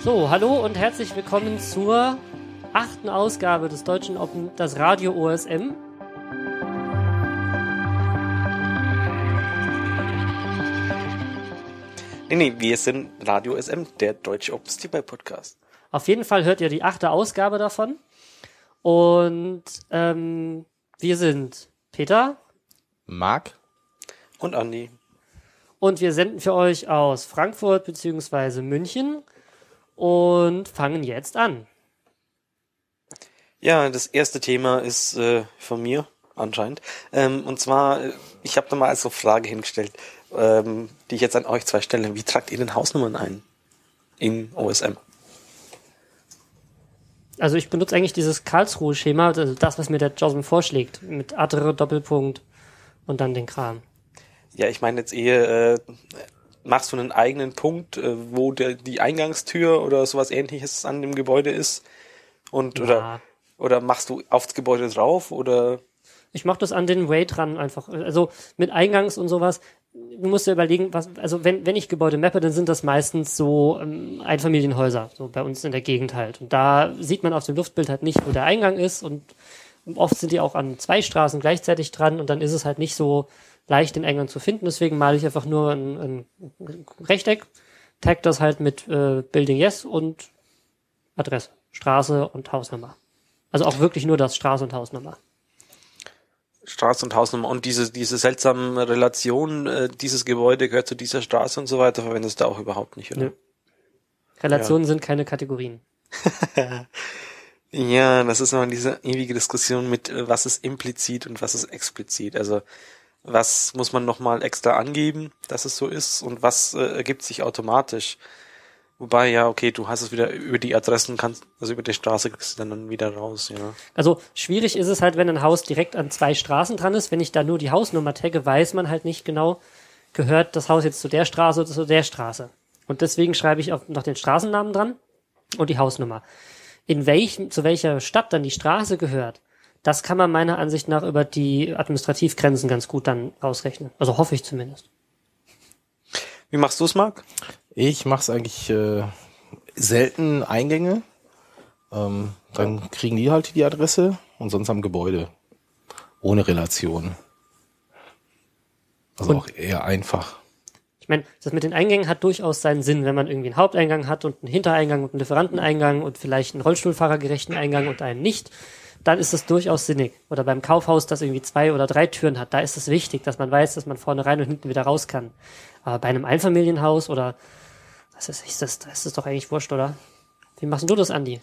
So, hallo und herzlich willkommen zur achten Ausgabe des Deutschen Open, das Radio OSM. Nee, nee, wir sind Radio SM, der Deutsche Open Steamer Podcast. Auf jeden Fall hört ihr die achte Ausgabe davon. Und ähm, wir sind Peter Marc Und Andi. Und wir senden für euch aus Frankfurt beziehungsweise München und fangen jetzt an. Ja, das erste Thema ist äh, von mir anscheinend. Ähm, und zwar, äh, ich habe da mal so Frage hingestellt, ähm, die ich jetzt an euch zwei stelle. Wie tragt ihr denn Hausnummern ein in OSM? Also ich benutze eigentlich dieses Karlsruhe-Schema, also das, was mir der JOSM vorschlägt, mit Adre, Doppelpunkt und dann den Kram. Ja, ich meine jetzt eher, äh, machst du einen eigenen Punkt, äh, wo der, die Eingangstür oder sowas ähnliches an dem Gebäude ist? Und Ja. oder oder machst du aufs Gebäude drauf oder Ich mache das an den Way dran einfach. Also mit Eingangs und sowas. Du musst dir überlegen, was, also wenn, wenn ich Gebäude mappe, dann sind das meistens so ähm, Einfamilienhäuser, so bei uns in der Gegend halt. Und da sieht man auf dem Luftbild halt nicht, wo der Eingang ist und oft sind die auch an zwei Straßen gleichzeitig dran und dann ist es halt nicht so leicht, den Eingang zu finden. Deswegen male ich einfach nur ein, ein Rechteck, tag das halt mit äh, Building Yes und Adresse, Straße und Hausnummer. Also auch wirklich nur das Straße und Hausnummer. Straße und Hausnummer und diese diese seltsamen Relationen, äh, dieses Gebäude gehört zu dieser Straße und so weiter, verwendest du auch überhaupt nicht, oder? Nö. Relationen sind keine Kategorien. Ja, das ist immer diese ewige Diskussion mit, äh, was ist implizit und was ist explizit. Also was muss man nochmal extra angeben, dass es so ist und was äh, ergibt sich automatisch. Wobei, ja, okay, du hast es wieder über die Adressen, kannst, also über die Straße kriegst du dann, wieder raus, ja. Also schwierig ist es halt, wenn ein Haus direkt an zwei Straßen dran ist. Wenn ich da nur die Hausnummer tagge, weiß man halt nicht genau, gehört das Haus jetzt zu der Straße oder zu der Straße. Und deswegen schreibe ich auch noch den Straßennamen dran und die Hausnummer. In welchem, zu welcher Stadt dann die Straße gehört, das kann man meiner Ansicht nach über die Administrativgrenzen ganz gut dann ausrechnen. Also hoffe ich zumindest. Wie machst du es, Marc? Ich mache es eigentlich äh, selten Eingänge. Ähm, dann kriegen die halt die Adresse und sonst am Gebäude. Ohne Relation. Also Und- auch eher einfach. Ich meine, das mit den Eingängen hat durchaus seinen Sinn, wenn man irgendwie einen Haupteingang hat und einen Hintereingang und einen Lieferanteneingang und vielleicht einen Rollstuhlfahrergerechten Eingang und einen nicht, dann ist das durchaus sinnig. Oder beim Kaufhaus, das irgendwie zwei oder drei Türen hat, da ist es wichtig, dass man weiß, dass man vorne rein und hinten wieder raus kann. Aber bei einem Einfamilienhaus oder was ist, ist das, da ist das doch eigentlich wurscht, oder? Wie machst du das, Andi?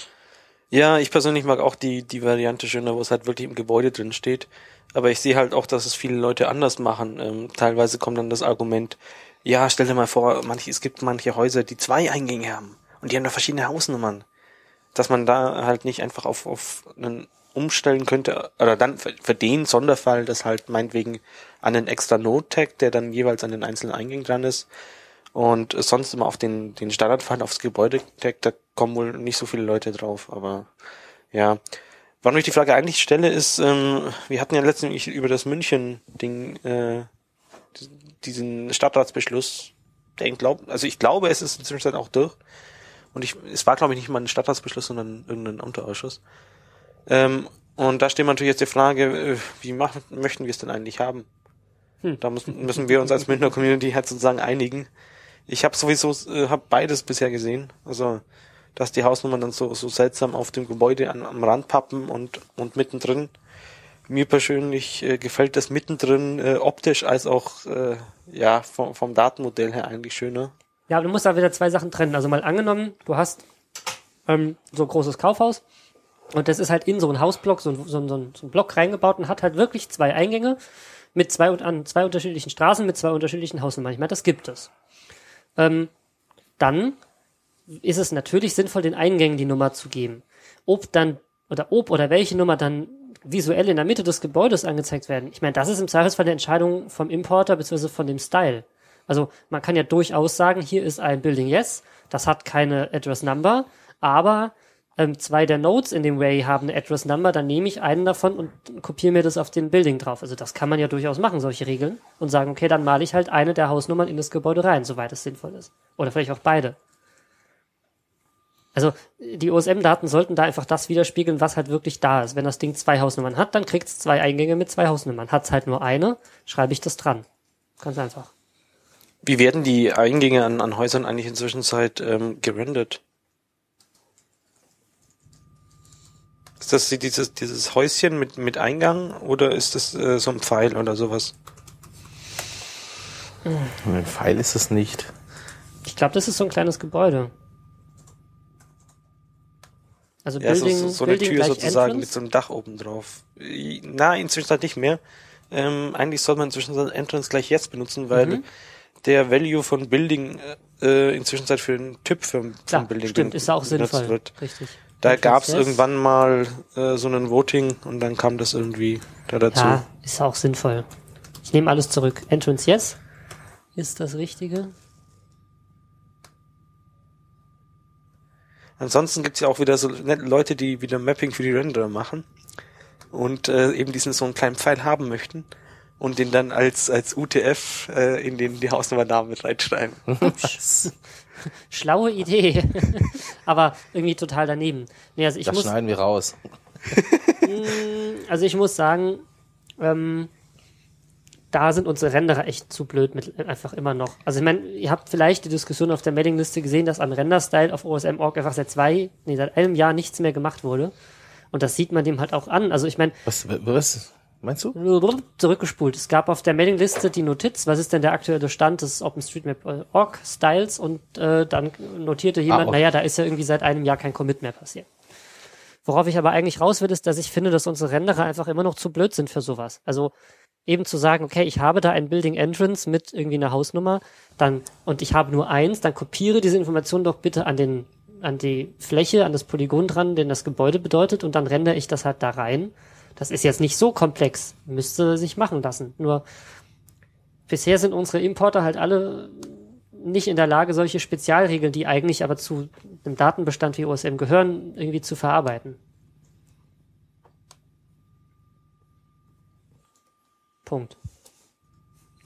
Ja, ich persönlich mag auch die, die Variante schöner, wo es halt wirklich im Gebäude drin steht. Aber ich sehe halt auch, dass es viele Leute anders machen. Ähm, teilweise kommt dann das Argument, ja, stell dir mal vor, manche, es gibt manche Häuser, die zwei Eingänge haben und die haben da verschiedene Hausnummern. Dass man da halt nicht einfach auf, auf einen umstellen könnte, oder dann für, für den Sonderfall, das halt meinetwegen an einen extra Note-Tag, der dann jeweils an den einzelnen Eingängen dran ist, und sonst immer auf den, den Standardfall aufs Gebäude-Tag, da kommen wohl nicht so viele Leute drauf, aber ja. Warum ich die Frage eigentlich stelle, ist, ähm, wir hatten ja letztens über das München-Ding, äh, diesen Stadtratsbeschluss, der glaub, also ich glaube, es ist inzwischen auch durch. Und ich, es war, glaube ich, nicht mal ein Stadtratsbeschluss, sondern irgendein Unterausschuss. Ähm, und da steht natürlich jetzt die Frage, äh, wie machen, möchten wir es denn eigentlich haben? Da müssen, müssen wir uns als Münchner Community halt sozusagen einigen. Ich habe sowieso äh, hab beides bisher gesehen. Also, dass die Hausnummern dann so, so seltsam auf dem Gebäude an, am Rand pappen und, und mittendrin. Mir persönlich äh, gefällt das mittendrin äh, optisch als auch äh, ja vom, vom Datenmodell her eigentlich schöner. Ja, aber du musst da wieder zwei Sachen trennen. Also mal angenommen, du hast ähm, so ein großes Kaufhaus und das ist halt in so einen Hausblock, so ein, so, ein, so, ein, Block reingebaut und hat halt wirklich zwei Eingänge mit zwei, und- an zwei unterschiedlichen Straßen, mit zwei unterschiedlichen Hausnummern. Ich meine, das gibt es. Ähm, dann ist es natürlich sinnvoll, den Eingängen die Nummer zu geben. Ob dann, oder ob oder welche Nummer dann visuell in der Mitte des Gebäudes angezeigt werden. Ich meine, das ist im Zweifelsfall eine Entscheidung vom Importer bzw. von dem Style. Also man kann ja durchaus sagen, hier ist ein Building Yes, das hat keine Address Number, aber ähm, zwei der Nodes in dem Way haben eine Address Number, dann nehme ich einen davon und kopiere mir das auf den Building drauf. Also das kann man ja durchaus machen, solche Regeln. Und sagen, okay, dann male ich halt eine der Hausnummern in das Gebäude rein, soweit es sinnvoll ist. Oder vielleicht auch beide. Also die OSM-Daten sollten da einfach das widerspiegeln, was halt wirklich da ist. Wenn das Ding zwei Hausnummern hat, dann kriegt es zwei Eingänge mit zwei Hausnummern. Hat es halt nur eine, schreibe ich das dran. Ganz einfach. Wie werden die Eingänge an, an Häusern eigentlich inzwischen ähm, gerendert? Ist das dieses, dieses Häuschen mit, mit Eingang oder ist das äh, so ein Pfeil oder sowas? Ein Pfeil ist es nicht. Ich glaube, das ist so ein kleines Gebäude. Also ja, Building, so, so, so eine Building Tür sozusagen Entrance? mit so einem Dach oben drauf. Na, inzwischen halt nicht mehr. Ähm, eigentlich soll man inzwischen Entrance gleich jetzt benutzen, weil mhm. der Value von Building äh, inzwischen halt für den Typ für, Klar, Building stimmt, ist auch sinnvoll. Wird. Richtig. Da gab es irgendwann mal äh, so einen Voting und dann kam das irgendwie da dazu. Ja, ist auch sinnvoll. Ich nehme alles zurück. Entrance Yes ist das Richtige. Ansonsten gibt's ja auch wieder so Leute, die wieder Mapping für die Renderer machen und äh, eben diesen so einen kleinen Pfeil haben möchten und den dann als als UTF äh, in den die Hausnummernamen mit reinschreiben. Schlaue Idee, aber irgendwie total daneben. Nee, also ich das muss, schneiden wir raus. Also ich muss sagen, ähm, da sind unsere Renderer echt zu blöd mit einfach immer noch. Also ich meine, ihr habt vielleicht die Diskussion auf der Mailingliste gesehen, dass an Render-Style auf OSM.org einfach seit zwei, nee, seit einem Jahr nichts mehr gemacht wurde. Und das sieht man dem halt auch an. Also ich meine. Was, was meinst du? Zurückgespult. Es gab auf der Mailingliste die Notiz, was ist denn der aktuelle Stand des OpenStreetMap.org Styles und äh, dann notierte jemand, ah, okay. naja, da ist ja irgendwie seit einem Jahr kein Commit mehr passiert. Worauf ich aber eigentlich raus will, ist, dass ich finde, dass unsere Renderer einfach immer noch zu blöd sind für sowas. Also eben zu sagen, okay, ich habe da ein Building Entrance mit irgendwie einer Hausnummer, dann, und ich habe nur eins, dann kopiere diese Information doch bitte an den, an die Fläche, an das Polygon dran, den das Gebäude bedeutet, und dann rendere ich das halt da rein. Das ist jetzt nicht so komplex, müsste sich machen lassen. Nur, bisher sind unsere Importer halt alle nicht in der Lage, solche Spezialregeln, die eigentlich aber zu einem Datenbestand wie OSM gehören, irgendwie zu verarbeiten. Punkt.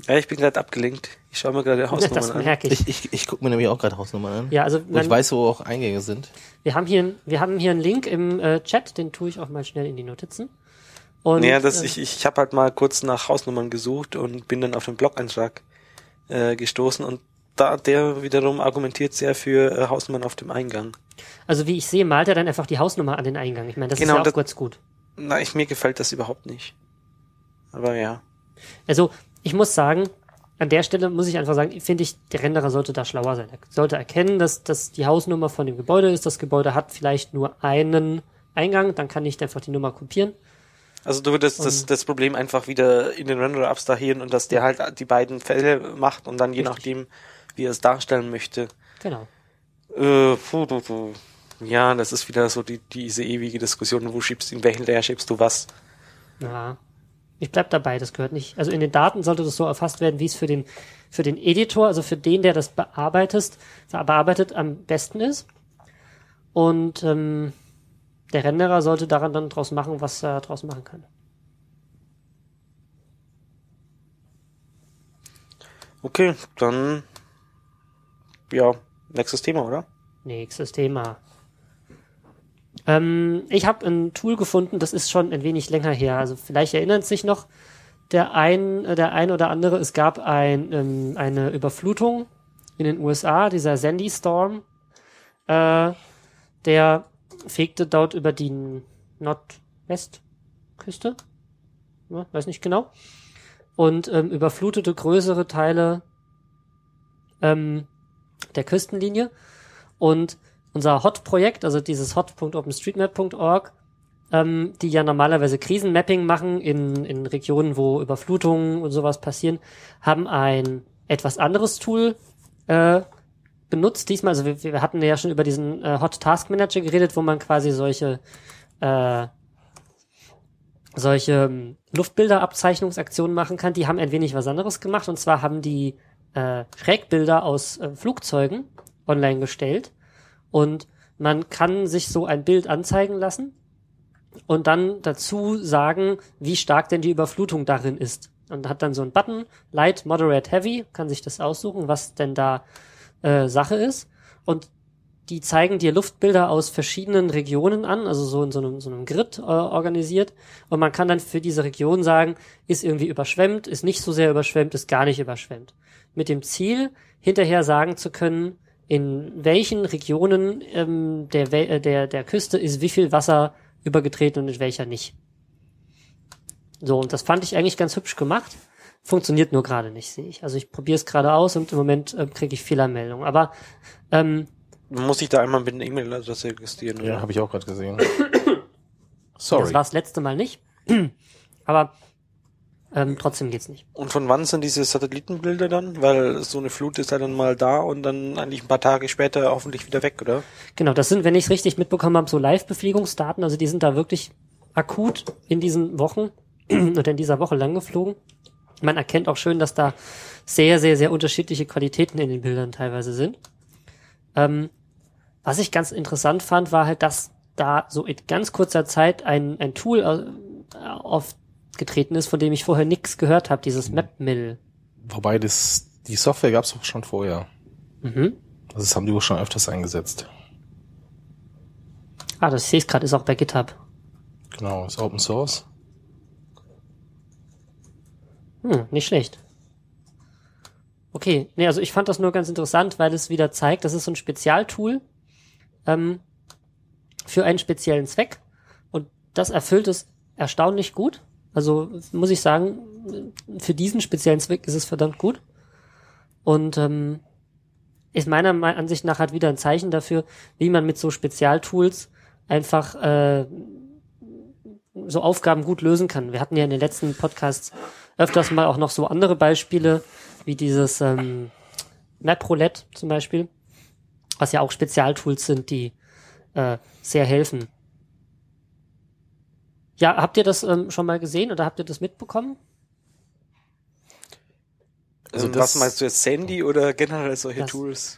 Ja, ich bin gerade abgelenkt. Ich schaue mir gerade Hausnummern das merke Ich, ich, ich, ich gucke mir nämlich auch gerade Hausnummern an. Ja, also man, ich weiß, wo auch Eingänge sind. Wir haben hier, wir haben hier einen Link im äh, Chat, den tue ich auch mal schnell in die Notizen. Und, ja, das, äh, ich, ich habe halt mal kurz nach Hausnummern gesucht und bin dann auf den Blog-Eintrag äh, gestoßen und da der wiederum argumentiert sehr für äh, Hausnummern auf dem Eingang. Also wie ich sehe, malt er dann einfach die Hausnummer an den Eingang. Ich meine, das genau, ist ja auch das, kurz gut. Na, ich, mir gefällt das überhaupt nicht. Aber ja. Also, ich muss sagen, an der Stelle muss ich einfach sagen, finde ich, der Renderer sollte da schlauer sein. Er sollte erkennen, dass das die Hausnummer von dem Gebäude ist. Das Gebäude hat vielleicht nur einen Eingang, dann kann ich einfach die Nummer kopieren. Also du würdest das, das Problem einfach wieder in den Renderer abstrahieren und dass der halt die beiden Fälle macht und dann je Richtig. nachdem, wie er es darstellen möchte. Genau. Äh, puh, puh, puh. Ja, das ist wieder so die, diese ewige Diskussion, wo schiebst du in welchen Layer schiebst du was. Ja. Ich bleib dabei, das gehört nicht. Also in den Daten sollte das so erfasst werden, wie es für den, für den Editor, also für den, der das bearbeitet, bearbeitet am besten ist. Und ähm, der Renderer sollte daran dann draus machen, was er draus machen kann. Okay, dann ja, nächstes Thema, oder? Nächstes Thema. Ähm, ich habe ein Tool gefunden, das ist schon ein wenig länger her. Also vielleicht erinnert sich noch der ein, der ein oder andere. Es gab ein, ähm, eine Überflutung in den USA, dieser Sandy Storm. Äh, der fegte dort über die Nordwestküste, ja, weiß nicht genau, und ähm, überflutete größere Teile ähm, der Küstenlinie. Und unser Hot-Projekt, also dieses hot.openstreetmap.org, ähm, die ja normalerweise Krisenmapping machen in, in Regionen, wo Überflutungen und sowas passieren, haben ein etwas anderes Tool äh, benutzt diesmal. Also wir, wir hatten ja schon über diesen äh, Hot Task Manager geredet, wo man quasi solche äh, solche ähm, Luftbilderabzeichnungsaktionen machen kann. Die haben ein wenig was anderes gemacht und zwar haben die äh, Schrägbilder aus äh, Flugzeugen online gestellt und man kann sich so ein Bild anzeigen lassen und dann dazu sagen, wie stark denn die Überflutung darin ist. Und hat dann so einen Button, Light, Moderate, Heavy, kann sich das aussuchen, was denn da äh, Sache ist. Und die zeigen dir Luftbilder aus verschiedenen Regionen an, also so in so einem, so einem Grid äh, organisiert. Und man kann dann für diese Region sagen, ist irgendwie überschwemmt, ist nicht so sehr überschwemmt, ist gar nicht überschwemmt. Mit dem Ziel, hinterher sagen zu können, in welchen Regionen ähm, der, äh, der, der Küste ist wie viel Wasser übergetreten und in welcher nicht. So, und das fand ich eigentlich ganz hübsch gemacht. Funktioniert nur gerade nicht, sehe ich. Also ich probiere es gerade aus und im Moment äh, kriege ich Fehlermeldungen. Aber ähm, Muss ich da einmal mit einer E-Mail-Adresse registrieren? Ja, oder? habe ich auch gerade gesehen. das Sorry. war das letzte Mal nicht. Aber ähm, trotzdem geht's nicht. Und von wann sind diese Satellitenbilder dann? Weil so eine Flut ist ja dann mal da und dann eigentlich ein paar Tage später hoffentlich wieder weg, oder? Genau, das sind, wenn ich es richtig mitbekommen habe, so Live-Befliegungsdaten. Also die sind da wirklich akut in diesen Wochen oder in dieser Woche lang geflogen. Man erkennt auch schön, dass da sehr, sehr, sehr unterschiedliche Qualitäten in den Bildern teilweise sind. Ähm, was ich ganz interessant fand, war halt, dass da so in ganz kurzer Zeit ein, ein Tool äh, aufgetreten ist, von dem ich vorher nichts gehört habe, dieses MapMill. Wobei das, die Software gab es auch schon vorher. Mhm. Also das haben die auch schon öfters eingesetzt. Ah, das sehe ich gerade, ist auch bei GitHub. Genau, ist Open Source. Hm, nicht schlecht. Okay, nee, also ich fand das nur ganz interessant, weil es wieder zeigt, das ist so ein Spezialtool ähm, für einen speziellen Zweck und das erfüllt es erstaunlich gut. Also muss ich sagen, für diesen speziellen Zweck ist es verdammt gut und ähm, ist meiner Me- Ansicht nach halt wieder ein Zeichen dafür, wie man mit so Spezialtools einfach äh, so Aufgaben gut lösen kann. Wir hatten ja in den letzten Podcasts öfters mal auch noch so andere Beispiele, wie dieses ähm, MapRoulette zum Beispiel, was ja auch Spezialtools sind, die äh, sehr helfen. Ja, habt ihr das ähm, schon mal gesehen oder habt ihr das mitbekommen? Also Ähm, das- was meinst du jetzt, Sandy oder generell solche Das- Tools?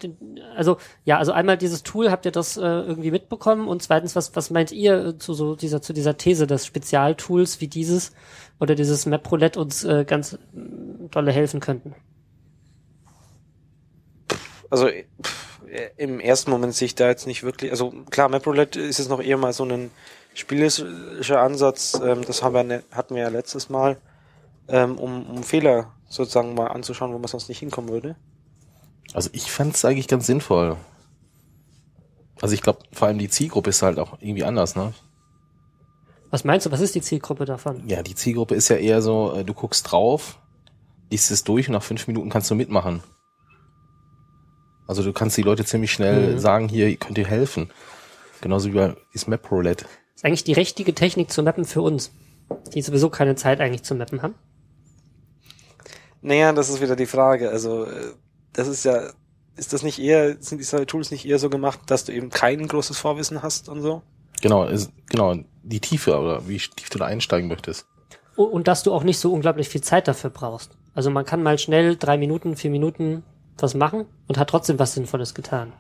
Also ja, also einmal dieses Tool, habt ihr das äh, irgendwie mitbekommen? Und zweitens, was was meint ihr äh, zu so dieser zu dieser These, dass Spezialtools wie dieses oder dieses MapRoulette uns äh, ganz dolle helfen könnten? Also pff, äh, im ersten Moment sehe ich da jetzt nicht wirklich, also klar, MapRoulette ist es noch eher mal so ein spielerischer Ansatz, ähm, das haben wir, ne- hatten wir ja letztes Mal, ähm, um, um Fehler sozusagen mal anzuschauen, wo man sonst nicht hinkommen würde. Also ich fand es eigentlich ganz sinnvoll. Also ich glaube, vor allem die Zielgruppe ist halt auch irgendwie anders, ne? Was meinst du, was ist die Zielgruppe davon? Ja, die Zielgruppe ist ja eher so, äh, du guckst drauf, liest es durch und nach fünf Minuten kannst du mitmachen. Also du kannst die Leute ziemlich schnell Mhm. sagen, hier könnt ihr helfen. Genauso wie bei diesem Map Roulette. ist eigentlich die richtige Technik zu mappen für uns, die sowieso keine Zeit eigentlich zu mappen haben. Naja, das ist wieder die Frage. Also, äh, das ist ja, ist das nicht eher, sind diese Tools nicht eher so gemacht, dass du eben kein großes Vorwissen hast und so? Genau, ist, genau, die Tiefe oder wie tief du da einsteigen möchtest. U- Und dass du auch nicht so unglaublich viel Zeit dafür brauchst. Also man kann mal schnell drei Minuten, vier Minuten was machen und hat trotzdem was Sinnvolles getan.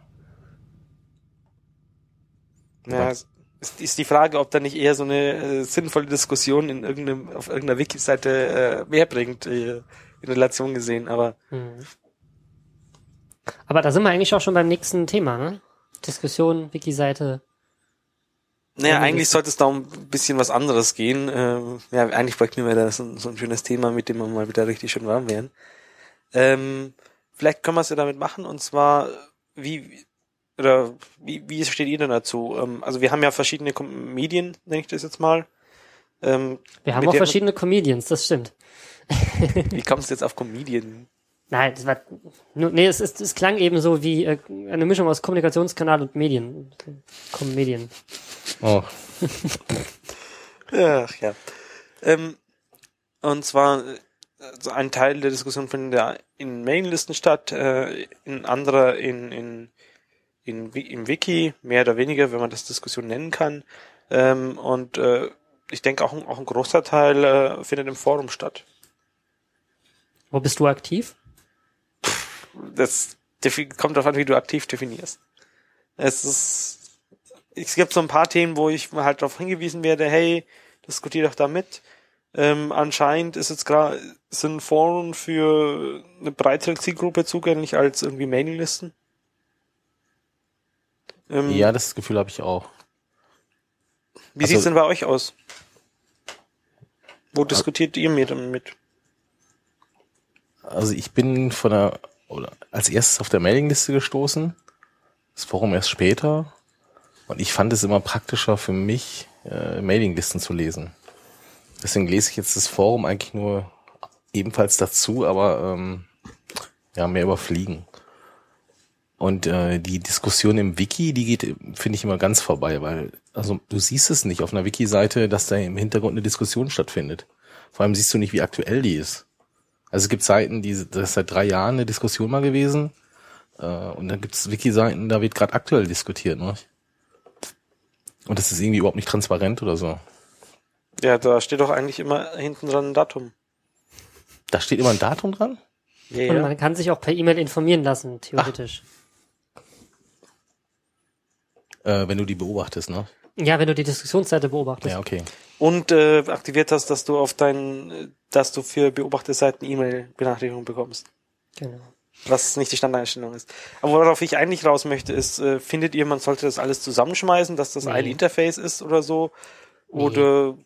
Ja, es ist, ist die Frage, ob da nicht eher so eine äh, sinnvolle Diskussion in irgendeinem, auf irgendeiner Wiki-Seite äh, mehr bringt, äh, in Relation gesehen, aber Mhm. Aber da sind wir eigentlich auch schon beim nächsten Thema, ne? Diskussion, Wiki-Seite. Naja, Ja, eigentlich das- sollte es da um ein bisschen was anderes gehen. Ähm, ja, eigentlich bräuchten wir da so, so ein schönes Thema, mit dem wir mal wieder richtig schön warm wären. Ähm, vielleicht können wir es ja damit machen, und zwar, wie, oder wie, wie steht ihr denn dazu? Ähm, also wir haben ja verschiedene Kom- Medien, nenne ich das jetzt mal. Ähm, Wir haben auch verschiedene Comedians, das stimmt. Wie kommst du jetzt auf Comedian? Nein, das war, nur, nee, es, es, es klang eben so wie äh, eine Mischung aus Kommunikationskanal und Medien. Comedian. Oh, Ach ja. Ähm, und zwar, also ein Teil der Diskussion findet ja in Mailinglisten statt, äh, ein anderer in, in, in, im Wiki, mehr oder weniger, wenn man das Diskussion nennen kann. Ähm, und äh, ich denke auch, ein- auch ein großer Teil äh, findet im Forum statt. Wo bist du aktiv? Das kommt darauf an, wie du aktiv definierst. Es ist, es gibt so ein paar Themen, wo ich halt darauf hingewiesen werde, hey, diskutier doch da mit. Ähm, anscheinend ist jetzt gerade sind Foren für eine breitere Zielgruppe zugänglich als irgendwie Mailinglisten. Ähm, Ja, das Gefühl habe ich auch. Wie also- sieht's denn bei euch aus? Wo diskutiert ihr mit? mit? Also ich bin von der, oder als erstes auf der Mailingliste gestoßen, das Forum erst später. Und ich fand es immer praktischer für mich, äh, Mailinglisten zu lesen. Deswegen lese ich jetzt das Forum eigentlich nur ebenfalls dazu, aber ähm, ja, mehr überfliegen. Und äh, die Diskussion im Wiki, die geht, finde ich, immer ganz vorbei, weil, also du siehst es nicht auf einer Wiki-Seite, dass da im Hintergrund eine Diskussion stattfindet. Vor allem siehst du nicht, wie aktuell die ist. Also es gibt Seiten, die das ist seit drei Jahren eine Diskussion mal gewesen. Äh, und dann gibt es Wiki-Seiten, da wird gerade aktuell diskutiert. Ne? Und das ist irgendwie überhaupt nicht transparent oder so. Ja, da steht doch eigentlich immer hinten dran ein Datum. Da steht immer ein Datum dran? Ja, Und ja. man kann sich auch per E-Mail informieren lassen, theoretisch. Äh, wenn du die beobachtest, ne? Ja, wenn du die Diskussionsseite beobachtest. Ja, okay. Und äh, aktiviert hast, dass du auf deinen, dass du für beobachtete Seiten E-Mail-Benachrichtigung bekommst. Genau. Was nicht die Standardeinstellung ist. Aber worauf ich eigentlich raus möchte, ist, äh, findet ihr, man sollte das alles zusammenschmeißen, dass das Nee. ein Interface ist oder so? Oder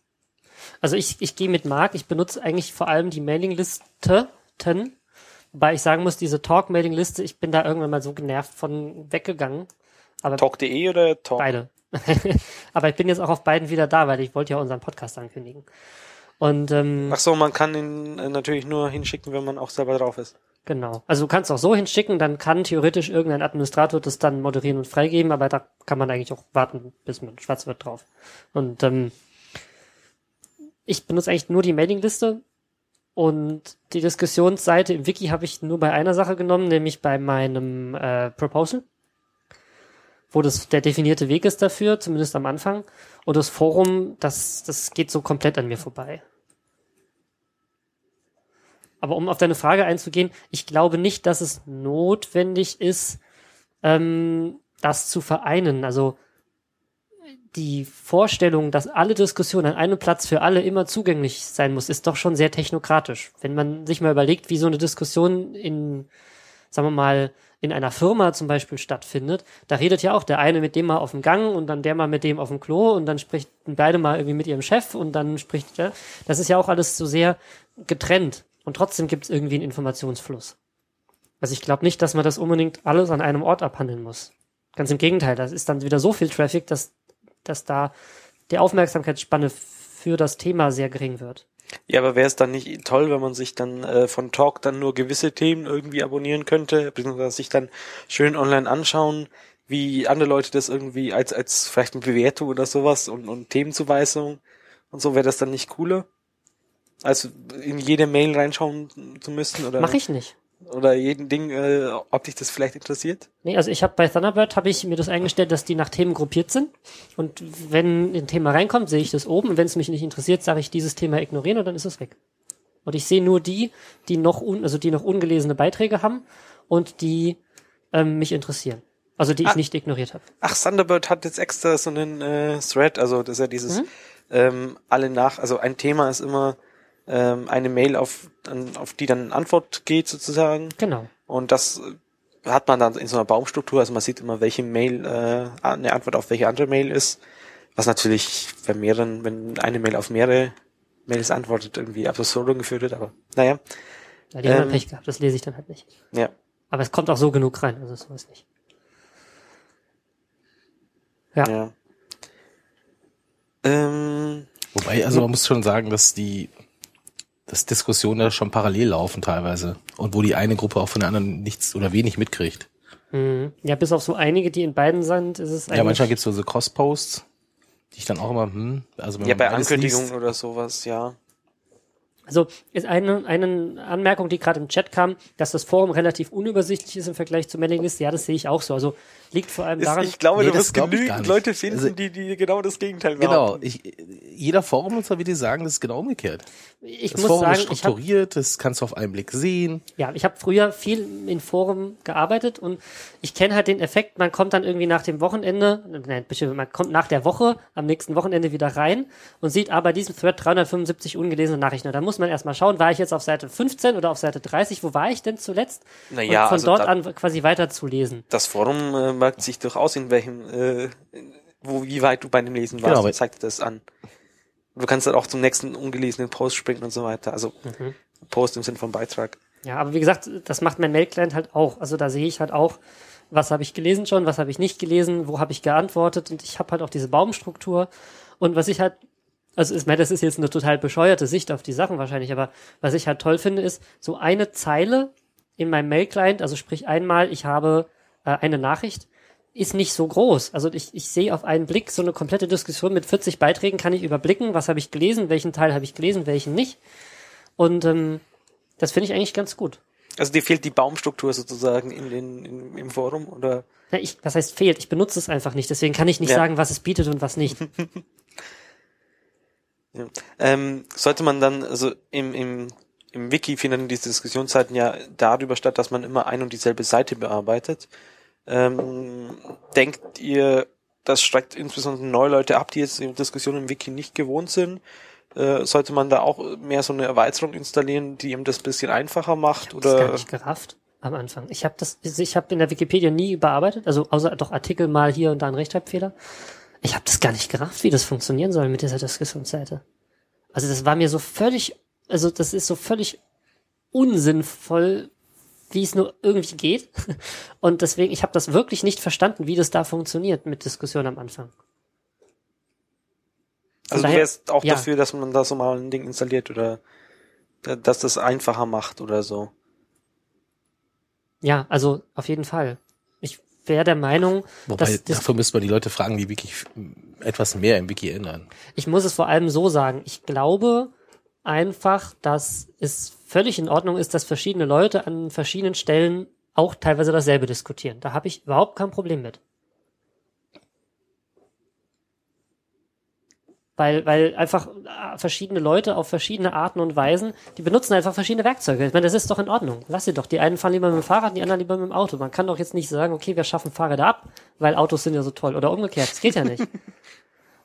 Also ich, ich gehe mit Marc, ich benutze eigentlich vor allem die Mailingliste, wobei ich sagen muss, diese Talk-Mailingliste, ich bin da irgendwann mal so genervt von weggegangen. Talk.de oder Talk? beide. Aber ich bin jetzt auch auf beiden wieder da, weil ich wollte ja unseren Podcast ankündigen. Und ähm, Ach so, man kann ihn äh, natürlich nur hinschicken, wenn man auch selber drauf ist. Genau. Also du kannst auch so hinschicken, dann kann theoretisch irgendein Administrator das dann moderieren und freigeben, aber da kann man eigentlich auch warten, bis man schwarz wird drauf. Und ähm, ich benutze eigentlich nur die Mailingliste und die Diskussionsseite im Wiki habe ich nur bei einer Sache genommen, nämlich bei meinem äh, Proposal, wo das der definierte Weg ist dafür, zumindest am Anfang. Und das Forum, das, das geht so komplett an mir vorbei. Aber um auf deine Frage einzugehen, ich glaube nicht, dass es notwendig ist, ähm, das zu vereinen. Also die Vorstellung, dass alle Diskussionen an einem Platz für alle immer zugänglich sein muss, ist doch schon sehr technokratisch. Wenn man sich mal überlegt, wie so eine Diskussion in, sagen wir mal, in einer Firma zum Beispiel stattfindet, da redet ja auch der eine mit dem mal auf dem Gang und dann der mal mit dem auf dem Klo und dann spricht beide mal irgendwie mit ihrem Chef und dann spricht der. Das ist ja auch alles so sehr getrennt. Und trotzdem gibt es irgendwie einen Informationsfluss. Also ich glaube nicht, dass man das unbedingt alles an einem Ort abhandeln muss. Ganz im Gegenteil, das ist dann wieder so viel Traffic, dass, dass da die Aufmerksamkeitsspanne für das Thema sehr gering wird. Ja, aber wäre es dann nicht toll, wenn man sich dann äh, von Talk dann nur gewisse Themen irgendwie abonnieren könnte, beziehungsweise sich dann schön online anschauen, wie andere Leute das irgendwie als, als vielleicht eine Bewertung oder sowas und, und Themenzuweisung und so, wäre das dann nicht cooler? Als in jede Mail reinschauen zu müssen oder, Mache ich nicht. Oder jeden Ding, äh, ob dich das vielleicht interessiert? Nee, also ich habe bei Thunderbird habe ich mir das eingestellt, dass die nach Themen gruppiert sind. Und wenn ein Thema reinkommt, sehe ich das oben. Und wenn es mich nicht interessiert, sage ich dieses Thema ignorieren und dann ist es weg. Und ich sehe nur die, die noch un, also die noch ungelesene Beiträge haben und die ähm, mich interessieren. Also die ich Ah. nicht ignoriert habe. Ach, Thunderbird hat jetzt extra so einen äh, Thread, also das ist ja dieses ähm, alle nach, also ein Thema ist immer ähm, eine Mail, auf, an, auf die dann eine Antwort geht sozusagen. Genau. Und das äh, hat man dann in so einer Baumstruktur, also man sieht immer, welche Mail äh, eine Antwort auf welche andere Mail ist. Was natürlich bei mehreren, wenn eine Mail auf mehrere Mails antwortet, irgendwie absurd geführt wird, aber naja, Ja, die haben Ähm. dann Pech gehabt, das lese ich dann halt nicht. ja. Aber es kommt auch so genug rein, also so ist nicht. Ja. ja. Ähm, Wobei, also man muss schon sagen, dass die dass Diskussionen da schon parallel laufen teilweise. Und wo die eine Gruppe auch von der anderen nichts oder wenig mitkriegt. Mhm. Ja, bis auf so einige, die in beiden sind, ist es eigentlich. Ja, manchmal gibt's so, so Cross-Posts, die ich dann auch immer, hm, also wenn ja, man bei Ankündigungen liest, oder sowas, ja. Also ist eine, eine Anmerkung, die gerade im Chat kam, dass das Forum relativ unübersichtlich ist im Vergleich zur Mailingliste. Ja, das sehe ich auch so. Also liegt vor allem Ist, daran. ich glaube, Nee, du wirst glaub genügend. Leute finden, Also- die, die genau das Gegenteil Genau, behaupten. ich, jeder Forumnutzer wird dir sagen, das ist genau umgekehrt. ich Das muss Forum sagen, ist strukturiert, das kannst du auf einen Blick sehen. ja, ich habe früher viel in Foren gearbeitet und ich kenne halt den Effekt, man kommt dann irgendwie nach dem Wochenende, nein, bestimmt, man kommt nach der Woche am nächsten Wochenende wieder rein und sieht aber bei diesem Thread 375 ungelesene Nachrichten. Und da muss man erstmal schauen, war ich jetzt auf Seite 15 oder auf Seite 30, wo war ich denn zuletzt? Naja, und von also dort da- an quasi weiterzulesen. Das Forum merkt sich durchaus, in welchem, äh, wo, wie weit du bei dem Lesen warst, Genau, zeigt dir das an. Du kannst dann auch zum nächsten ungelesenen Post springen und so weiter. Also Mhm. Post im Sinne von Beitrag. Ja, aber wie gesagt, das macht mein Mail-Client halt auch. Also da sehe ich halt auch, was habe ich gelesen schon, was habe ich nicht gelesen, wo habe ich geantwortet und ich habe halt auch diese Baumstruktur. Und was ich halt, also ich meine, das ist jetzt eine total bescheuerte Sicht auf die Sachen wahrscheinlich, aber was ich halt toll finde, ist so eine Zeile in meinem Mail-Client, also sprich einmal, ich habe äh, eine Nachricht, ist nicht so groß. Also ich, ich sehe auf einen Blick so eine komplette Diskussion mit 40 Beiträgen, kann ich überblicken, was habe ich gelesen, welchen Teil habe ich gelesen, welchen nicht. Und ähm, das finde ich eigentlich ganz gut. Also dir fehlt die Baumstruktur sozusagen in den, in, im Forum oder? Na, ich, was heißt fehlt? Ich benutze es einfach nicht, deswegen kann ich nicht Ja. sagen, was es bietet und was nicht. Ja. Ähm, sollte man dann, also im, im, im Wiki finden diese Diskussionszeiten ja darüber statt, dass man immer ein und dieselbe Seite bearbeitet. Ähm, denkt ihr, das schreckt insbesondere neue Leute ab, die jetzt die Diskussion im Wiki nicht gewohnt sind? Äh, sollte man da auch mehr so eine Erweiterung installieren, die ihm das ein bisschen einfacher macht? Das gar Oder nicht gerafft am Anfang. Ich habe das, ich habe in der Wikipedia nie überarbeitet, also außer doch Artikel mal hier und da ein Rechtschreibfehler. Ich habe das gar nicht gerafft, wie das funktionieren soll mit dieser Diskussionsseite. Also das war mir so völlig, also das ist so völlig unsinnvoll, wie es nur irgendwie geht. Und deswegen, ich habe das wirklich nicht verstanden, wie das da funktioniert mit Diskussion am Anfang. also du daher- wärst auch ja. dafür, dass man da so mal ein Ding installiert oder da- dass das einfacher macht oder so? Ja, also auf jeden Fall. Ich wäre der Meinung, Wobei, dass das, dafür müsste man die Leute fragen, die wirklich etwas mehr im Wiki ändern. ich muss es vor allem so sagen. Ich glaube einfach, dass es völlig in Ordnung ist, dass verschiedene Leute an verschiedenen Stellen auch teilweise dasselbe diskutieren. Da habe ich überhaupt kein Problem mit. Weil, weil einfach äh, verschiedene Leute auf verschiedene Arten und Weisen, die benutzen einfach verschiedene Werkzeuge. Ich meine, das ist doch in Ordnung. Lass sie doch. Die einen fahren lieber mit dem Fahrrad, die anderen lieber mit dem Auto. Man kann doch jetzt nicht sagen, okay, wir schaffen Fahrräder ab, weil Autos sind ja so toll. Oder umgekehrt. Das geht ja nicht.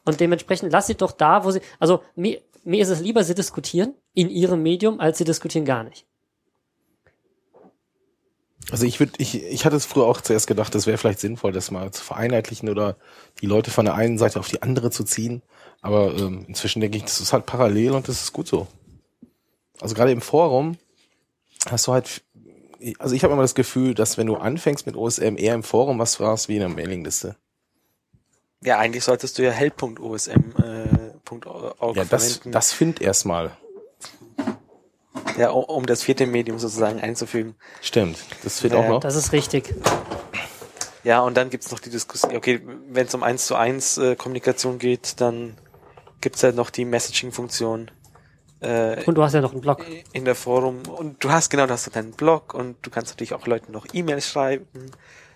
Und dementsprechend lass sie doch da, wo sie, also mir, mir ist es lieber, sie diskutieren in ihrem Medium, als sie diskutieren gar nicht. Also ich würde, ich, ich hatte es früher auch zuerst gedacht, es wäre vielleicht sinnvoll, das mal zu vereinheitlichen oder die Leute von der einen Seite auf die andere zu ziehen. Aber ähm, inzwischen denke ich, das ist halt parallel und das ist gut so. Also gerade im Forum hast du halt, also ich habe immer das Gefühl, dass wenn du anfängst mit OSM eher im Forum was warst wie in einer Mailingliste. Ja, eigentlich solltest du ja help.osm äh, Ja, das, verwenden. das find erstmal. ja, um, um das vierte Medium sozusagen einzufügen. Stimmt. Das fehlt Ja, auch noch. Das ist richtig. Ja, und dann gibt's noch die Diskussion, okay, wenn es um eins zu eins äh, Kommunikation geht, dann gibt's halt noch die Messaging-Funktion äh, Und du hast ja noch einen Blog. in der Forum. Und du hast genau, du hast deinen Blog und du kannst natürlich auch Leuten noch E-Mails schreiben.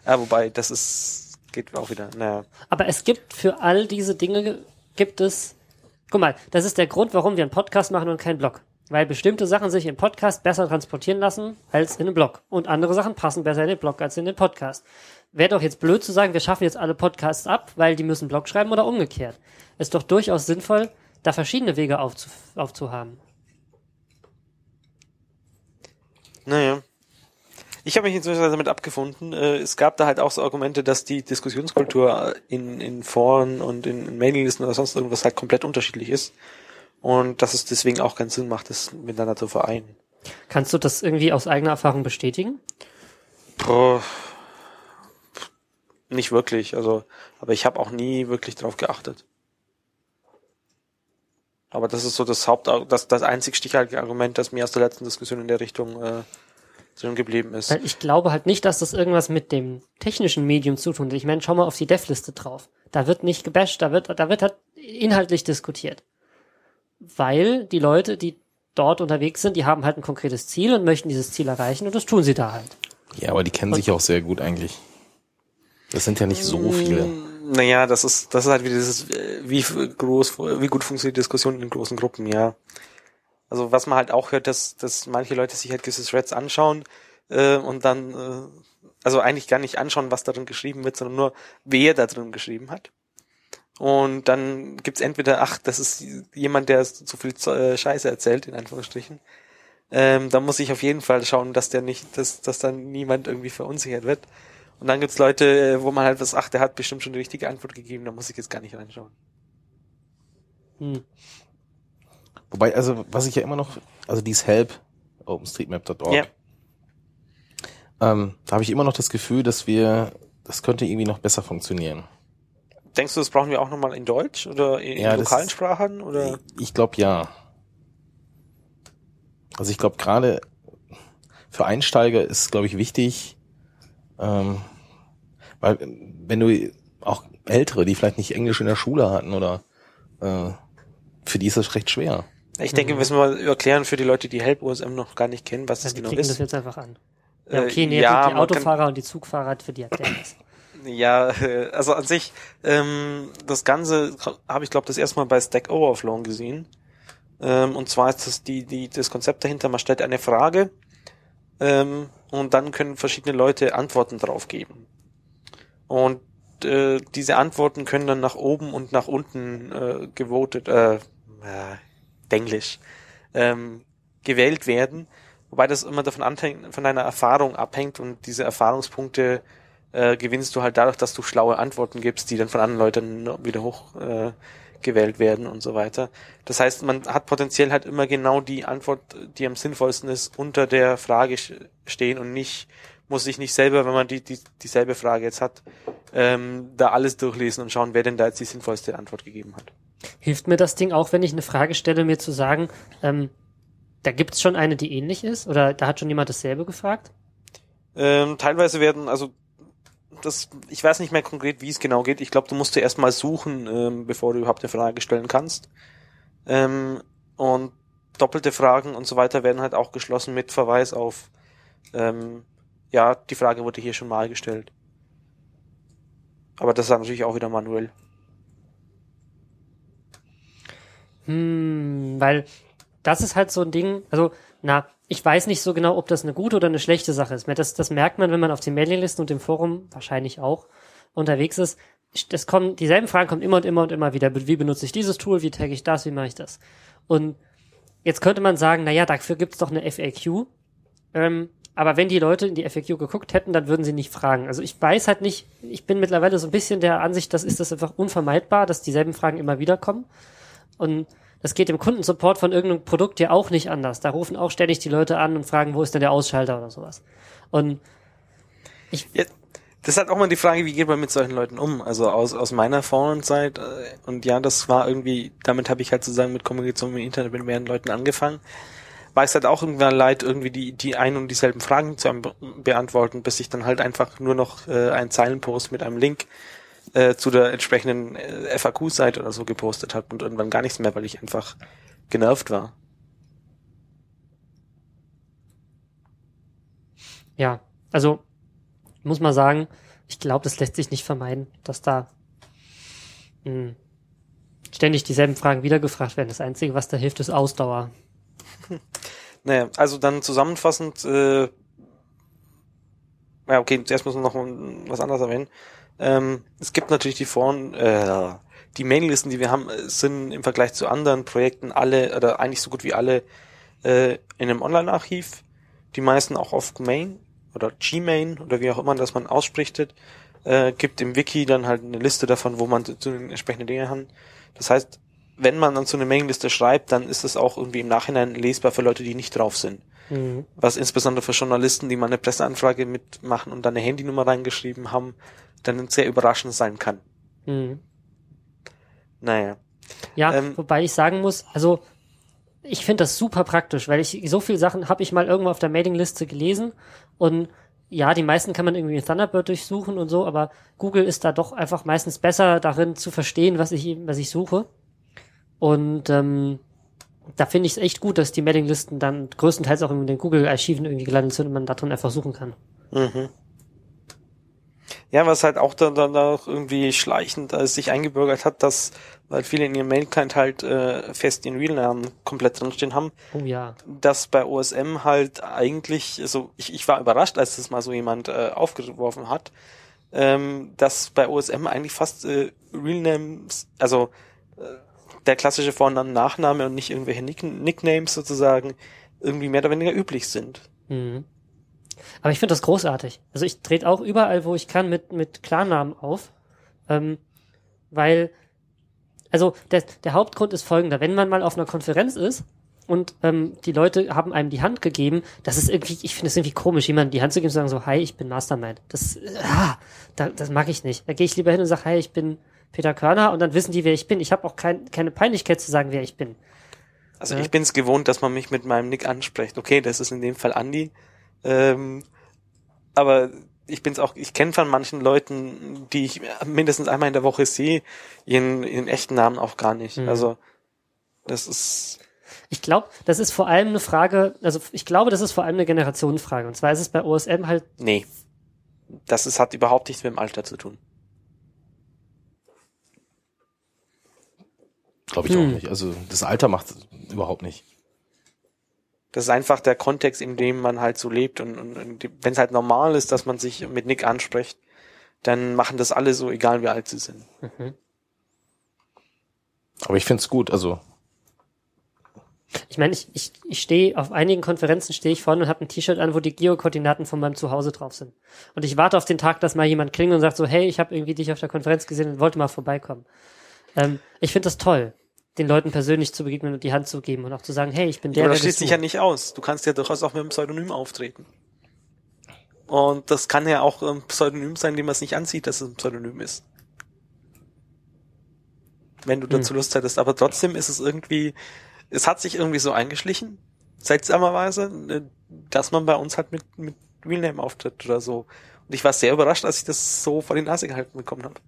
Ja, wobei, das ist, geht auch wieder, naja. Aber es gibt für all diese Dinge, gibt es, guck mal, das ist der Grund, warum wir einen Podcast machen und keinen Blog. Weil bestimmte Sachen sich im Podcast besser transportieren lassen als in einem Blog. Und andere Sachen passen besser in den Blog als in den Podcast. Wäre doch jetzt blöd zu sagen, wir schaffen jetzt alle Podcasts ab, weil die müssen Blog schreiben oder umgekehrt. Ist doch durchaus sinnvoll, da verschiedene Wege aufzu aufzuhaben. Naja. Ich habe mich inzwischen damit abgefunden. Äh, es gab da halt auch so Argumente, dass die Diskussionskultur in, in Foren und in, in Mailinglisten oder sonst irgendwas halt komplett unterschiedlich ist. Und dass es deswegen auch keinen Sinn macht, das miteinander zu vereinen. Kannst du das irgendwie aus eigener Erfahrung bestätigen? Boah. Nicht wirklich, also, aber ich habe auch nie wirklich drauf geachtet. Aber das ist so das Haupt, das, das einzig stichhaltige Argument, das mir aus der letzten Diskussion in der Richtung äh, drin geblieben ist. Weil ich glaube halt nicht, dass das irgendwas mit dem technischen Medium zu tun hat. Ich meine, schau mal auf die Dev-Liste drauf. Da wird nicht gebasht, da wird, da wird halt inhaltlich diskutiert. Weil die Leute, die dort unterwegs sind, die haben halt ein konkretes Ziel und möchten dieses Ziel erreichen und das tun sie da halt. Ja, aber die kennen sich auch sehr gut eigentlich. Das sind ja nicht so viele. Naja, das ist, das ist halt wie dieses, äh, wie groß, wie gut funktioniert die Diskussion in großen Gruppen, ja. Also was man halt auch hört, dass, dass manche Leute sich halt gewisse Threads anschauen äh, und dann, äh, also eigentlich gar nicht anschauen, was darin geschrieben wird, sondern nur, wer da drin geschrieben hat. Und dann gibt's entweder, ach, das ist jemand, der zu viel äh, Scheiße erzählt, in Anführungsstrichen. Ähm, da muss ich auf jeden Fall schauen, dass der nicht, dass, dass dann niemand irgendwie verunsichert wird. Und dann gibt's Leute, äh, wo man halt was, ach, der hat bestimmt schon die richtige Antwort gegeben, da muss ich jetzt gar nicht reinschauen. Hm. Wobei, also, was ich ja immer noch, also dieses Help, openstreetmap.org, ja. ähm, da habe ich immer noch das Gefühl, dass wir, das könnte irgendwie noch besser funktionieren. Denkst du, das brauchen wir auch nochmal in Deutsch oder in, ja, lokalen das, Sprachen? Oder? Ich glaube ja. Also ich glaube gerade für Einsteiger ist, glaube ich, wichtig, ähm, weil wenn du auch Ältere, die vielleicht nicht Englisch in der Schule hatten oder äh, für die ist das recht schwer. Ich denke, wir müssen mal erklären für die Leute, die Help OSM noch gar nicht kennen, was ja, das genau ist. das jetzt einfach an. Ja, okay, nee, ja, die, Autofahrer und die Zugfahrer, für die erklären das. Ja, also an sich, ähm, das Ganze habe ich glaube das erste Mal bei Stack Overflow gesehen. Ähm, und zwar ist das die, die, das Konzept dahinter, man stellt eine Frage ähm, und dann können verschiedene Leute Antworten drauf geben. Und äh, diese Antworten können dann nach oben und nach unten äh, gewotet, äh, äh, Englisch, ähm, gewählt werden, wobei das immer davon anhängt, von deiner Erfahrung abhängt und diese Erfahrungspunkte äh, gewinnst du halt dadurch, dass du schlaue Antworten gibst, die dann von anderen Leuten wieder hoch äh, gewählt werden und so weiter. Das heißt, man hat potenziell halt immer genau die Antwort, die am sinnvollsten ist, unter der Frage stehen und nicht muss sich nicht selber, wenn man die, die dieselbe Frage jetzt hat, ähm, da alles durchlesen und schauen, wer denn da jetzt die sinnvollste Antwort gegeben hat. Hilft mir das Ding auch, wenn ich eine Frage stelle, mir zu sagen, ähm, da gibt's schon eine, die ähnlich ist? Oder da hat schon jemand dasselbe gefragt? Ähm, teilweise werden, also das, ich weiß nicht mehr konkret, wie es genau geht. Ich glaube, du musst zuerst mal suchen, ähm, bevor du überhaupt eine Frage stellen kannst. Ähm, und doppelte Fragen und so weiter werden halt auch geschlossen mit Verweis auf, ähm, ja, die Frage wurde hier schon mal gestellt. Aber das ist natürlich auch wieder manuell. Hm, weil das ist halt so ein Ding, also, na, ich weiß nicht so genau, ob das eine gute oder eine schlechte Sache ist. Das, das merkt man, wenn man auf den Mailinglisten und dem Forum wahrscheinlich auch unterwegs ist. Es kommen, dieselben Fragen kommen immer und immer und immer wieder. Wie benutze ich dieses Tool? Wie tagge ich das? Wie mache ich das? Und jetzt könnte man sagen, na ja, dafür gibt's doch eine FAQ. Ähm, aber wenn die Leute in die FAQ geguckt hätten, dann würden sie nicht fragen. Also ich weiß halt nicht, ich bin mittlerweile so ein bisschen der Ansicht, das ist das einfach unvermeidbar, dass dieselben Fragen immer wieder kommen. Und das geht im Kundensupport von irgendeinem Produkt ja auch nicht anders. Da rufen auch ständig die Leute an und fragen, wo ist denn der Ausschalter oder sowas. Und ich. Ja, das halt auch mal die Frage, wie geht man mit solchen Leuten um? Also aus, aus meiner Vorhand-Zeit, äh, und ja, das war irgendwie, damit habe ich halt sozusagen mit Kommunikation im Internet mit mehreren Leuten angefangen. War es halt auch irgendwann leid, irgendwie die, die ein und dieselben Fragen zu beantworten, bis ich dann halt einfach nur noch äh, einen Zeilenpost mit einem Link äh, zu der entsprechenden äh, FAQ-Seite oder so gepostet habe und irgendwann gar nichts mehr, weil ich einfach genervt war. Ja, also muss man sagen, ich glaube, das lässt sich nicht vermeiden, dass da mh, hm, ständig dieselben Fragen wieder gefragt werden. Das Einzige, was da hilft, ist Ausdauer. Naja, also dann zusammenfassend, äh, ja, okay, zuerst müssen wir noch was anderes erwähnen. Ähm, es gibt natürlich die Foren, äh, die Mailinglisten, die wir haben, sind im Vergleich zu anderen Projekten alle, oder eigentlich so gut wie alle, äh, in einem Online-Archiv. Die meisten auch auf Main oder Gmain oder wie auch immer das man ausspricht, äh, gibt im Wiki dann halt eine Liste davon, wo man zu den entsprechenden Dingen hat. Das heißt, wenn man dann so eine Mailingliste schreibt, dann ist es auch irgendwie im Nachhinein lesbar für Leute, die nicht drauf sind. Mhm. Was insbesondere für Journalisten, die mal eine Presseanfrage mitmachen und dann eine Handynummer reingeschrieben haben, dann sehr überraschend sein kann. Mhm. Naja. Ja, ähm, wobei ich sagen muss, also ich finde das super praktisch, weil ich so viele Sachen habe ich mal irgendwo auf der Mailingliste gelesen und ja, die meisten kann man irgendwie in Thunderbird durchsuchen und so, aber Google ist da doch einfach meistens besser darin zu verstehen, was ich was ich suche. Und ähm, da finde ich es echt gut, dass die Mailinglisten dann größtenteils auch in den Google-Archiven irgendwie gelandet sind und man da drin einfach suchen kann. Mhm. Ja, was halt auch dann, dann auch irgendwie schleichend äh, sich eingebürgert hat, dass, weil viele in ihrem Mail-Client halt äh, fest den Real-Namen komplett drinstehen haben, Oh ja. dass bei OSM halt eigentlich, also ich, ich war überrascht, als das mal so jemand äh, aufgeworfen hat, ähm, dass bei OSM eigentlich fast äh, Real Names, also äh, der klassische Vorname, Nachname und nicht irgendwelche Nick Nicknames sozusagen irgendwie mehr oder weniger üblich sind. Mhm. Aber ich finde das großartig. Also ich trete auch überall, wo ich kann, mit, mit Klarnamen auf. Ähm, weil, also der, der Hauptgrund ist folgender. Wenn man mal auf einer Konferenz ist und ähm, die Leute haben einem die Hand gegeben, das ist irgendwie, ich finde es irgendwie komisch, jemandem die Hand zu geben und sagen so, hi, ich bin Mastermind. Das, äh, ah, da, das mag ich nicht. Da gehe ich lieber hin und sage, hi, ich bin Peter Körner und dann wissen die, wer ich bin. Ich habe auch kein, keine Peinlichkeit zu sagen, wer ich bin. Also Ja. ich bin es gewohnt, dass man mich mit meinem Nick anspricht. Okay, das ist in dem Fall Andi. Ähm, aber ich bin's auch, ich kenne von manchen Leuten, die ich mindestens einmal in der Woche sehe, ihren, ihren echten Namen auch gar nicht. Mhm. Also das ist Ich glaube, das ist vor allem eine Frage, also ich glaube, das ist vor allem eine Generationenfrage. Und zwar ist es bei OSM halt, nee. Das ist, hat überhaupt nichts mit dem Alter zu tun. Glaube ich Hm. auch nicht. Also das Alter macht es überhaupt nicht. Das ist einfach der Kontext, in dem man halt so lebt. Und, und, und wenn es halt normal ist, dass man sich mit Nick anspricht, dann machen das alle so, egal wie alt sie sind. Aber ich finde es gut. Also ich meine, ich, ich, ich stehe auf einigen Konferenzen stehe ich vorne und habe ein T-Shirt an, wo die Geokoordinaten von meinem Zuhause drauf sind. Und ich warte auf den Tag, dass mal jemand klingelt und sagt so, hey, ich habe irgendwie dich auf der Konferenz gesehen und wollte mal vorbeikommen. Ähm, ich finde das toll, den Leuten persönlich zu begegnen und die Hand zu geben und auch zu sagen, hey, ich bin der, Aber das schließt du. ja nicht aus. Du kannst ja durchaus auch mit einem Pseudonym auftreten. Und das kann ja auch ein Pseudonym sein, dem man es nicht ansieht, dass es ein Pseudonym ist. Wenn du dazu Lust hättest. Aber trotzdem ist es irgendwie, es hat sich irgendwie so eingeschlichen, seltsamerweise, äh, dass man bei uns halt mit, mit Realname auftritt oder so. Und ich war sehr überrascht, als ich das so vor die Nase gehalten bekommen habe.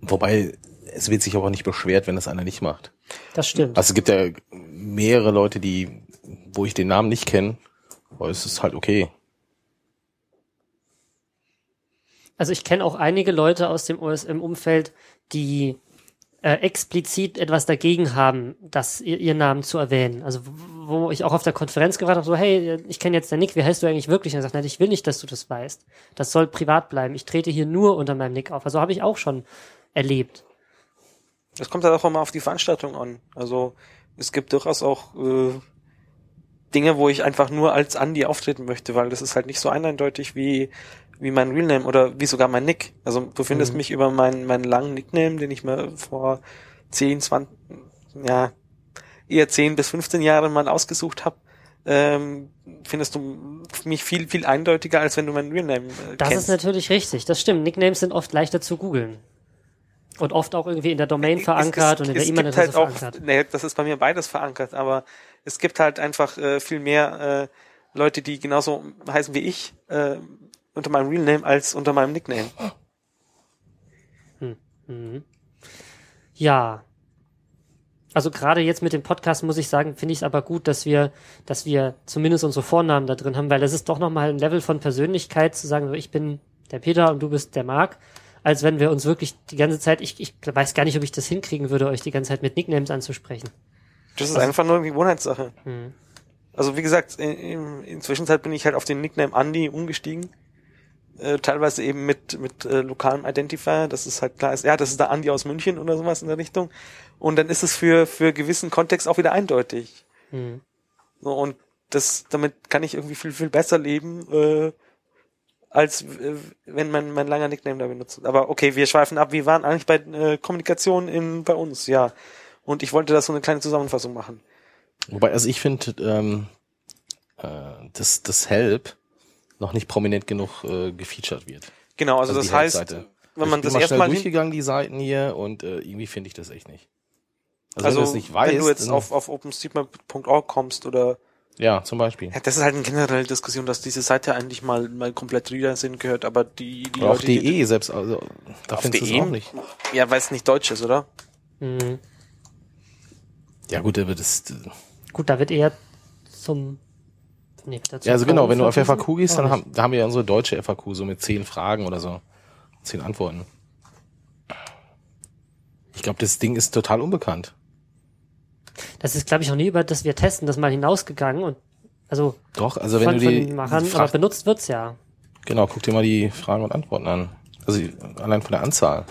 wobei es wird sich aber nicht beschwert, wenn das einer nicht macht. Das stimmt. Also es gibt ja mehrere Leute, die, wo ich den Namen nicht kenne, aber es ist halt okay. Also ich kenne auch einige Leute aus dem OSM-Umfeld, die äh, explizit etwas dagegen haben, das ihr, ihren Namen zu erwähnen. Also wo wo ich auch auf der Konferenz gefragt habe, so hey, ich kenne jetzt den Nick, wie heißt du eigentlich wirklich? Und er sagt, nein, ich will nicht, dass du das weißt. Das soll privat bleiben. Ich trete hier nur unter meinem Nick auf. Also habe ich auch schon erlebt. Das kommt halt auch immer auf die Veranstaltung an. Also es gibt durchaus auch äh, Dinge, wo ich einfach nur als Andi auftreten möchte, weil das ist halt nicht so eindeutig wie wie mein Realname oder wie sogar mein Nick. Also du findest Mhm. mich über meinen meinen langen Nickname, den ich mir vor 10, 20, ja, eher 10 bis 15 Jahren mal ausgesucht habe. Ähm, findest du mich viel, viel eindeutiger, als wenn du meinen Realname äh, Das kennst. ist natürlich richtig. Das stimmt. Nicknames sind oft leichter zu googeln. Und oft auch irgendwie in der Domain verankert und in der E-Mail-Adresse halt auch, verankert. nee, das ist bei mir beides verankert, aber es gibt halt einfach äh, viel mehr äh, Leute, die genauso heißen wie ich, äh, unter meinem Real Name als unter meinem Nickname. Mhm. Ja. Also gerade jetzt mit dem Podcast muss ich sagen, finde ich es aber gut, dass wir, dass wir zumindest unsere Vornamen da drin haben, weil es ist doch nochmal ein Level von Persönlichkeit zu sagen, ich bin der Peter und du bist der Marc, als wenn wir uns wirklich die ganze Zeit, ich, ich weiß gar nicht, ob ich das hinkriegen würde, euch die ganze Zeit mit Nicknames anzusprechen. Das ist einfach nur eine Gewohnheitssache. Mhm. Also wie gesagt, in, in, inzwischen bin ich halt auf den Nickname Andy umgestiegen. Äh, teilweise eben mit, mit äh, lokalem Identifier, das ist halt klar ist, ja, das ist der Andy aus München oder sowas in der Richtung. Und dann ist es für, für gewissen Kontext auch wieder eindeutig. Mhm. So, und das, damit kann ich irgendwie viel, viel besser leben, äh, als äh, wenn man mein langer Nickname da benutzt. Aber okay, wir schweifen ab. Wir waren eigentlich bei äh, Kommunikation in, bei uns, ja. Und ich wollte da so eine kleine Zusammenfassung machen. Wobei, also ich finde, ähm, äh, dass das Help noch nicht prominent genug äh, gefeatured wird. Genau, also, Also das heißt, wenn man ich bin das mal erstmal durchgegangen, die Seiten hier, und äh, irgendwie finde ich das echt nicht. Also, also wenn nicht weißt, wenn du jetzt dann, auf, auf openstreetmap.org kommst oder ja, zum Beispiel. ja, das ist halt eine generelle Diskussion, dass diese Seite eigentlich mal mal komplett Reader sind gehört, aber die die Oder Leute, die- DE selbst, also da auf findest du es DE? auch nicht. ja, weil es nicht deutsch ist, oder? Mhm. Ja gut, aber das, Gut, da wird eher zum. Nee, dazu ja, also genau, wenn du auf? FAQ gehst, dann haben, da haben wir ja unsere deutsche FAQ so mit zehn Fragen oder so. Zehn Antworten. Ich glaube, das Ding ist total unbekannt. Das ist, glaube ich, auch nie über das wir testen, das mal hinausgegangen und also Doch, also wenn du die, Machern, die aber benutzt wird's ja. genau, guck dir mal die Fragen und Antworten an. Also allein von der Anzahl.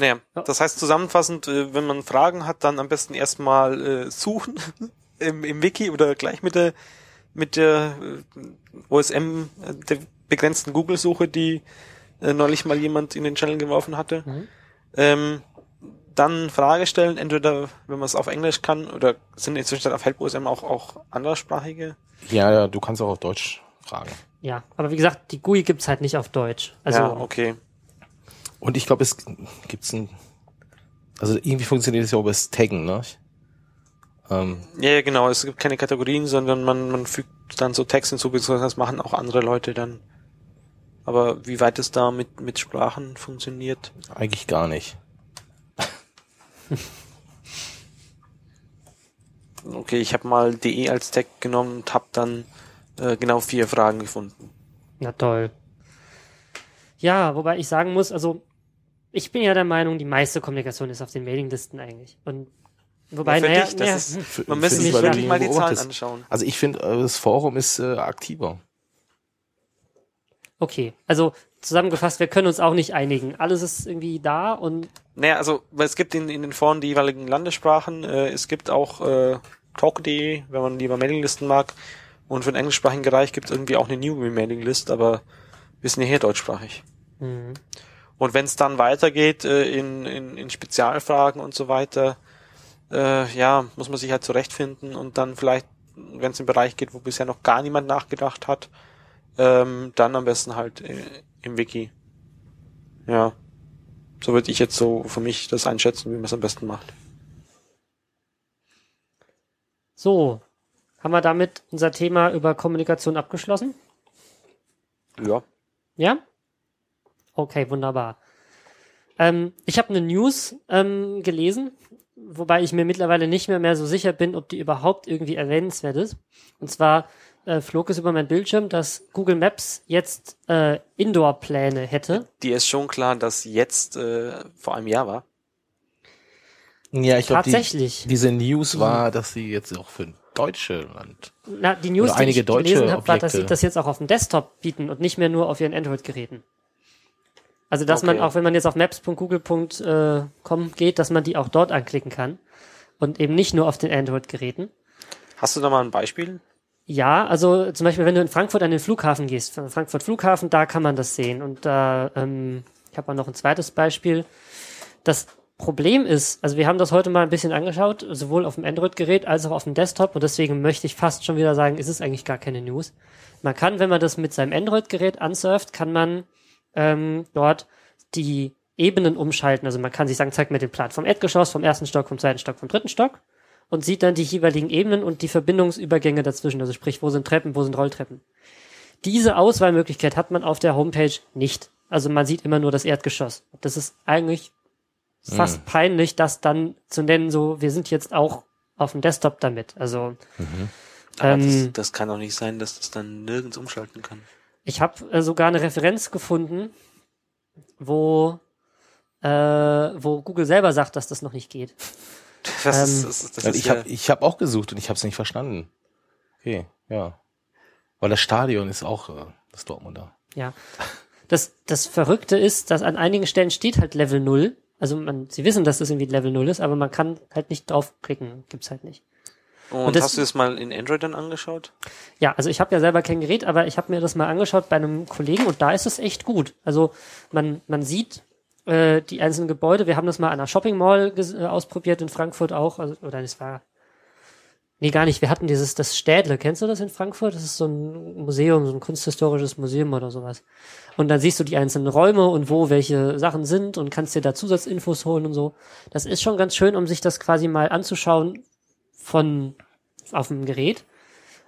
Naja, Ja. das heißt zusammenfassend, äh, wenn man Fragen hat, dann am besten erstmal äh, suchen im, im Wiki oder gleich mit der mit der äh, OSM äh, der begrenzten Google-Suche, die neulich mal jemand in den Channel geworfen hatte. Mhm. Ähm, dann Frage stellen, entweder wenn man es auf Englisch kann oder sind inzwischen auf Help OSM auch auch anderssprachige. Ja, ja, du kannst auch auf Deutsch fragen. Ja, aber wie gesagt, die GUI gibt's halt nicht auf Deutsch. Also ja, okay. Und ich glaube, es gibt's ein, also irgendwie funktioniert es ja über das Taggen, ne? Ähm, Ja, ja, genau. Es gibt keine Kategorien, sondern man, man fügt dann so Text hinzu, beziehungsweise das machen auch andere Leute dann. Aber wie weit es da mit, mit Sprachen funktioniert? eigentlich gar nicht. Okay, ich habe mal de als Tag genommen und habe dann äh, genau vier Fragen gefunden. Na toll. Ja, wobei ich sagen muss, also ich bin ja der Meinung, die meiste Kommunikation ist auf den Mailinglisten eigentlich. Und wobei, Ja, naja, dich, das naja, ist- Für- Man müsste sich ja wirklich mal die Zahlen anschauen. Also ich finde, äh, das Forum ist äh, aktiver. okay. Also zusammengefasst, wir können uns auch nicht einigen. Alles ist irgendwie da und Naja, also es gibt in, in den Foren die jeweiligen Landessprachen. Äh, es gibt auch äh, Talk.de, wenn man lieber Mailinglisten mag. Und für den englischsprachigen Bereich gibt es irgendwie auch eine Newbie-Mailinglist, aber wir sind ja hier deutschsprachig. hm, Und wenn es dann weitergeht äh, in, in, in Spezialfragen und so weiter, äh, ja, muss man sich halt zurechtfinden und dann vielleicht, wenn es im Bereich geht, wo bisher noch gar niemand nachgedacht hat, ähm, dann am besten halt äh, im Wiki. Ja. So würde ich jetzt so für mich das einschätzen, wie man es am besten macht. so. Haben wir damit unser Thema über Kommunikation abgeschlossen? Ja. Ja? Okay, wunderbar. Ähm, ich habe eine News ähm, gelesen, wobei ich mir mittlerweile nicht mehr, mehr so sicher bin, ob die überhaupt irgendwie erwähnenswert ist. Und zwar äh, flog es über meinen Bildschirm, dass Google Maps jetzt äh, Indoor-Pläne hätte. Dir ist schon klar, dass jetzt äh, vor einem Jahr war. Ja, ich glaube, die, Tatsächlich. diese News war, dass sie jetzt auch für Deutschland. Na, die News, die einige ich deutsche gelesen habe, war, dass sie das jetzt auch auf dem Desktop bieten und nicht mehr nur auf ihren Android-Geräten. Also, dass man Okay. auch, wenn man jetzt auf maps.google.com geht, dass man die auch dort anklicken kann und eben nicht nur auf den Android-Geräten. Hast du da mal ein Beispiel? Ja, also zum Beispiel, wenn du in Frankfurt an den Flughafen gehst, Frankfurt Flughafen, da kann man das sehen. Und da, ähm, ich habe auch noch ein zweites Beispiel. Das Problem ist, also wir haben das heute mal ein bisschen angeschaut, sowohl auf dem Android-Gerät als auch auf dem Desktop. Und deswegen möchte ich fast schon wieder sagen, es ist eigentlich gar keine News. Man kann, wenn man das mit seinem Android-Gerät ansurft, kann man ähm, dort die Ebenen umschalten. Also man kann sich sagen, zeig mir den Plan vom Erdgeschoss, vom ersten Stock, vom zweiten Stock, vom dritten Stock und sieht dann die jeweiligen Ebenen und die Verbindungsübergänge dazwischen. Also sprich, wo sind Treppen, wo sind Rolltreppen. Diese Auswahlmöglichkeit hat man auf der Homepage nicht. Also man sieht immer nur das Erdgeschoss. Das ist eigentlich fast peinlich, das dann zu nennen, so, wir sind jetzt auch auf dem Desktop damit. Also Aber Ähm, das, das kann doch nicht sein, dass das dann nirgends umschalten kann. ich habe äh, sogar eine Referenz gefunden, wo, äh, wo Google selber sagt, dass das noch nicht geht. Das Ähm, ist, das, ist- das Weil ist ich ja, habe ich hab auch gesucht und ich habe es nicht verstanden. Okay, ja. Weil das Stadion ist auch äh, das Dortmunder. Ja. Das, das Verrückte ist, dass an einigen Stellen steht halt Level 0. Also man, sie wissen, dass das irgendwie Level 0 ist, aber man kann halt nicht draufklicken. Gibt's halt nicht. und das- hast du das mal in Android dann angeschaut? Ja, also ich habe ja selber kein Gerät, aber ich habe mir das mal angeschaut bei einem Kollegen und da ist es echt gut. Also man, man sieht äh, die einzelnen Gebäude. Wir haben das mal an einer Shopping Mall äh, ausprobiert in Frankfurt auch. Also, oder es war. Nee, gar nicht. Wir hatten dieses, das Städle. Kennst du das in Frankfurt? Das ist so ein Museum, so ein kunsthistorisches Museum oder sowas. Und dann siehst du die einzelnen Räume und wo welche Sachen sind und kannst dir da Zusatzinfos holen und so. Das ist schon ganz schön, um sich das quasi mal anzuschauen von auf dem Gerät.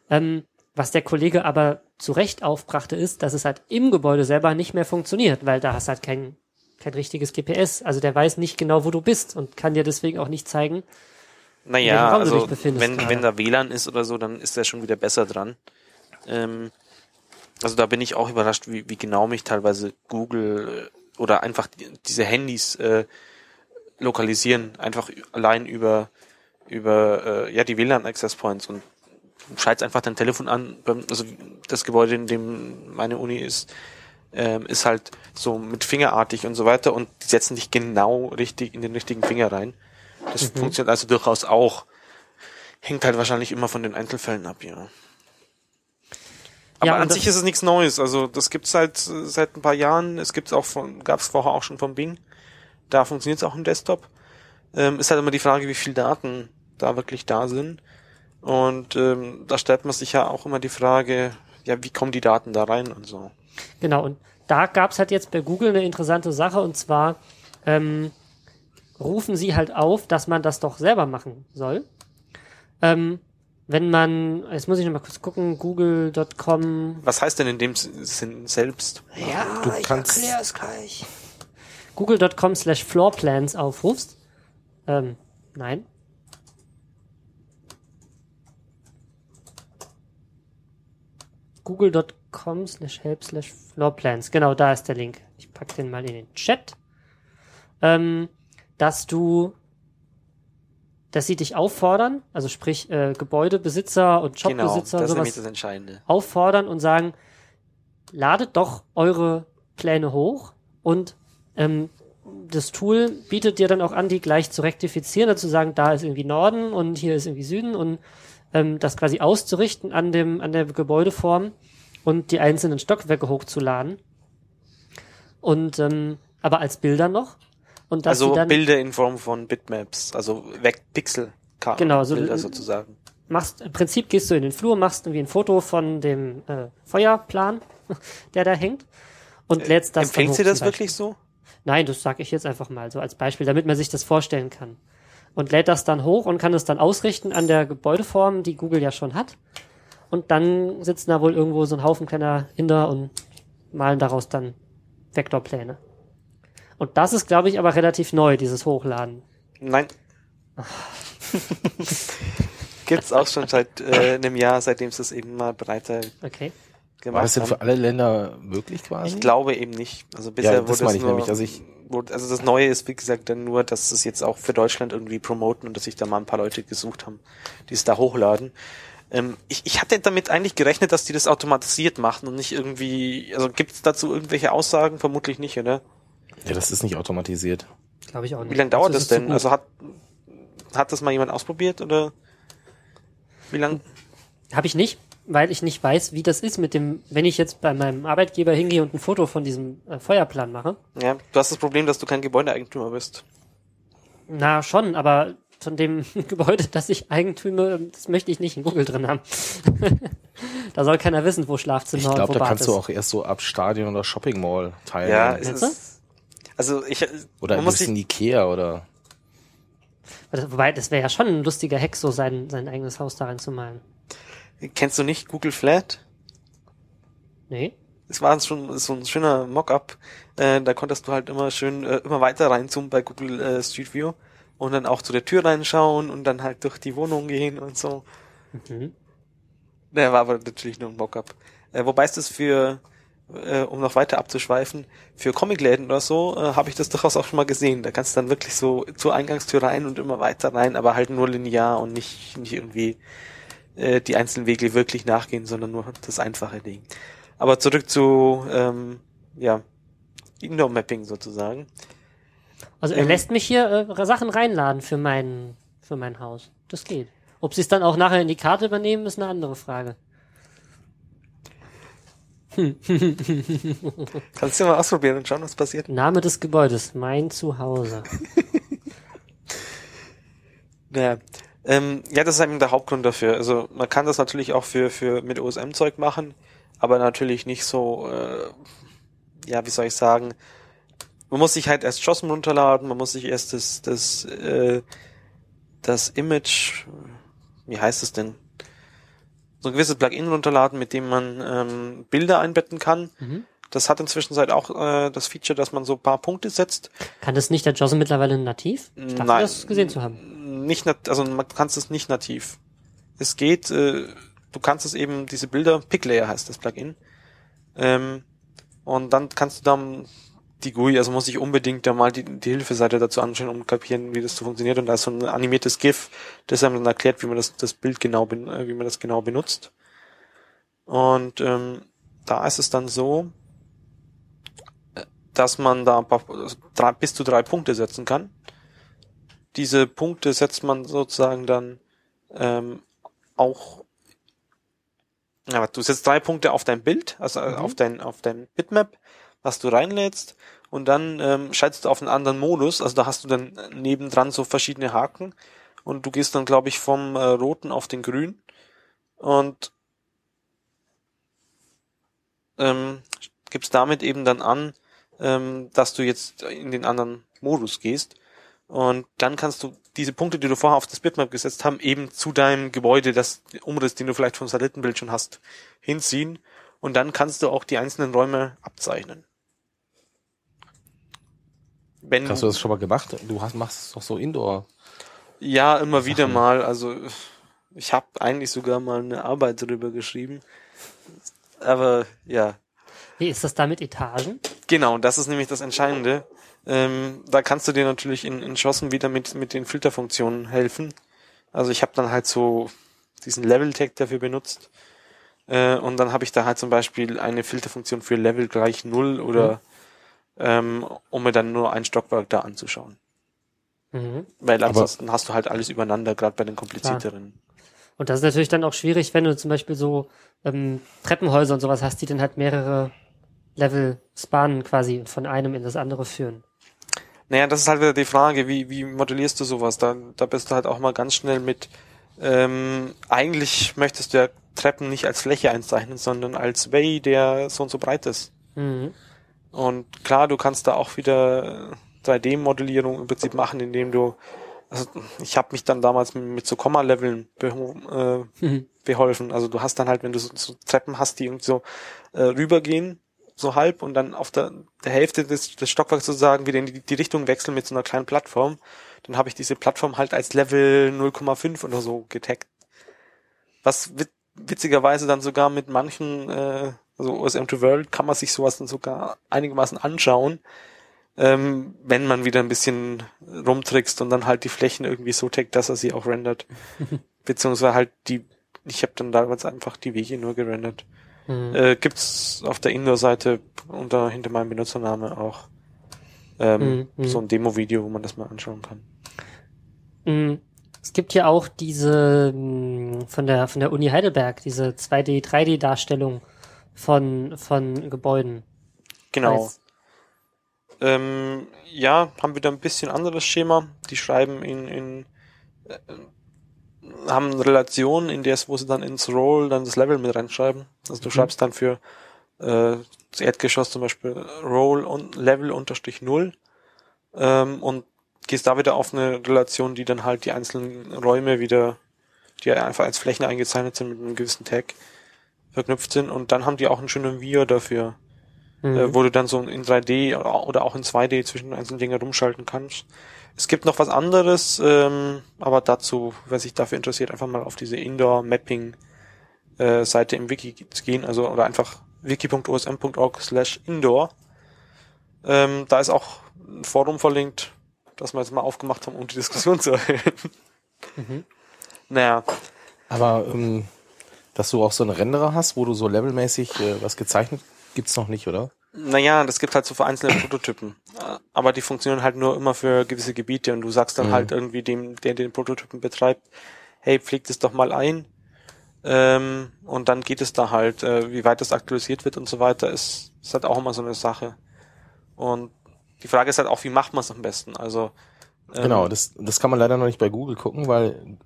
Ähm, was der Kollege aber zu Recht aufbrachte, ist, dass es halt im Gebäude selber nicht mehr funktioniert, weil da hast halt kein, kein richtiges GPS. Also der weiß nicht genau, wo du bist und kann dir deswegen auch nicht zeigen, Naja, also dich befindest wenn, gerade. wenn da WLAN ist oder so, dann ist der schon wieder besser dran. Ähm, also da bin ich auch überrascht, wie, wie genau mich teilweise Google äh, oder einfach die, diese Handys äh, lokalisieren, einfach allein über über äh, ja die WLAN Access Points und du schaltest einfach dein Telefon an. Also das Gebäude, in dem meine Uni ist, ähm, ist halt so mit fingerartig und so weiter und die setzen dich genau richtig in den richtigen Finger rein. Das funktioniert also durchaus auch. Hängt halt wahrscheinlich immer von den Einzelfällen ab, ja. Aber Ja, an sich ist es nichts Neues. Also das gibt's seit seit ein paar Jahren. Es gibt's auch von, gab's vorher auch schon vom Bing. Da funktioniert es auch im Desktop. Ähm, ist halt immer die Frage, wie viel Daten da wirklich da sind. Und ähm, da stellt man sich ja auch immer die Frage, ja, wie kommen die Daten da rein und so. Genau, und da gab's halt jetzt bei Google eine interessante Sache und zwar ähm, rufen sie halt auf, dass man das doch selber machen soll. Ähm, wenn man, jetzt muss ich noch mal kurz gucken, google.com. Was heißt denn in dem Sinn selbst? Ja, Du kannst- es gleich. Google.com slash floorplans aufrufst. Ähm, nein. Google.com slash help slash floorplans. Genau, da ist der Link. Ich pack den mal in den Chat. Ähm, dass du, dass sie dich auffordern, also sprich äh, Gebäudebesitzer und Genau, Shopbesitzer das und ist sowas das Entscheidende. auffordern und sagen, ladet doch eure Pläne hoch und ähm, das Tool bietet dir dann auch an, die gleich zu rektifizieren, dazu sagen, da ist irgendwie Norden und hier ist irgendwie Süden und ähm, das quasi auszurichten an dem an der Gebäudeform und die einzelnen Stockwerke hochzuladen und ähm, aber als Bilder noch und dass also dann Bilder in Form von Bitmaps, also weg Pixel Genau, so- Bilder sozusagen. machst, im Prinzip gehst du in den Flur, machst irgendwie ein Foto von dem äh, Feuerplan, der da hängt und lädst das dann Empfehlen Sie das wirklich so? Nein, das sage ich jetzt einfach mal so als Beispiel, damit man sich das vorstellen kann. Und lädt das dann hoch und kann es dann ausrichten an der Gebäudeform, die Google ja schon hat. Und dann sitzen da wohl irgendwo so ein Haufen kleiner Inder und malen daraus dann Vektorpläne. Und das ist, glaube ich, aber relativ neu, dieses Hochladen. Nein. Gibt's auch schon seit äh, einem Jahr, seitdem es eben mal breiter Okay. War gemacht das denn haben. für alle Länder möglich quasi? Ich glaube eben nicht. Also bisher Ja, das wurde meine es ich nur, nämlich. Also ich- wurde, also das Neue ist, wie gesagt, dann nur, dass es jetzt auch für Deutschland irgendwie promoten und dass sich da mal ein paar Leute gesucht haben, die es da hochladen. Ähm, ich, ich hatte damit eigentlich gerechnet, dass die das automatisiert machen und nicht irgendwie, also gibt es dazu irgendwelche Aussagen? Vermutlich nicht, oder? Ja, das ist nicht automatisiert. Glaube ich auch nicht. Wie lange dauert Dazu das denn? Also hat, hat das mal jemand ausprobiert oder wie lange? Habe ich nicht, weil ich nicht weiß, wie das ist mit dem, wenn ich jetzt bei meinem Arbeitgeber hingehe und ein Foto von diesem äh, Feuerplan mache. Ja, du hast das Problem, dass du kein Gebäudeeigentümer bist. Na schon, aber von dem Gebäude, das ich eigentüme, das möchte ich nicht in Google drin haben. da soll keiner wissen, wo Schlafzimmer Ich und glaube, wo da Bad kannst ist. du auch erst so ab Stadion oder Shopping Mall teilen. Ja, es ist, also ich, oder man ein muss bisschen sich, Ikea oder. Wobei, das wäre ja schon ein lustiger Hack, so sein, sein eigenes Haus da reinzumalen. kennst du nicht Google Flat? Nee? Es war schon so ein schöner Mockup. Äh, da konntest du halt immer schön äh, immer weiter reinzoomen bei Google äh, Street View und dann auch zu der Tür reinschauen und dann halt durch die Wohnung gehen und so. Mhm. Der war aber natürlich nur ein Mockup. Äh, wobei es das für, äh, um noch weiter abzuschweifen, für Comicläden oder so, äh, habe ich das durchaus auch schon mal gesehen. Da kannst du dann wirklich so zur Eingangstür rein und immer weiter rein, aber halt nur linear und nicht, nicht irgendwie äh, die einzelnen Wege wirklich nachgehen, sondern nur das einfache Ding. Aber zurück zu ähm, ja, Indoor-Mapping sozusagen. Also er Ähm. lässt mich hier äh, Sachen reinladen für mein, für mein Haus. Das geht. Ob sie es dann auch nachher in die Karte übernehmen, ist eine andere Frage. Kannst du mal ausprobieren und schauen, was passiert. Name des Gebäudes, mein Zuhause. Ja, ähm, ja, das ist eben der Hauptgrund dafür. Also man kann das natürlich auch für, für mit OSM-Zeug machen, aber natürlich nicht so, äh, ja, wie soll ich sagen, man muss sich halt erst JOSM runterladen, man muss sich erst das, das, äh, das Image, wie heißt es denn? So ein gewisses Plugin runterladen, mit dem man ähm, Bilder einbetten kann. Mhm. Das hat inzwischen seit auch äh, das Feature, dass man so ein paar Punkte setzt. Kann das nicht der JOSM mittlerweile nativ? Ich dachte, Nein. das gesehen zu haben. nicht, nat also man kannst es nicht nativ. Es geht, äh, du kannst es eben, diese Bilder, Picklayer heißt das Plugin. Ähm, und dann kannst du dann die GUI, also muss ich unbedingt da mal die, die Hilfeseite dazu anschauen, um kapieren, wie das so funktioniert. Und da ist so ein animiertes GIF, das einem dann erklärt, wie man das, das Bild genau, äh, wie man das genau benutzt. Und ähm, da ist es dann so, äh, dass man da ein paar, also drei, bis zu drei Punkte setzen kann. Diese Punkte setzt man sozusagen dann ähm, auch ja, du setzt drei Punkte auf dein Bild, also äh, auf dein auf dein Bitmap, was du reinlädst und dann ähm, schaltest du auf einen anderen Modus, also da hast du dann nebendran so verschiedene Haken und du gehst dann glaube ich vom äh, roten auf den grün und ähm, gibst damit eben dann an, ähm, dass du jetzt in den anderen Modus gehst und dann kannst du diese Punkte, die du vorher auf das Bitmap gesetzt haben, eben zu deinem Gebäude, das Umriss, den du vielleicht vom Satellitenbild schon hast, hinziehen. Und dann kannst du auch die einzelnen Räume abzeichnen. Wenn Hast du das schon mal gemacht? Du hast, machst es doch so Indoor. ja, immer wieder Sachen. mal. Also ich habe eigentlich sogar mal eine Arbeit darüber geschrieben. Aber ja, Wie ist das da mit Etagen? Genau, das ist nämlich das Entscheidende. Ähm, da kannst du dir natürlich in, in Schossen wieder mit, mit den Filterfunktionen helfen. Also ich habe dann halt so diesen Level-Tag dafür benutzt. Äh, und dann habe ich da halt zum Beispiel eine Filterfunktion für Level gleich null oder ähm, um mir dann nur ein Stockwerk da anzuschauen. Mhm. Weil ansonsten hast du halt alles übereinander, gerade bei den komplizierteren. Und das ist natürlich dann auch schwierig, wenn du zum Beispiel so ähm, Treppenhäuser und sowas hast, die dann halt mehrere Level spannen quasi und von einem in das andere führen. Naja, das ist halt wieder die Frage, wie, wie modellierst du sowas? Da, da bist du halt auch mal ganz schnell mit, ähm, eigentlich möchtest du ja Treppen nicht als Fläche einzeichnen, sondern als Way, der so und so breit ist. Mhm. Und klar, du kannst da auch wieder 3D-Modellierung im Prinzip machen, indem du, also ich habe mich dann damals mit, so Komma-Leveln beho- äh, Mhm. beholfen. Also du hast dann halt, wenn du so, so Treppen hast, die irgendwie so äh, rübergehen, so halb und dann auf der, der Hälfte des, des Stockwerks sozusagen wieder in die, die Richtung wechseln mit so einer kleinen Plattform, dann habe ich diese Plattform halt als Level 0,5 oder so getaggt. Was wit witzigerweise dann sogar mit manchen, äh, also OSM to World kann man sich sowas dann sogar einigermaßen anschauen, ähm, wenn man wieder ein bisschen rumtrickst und dann halt die Flächen irgendwie so taggt, dass er sie auch rendert. Beziehungsweise halt die, ich habe dann damals einfach die Wege nur gerendert. Mhm. Äh, gibt's auf der Indoor-Seite unter hinter meinem Benutzername auch ähm, Mhm, mhm. so ein Demo-Video, wo man das mal anschauen kann. Mhm. Es gibt ja auch diese mh, von der von der Uni Heidelberg diese 2D 3D Darstellung von von Gebäuden. Genau. Weiß. Ähm, ja, haben wieder ein bisschen anderes Schema. Die schreiben in, in äh, haben eine Relation, in der es, wo sie dann ins Roll dann das Level mit reinschreiben. Also du schreibst dann für äh, das Erdgeschoss zum Beispiel Roll und Level unterstrich null ähm, und gehst da wieder auf eine Relation, die dann halt die einzelnen Räume wieder, die einfach als Flächen eingezeichnet sind mit einem gewissen Tag verknüpft sind und dann haben die auch einen schönen Viewer dafür Mhm. äh, wo du dann so in 3D oder auch in 2D zwischen den einzelnen Dingen rumschalten kannst. Es gibt noch was anderes, ähm, aber dazu, wer sich dafür interessiert, einfach mal auf diese Indoor-Mapping-Seite im Wiki zu gehen, also oder einfach wiki.osm.org slash indoor. Ähm, da ist auch ein Forum verlinkt, das wir jetzt mal aufgemacht haben, um die Diskussion zu erhöhen. Mhm. Naja, Aber ähm, dass du auch so einen Renderer hast, wo du so levelmäßig äh, was gezeichnet, gibt's noch nicht, oder? Naja, das gibt halt so vereinzelte Prototypen. Äh, Aber die funktionieren halt nur immer für gewisse Gebiete und du sagst dann Mhm. halt irgendwie dem, der den Prototypen betreibt, hey, pflegt es doch mal ein. Ähm, und dann geht es da halt, äh, wie weit das aktualisiert wird und so weiter, ist, ist halt auch immer so eine Sache. Und die Frage ist halt auch, wie macht man es am besten? Also ähm, Genau, das, das kann man leider noch nicht bei Google gucken, weil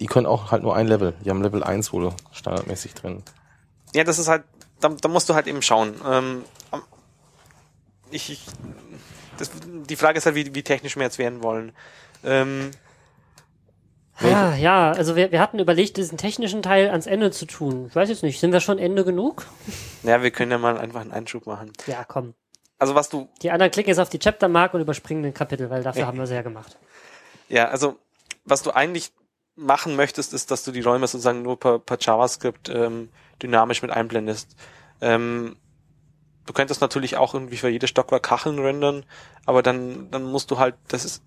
die können auch halt nur ein Level. Die haben Level 1 wohl standardmäßig drin. Ja, das ist halt, da, da musst du halt eben schauen. Ähm, ich, ich das, die Frage ist halt, wie, wie technisch wir jetzt werden wollen. Ähm, Ja, ja, also wir, wir hatten überlegt, diesen technischen Teil ans Ende zu tun. Ich weiß jetzt nicht, sind wir schon Ende genug? Ja, wir können ja mal einfach einen Einschub machen. Ja, komm. Also was du, Die anderen klicken jetzt auf die Chapter-Mark und überspringen den Kapitel, weil dafür Ja. haben wir sie ja gemacht. ja, also was du eigentlich machen möchtest, ist, dass du die Räume sozusagen nur per, per JavaScript ähm, dynamisch mit einblendest. Ähm, du könntest natürlich auch irgendwie für jedes Stockwerk Kacheln rendern, aber dann, dann musst du halt, das ist,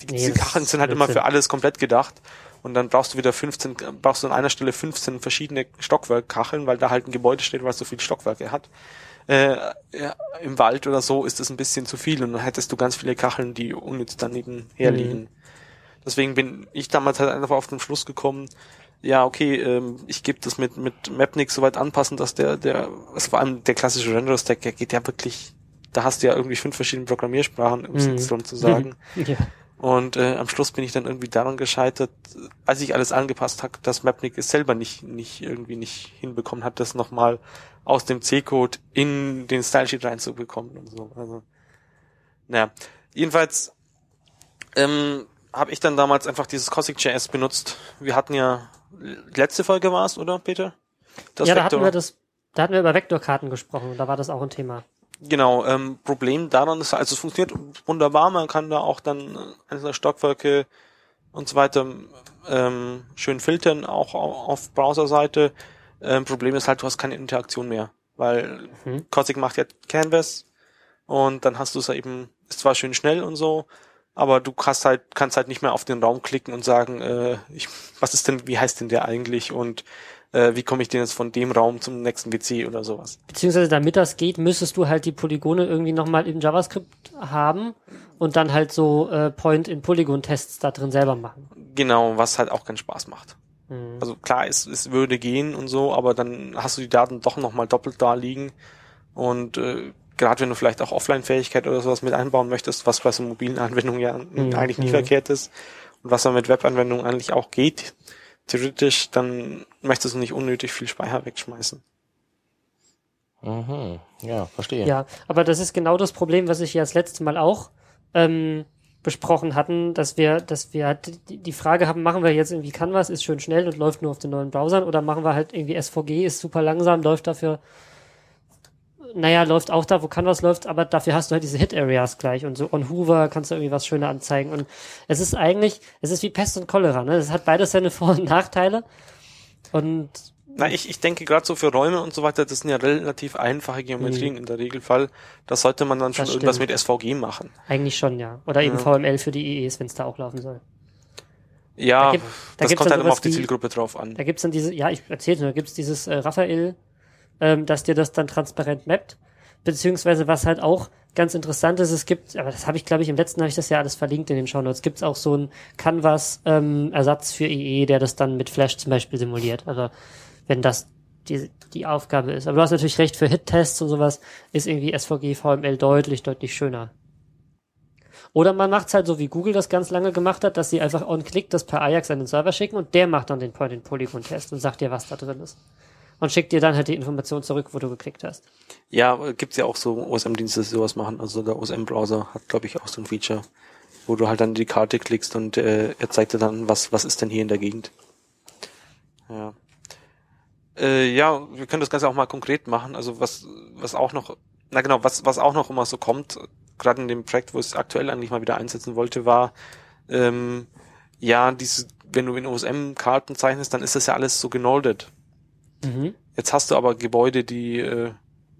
die, Nee, diese Kacheln sind halt immer für alles komplett gedacht. Und dann brauchst du wieder 15, brauchst du an einer Stelle 15 verschiedene Stockwerkkacheln, weil da halt ein Gebäude steht, was so viele Stockwerke hat. Äh, ja, Im Wald oder so ist das ein bisschen zu viel und dann hättest du ganz viele Kacheln, die unnütz daneben herliegen. Mhm. Deswegen bin ich damals halt einfach auf den Schluss gekommen, ja, okay, ähm, ich gebe das mit, mit Mapnik so weit anpassen, dass der, der, also vor allem der klassische Render-Stack, der geht ja wirklich, da hast du ja irgendwie fünf verschiedene Programmiersprachen, um es Mhm. jetzt drum zu sagen. Ja. Und äh, am Schluss bin ich dann irgendwie daran gescheitert, als ich alles angepasst habe, dass Mapnik es selber nicht, nicht irgendwie nicht hinbekommen hat, das nochmal aus dem C-Code in den Stylesheet reinzubekommen und so. Also, naja, jedenfalls ähm, habe ich dann damals einfach dieses Cossack.js benutzt. Wir hatten ja letzte Folge war es, oder Peter? Das ja, da hatten wir das, da hatten wir über Vektorkarten gesprochen und da war das auch ein Thema. Genau, ähm, Problem daran ist, also es funktioniert wunderbar, man kann da auch dann einzelne Stockwerke und so weiter ähm, schön filtern, auch au- auf Browserseite. Ähm, Problem ist halt, du hast keine Interaktion mehr, weil Mhm. Cossack macht ja Canvas und dann hast du es ja eben, ist zwar schön schnell und so, aber du kannst halt, kannst halt nicht mehr auf den Raum klicken und sagen, äh, ich, was ist denn, wie heißt denn der eigentlich und äh, wie komme ich denn jetzt von dem Raum zum nächsten WC oder sowas. Beziehungsweise damit das geht, müsstest du halt die Polygone irgendwie nochmal im JavaScript haben und dann halt so äh, Point-in-Polygon-Tests da drin selber machen. Genau, was halt auch keinen Spaß macht. Mhm. Also klar, es, es würde gehen und so, aber dann hast du die Daten doch nochmal doppelt da liegen. Und äh, gerade wenn du vielleicht auch Offline-Fähigkeit oder sowas mit einbauen möchtest, was bei so mobilen Anwendungen ja eigentlich nicht mhm. verkehrt ist und was dann mit Webanwendungen eigentlich auch geht, theoretisch, dann möchtest du nicht unnötig viel Speicher wegschmeißen. Mhm. Ja, verstehe. Ja, aber das ist genau das Problem, was ich ja das letzte Mal auch ähm, besprochen hatten, dass wir, dass wir halt die, die Frage haben, machen wir jetzt irgendwie Canvas, ist schön schnell und läuft nur auf den neuen Browsern oder machen wir halt irgendwie SVG, ist super langsam, läuft dafür, naja, läuft auch da, wo Canvas läuft, aber dafür hast du halt diese Hit-Areas gleich und so on Hoover kannst du irgendwie was schöner anzeigen und es ist eigentlich, es ist wie Pest und Cholera, ne? Es hat beides seine Vor- und Nachteile und Na, ich, ich denke gerade so für Räume und so weiter, das sind ja relativ einfache Geometrien in der Regelfall. Da sollte man dann schon Mhm. Irgendwas mit SVG machen. eigentlich schon, ja. Oder eben Ja. VML für die EEs, wenn es da auch laufen soll. Ja, Da gibt- da das kommt dann halt immer auf die Zielgruppe drauf an. Da gibt's dann diese, ja, ich erzählte, da gibt's dieses äh, Raphael, ähm, dass dir das dann transparent mappt. Beziehungsweise was halt auch ganz interessant ist, es gibt, aber das habe ich, glaube ich, im letzten habe ich das ja alles verlinkt in den Shownotes, gibt's auch so einen Canvas-Ersatz für EE, der das dann mit Flash zum Beispiel simuliert. Also wenn das die, die Aufgabe ist. Aber du hast natürlich recht, für Hit-Tests und sowas ist irgendwie SVG, VML deutlich, deutlich schöner. Oder man macht's halt so, wie Google das ganz lange gemacht hat, dass sie einfach on-click das per Ajax an den Server schicken und der macht dann den Point-in-Polygon-Test und sagt dir, was da drin ist. Und schickt dir dann halt die Information zurück, wo du geklickt hast. Ja, gibt's ja auch so OSM-Dienste, die sowas machen. Also der OSM-Browser hat, glaube ich, auch so ein Feature, wo du halt dann die Karte klickst und äh, er zeigt dir dann, was, was ist denn hier in der Gegend. Ja. Äh, ja, wir können das Ganze auch mal konkret machen. Also was, was auch noch, na genau, was, was auch noch immer so kommt, gerade in dem Projekt, wo ich es aktuell eigentlich mal wieder einsetzen wollte, war, ähm, ja, diese, wenn du in OSM-Karten zeichnest, dann ist das ja alles so genoldet. Mhm. Jetzt hast du aber Gebäude, die äh,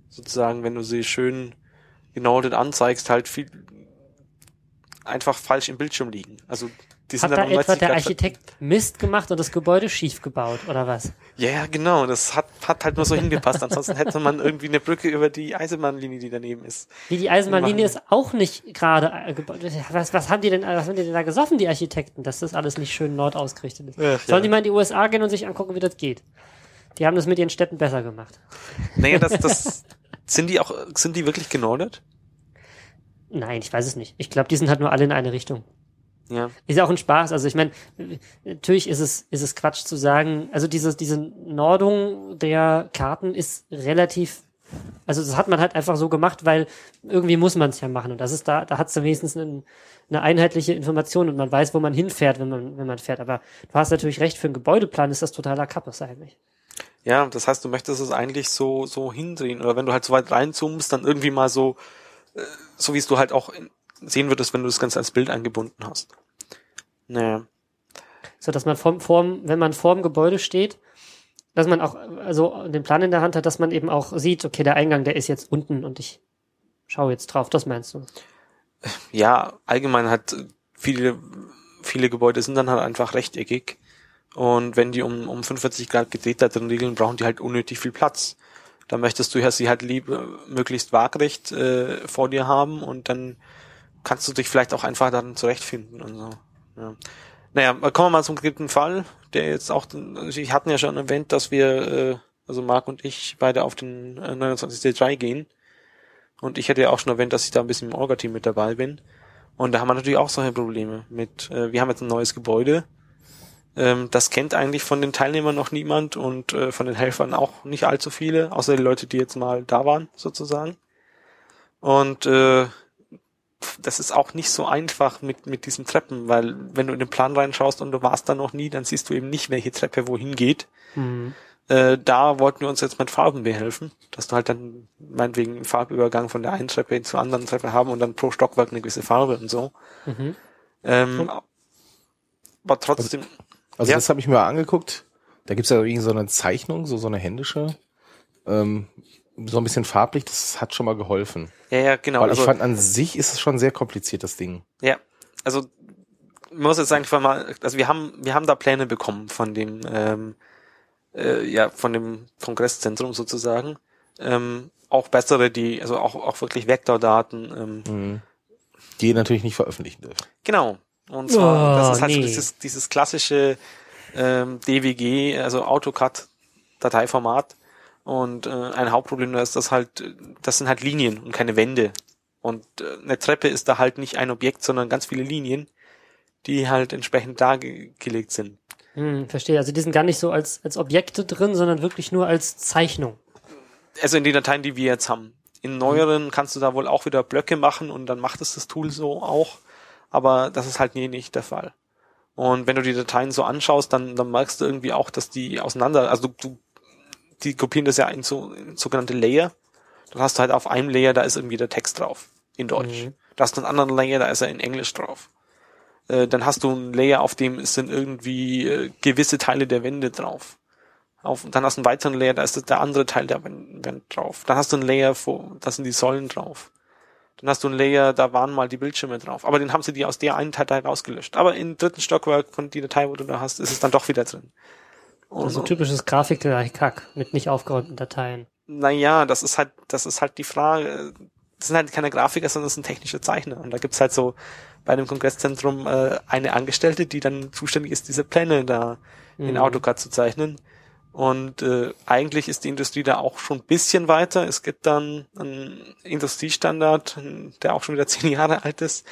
sozusagen, wenn du sie schön genauet anzeigst, halt viel einfach falsch im Bildschirm liegen. Also die sind Hat da dann etwa 90 der Architekt Mist gemacht und das Gebäude schief gebaut, oder was? Ja, ja, genau. Das hat, hat halt nur so hingepasst. Ansonsten hätte man irgendwie eine Brücke über die Eisenbahnlinie, die daneben ist. Wie die Eisenbahnlinie ist auch nicht gerade äh, gebaut. Was, was haben die denn, was haben die denn da gesoffen, die Architekten, dass das alles nicht schön nord ausgerichtet ist? Ach, Sollen ja. die mal in die USA gehen und sich angucken, wie das geht? Die haben das mit ihren Städten besser gemacht. Naja, das, das sind die auch, sind die wirklich genordet? Nein, ich weiß es nicht. Ich glaube, die sind halt nur alle in eine Richtung. Ja. Ist ja auch ein Spaß. Also ich meine, natürlich ist es, ist es Quatsch zu sagen, also diese, diese Nordung der Karten ist relativ, also das hat man halt einfach so gemacht, weil irgendwie muss man es ja machen. Und das ist da, da hat es dann wenigstens einen, eine einheitliche Information und man weiß, wo man hinfährt, wenn man, wenn man fährt. Aber du hast natürlich recht, für einen Gebäudeplan ist das totaler Kappes eigentlich. Ja, das heißt, du möchtest es eigentlich so, so hindrehen. Oder wenn du halt so weit reinzoomst, dann irgendwie mal so, äh, so wie es du halt auch sehen würdest, wenn du das Ganze als Bild eingebunden hast. Naja. So dass man vorm, vorm, wenn man vorm Gebäude steht, dass man auch, also den Plan in der Hand hat, dass man eben auch sieht, okay, der Eingang, der ist jetzt unten und ich schaue jetzt drauf. Das meinst du? Ja, allgemein hat viele, viele Gebäude sind dann halt einfach rechteckig. Und wenn die um, um 45 Grad gedreht da drin liegen, brauchen die halt unnötig viel Platz. Da möchtest du ja sie halt lieber möglichst waagrecht äh, vor dir haben und dann kannst du dich vielleicht auch einfach dann zurechtfinden und so. Ja. Naja, kommen wir mal zum dritten Fall, der jetzt auch, also ich hatten ja schon erwähnt, dass wir, äh, also Marc und ich beide auf den äh, 29C3 gehen. Und ich hätte ja auch schon erwähnt, dass ich da ein bisschen im Orga-Team mit dabei bin. Und da haben wir natürlich auch solche Probleme mit, äh, wir haben jetzt ein neues Gebäude. Ähm, das kennt eigentlich von den Teilnehmern noch niemand und äh, von den Helfern auch nicht allzu viele, außer die Leute, die jetzt mal da waren, sozusagen. Und äh, das ist auch nicht so einfach mit, mit diesen Treppen, weil wenn du in den Plan reinschaust und du warst da noch nie, dann siehst du eben nicht, welche Treppe wohin geht. Mhm. Äh, da wollten wir uns jetzt mit Farben behelfen, dass du halt dann meinetwegen einen Farbübergang von der einen Treppe zur anderen Treppe haben und dann pro Stockwerk eine gewisse Farbe und so. Mhm. Ähm, aber trotzdem, Also Ja. das habe ich mir angeguckt. Da gibt's ja irgendwie so eine Zeichnung, so so eine händische. Ähm, so ein bisschen farblich, das hat schon mal geholfen. ja, ja, genau. Weil also, ich fand, an sich ist es schon sehr kompliziert, das Ding. Ja, also man muss jetzt einfach mal, also wir haben wir haben da Pläne bekommen von dem ähm, äh, ja von dem Kongresszentrum sozusagen, ähm, auch bessere, die also auch auch wirklich Vektordaten. Ähm, Mhm. Die natürlich nicht veröffentlichen dürft. Genau. Und zwar, Oh, das ist halt so nee. dieses, dieses klassische ähm, DWG, also AutoCAD-Dateiformat. Und äh, ein Hauptproblem da ist, dass halt, das sind halt Linien und keine Wände. Und äh, eine Treppe ist da halt nicht ein Objekt, sondern ganz viele Linien, die halt entsprechend dargelegt sind. Hm, verstehe. Also die sind gar nicht so als, als Objekte drin, sondern wirklich nur als Zeichnung. Also in den Dateien, die wir jetzt haben. In neueren kannst du da wohl auch wieder Blöcke machen und dann macht es das Tool so auch. Aber das ist halt nie nicht der Fall. Und wenn du die Dateien so anschaust, dann, dann merkst du irgendwie auch, dass die auseinander, also du, du die kopieren das ja in so in sogenannte Layer. Dann hast du halt auf einem Layer, da ist irgendwie der Text drauf. In Deutsch. Mhm. Da hast du einen anderen Layer, da ist er in Englisch drauf. Äh, dann hast du einen Layer, auf dem sind irgendwie äh, gewisse Teile der Wände drauf. Auf, dann hast du einen weiteren Layer, da ist der andere Teil der Wand drauf. Dann hast du einen Layer, wo, da sind die Säulen drauf. Dann hast du einen Layer, da waren mal die Bildschirme drauf. Aber den haben sie dir aus der einen Datei rausgelöscht. Aber im dritten Stockwerk von die Datei, wo du da hast, ist es dann doch wieder drin. Und, Also typisches Grafikkack mit nicht aufgeräumten Dateien. naja, das ist halt, das ist halt die Frage. Das sind halt keine Grafiker, sondern das sind technische Zeichner. Und da gibt's halt so bei dem Kongresszentrum äh, eine Angestellte, die dann zuständig ist, diese Pläne da in Mhm. AutoCAD zu zeichnen. Und äh, eigentlich ist die Industrie da auch schon ein bisschen weiter. Es gibt dann einen Industriestandard, der auch schon wieder zehn Jahre alt ist,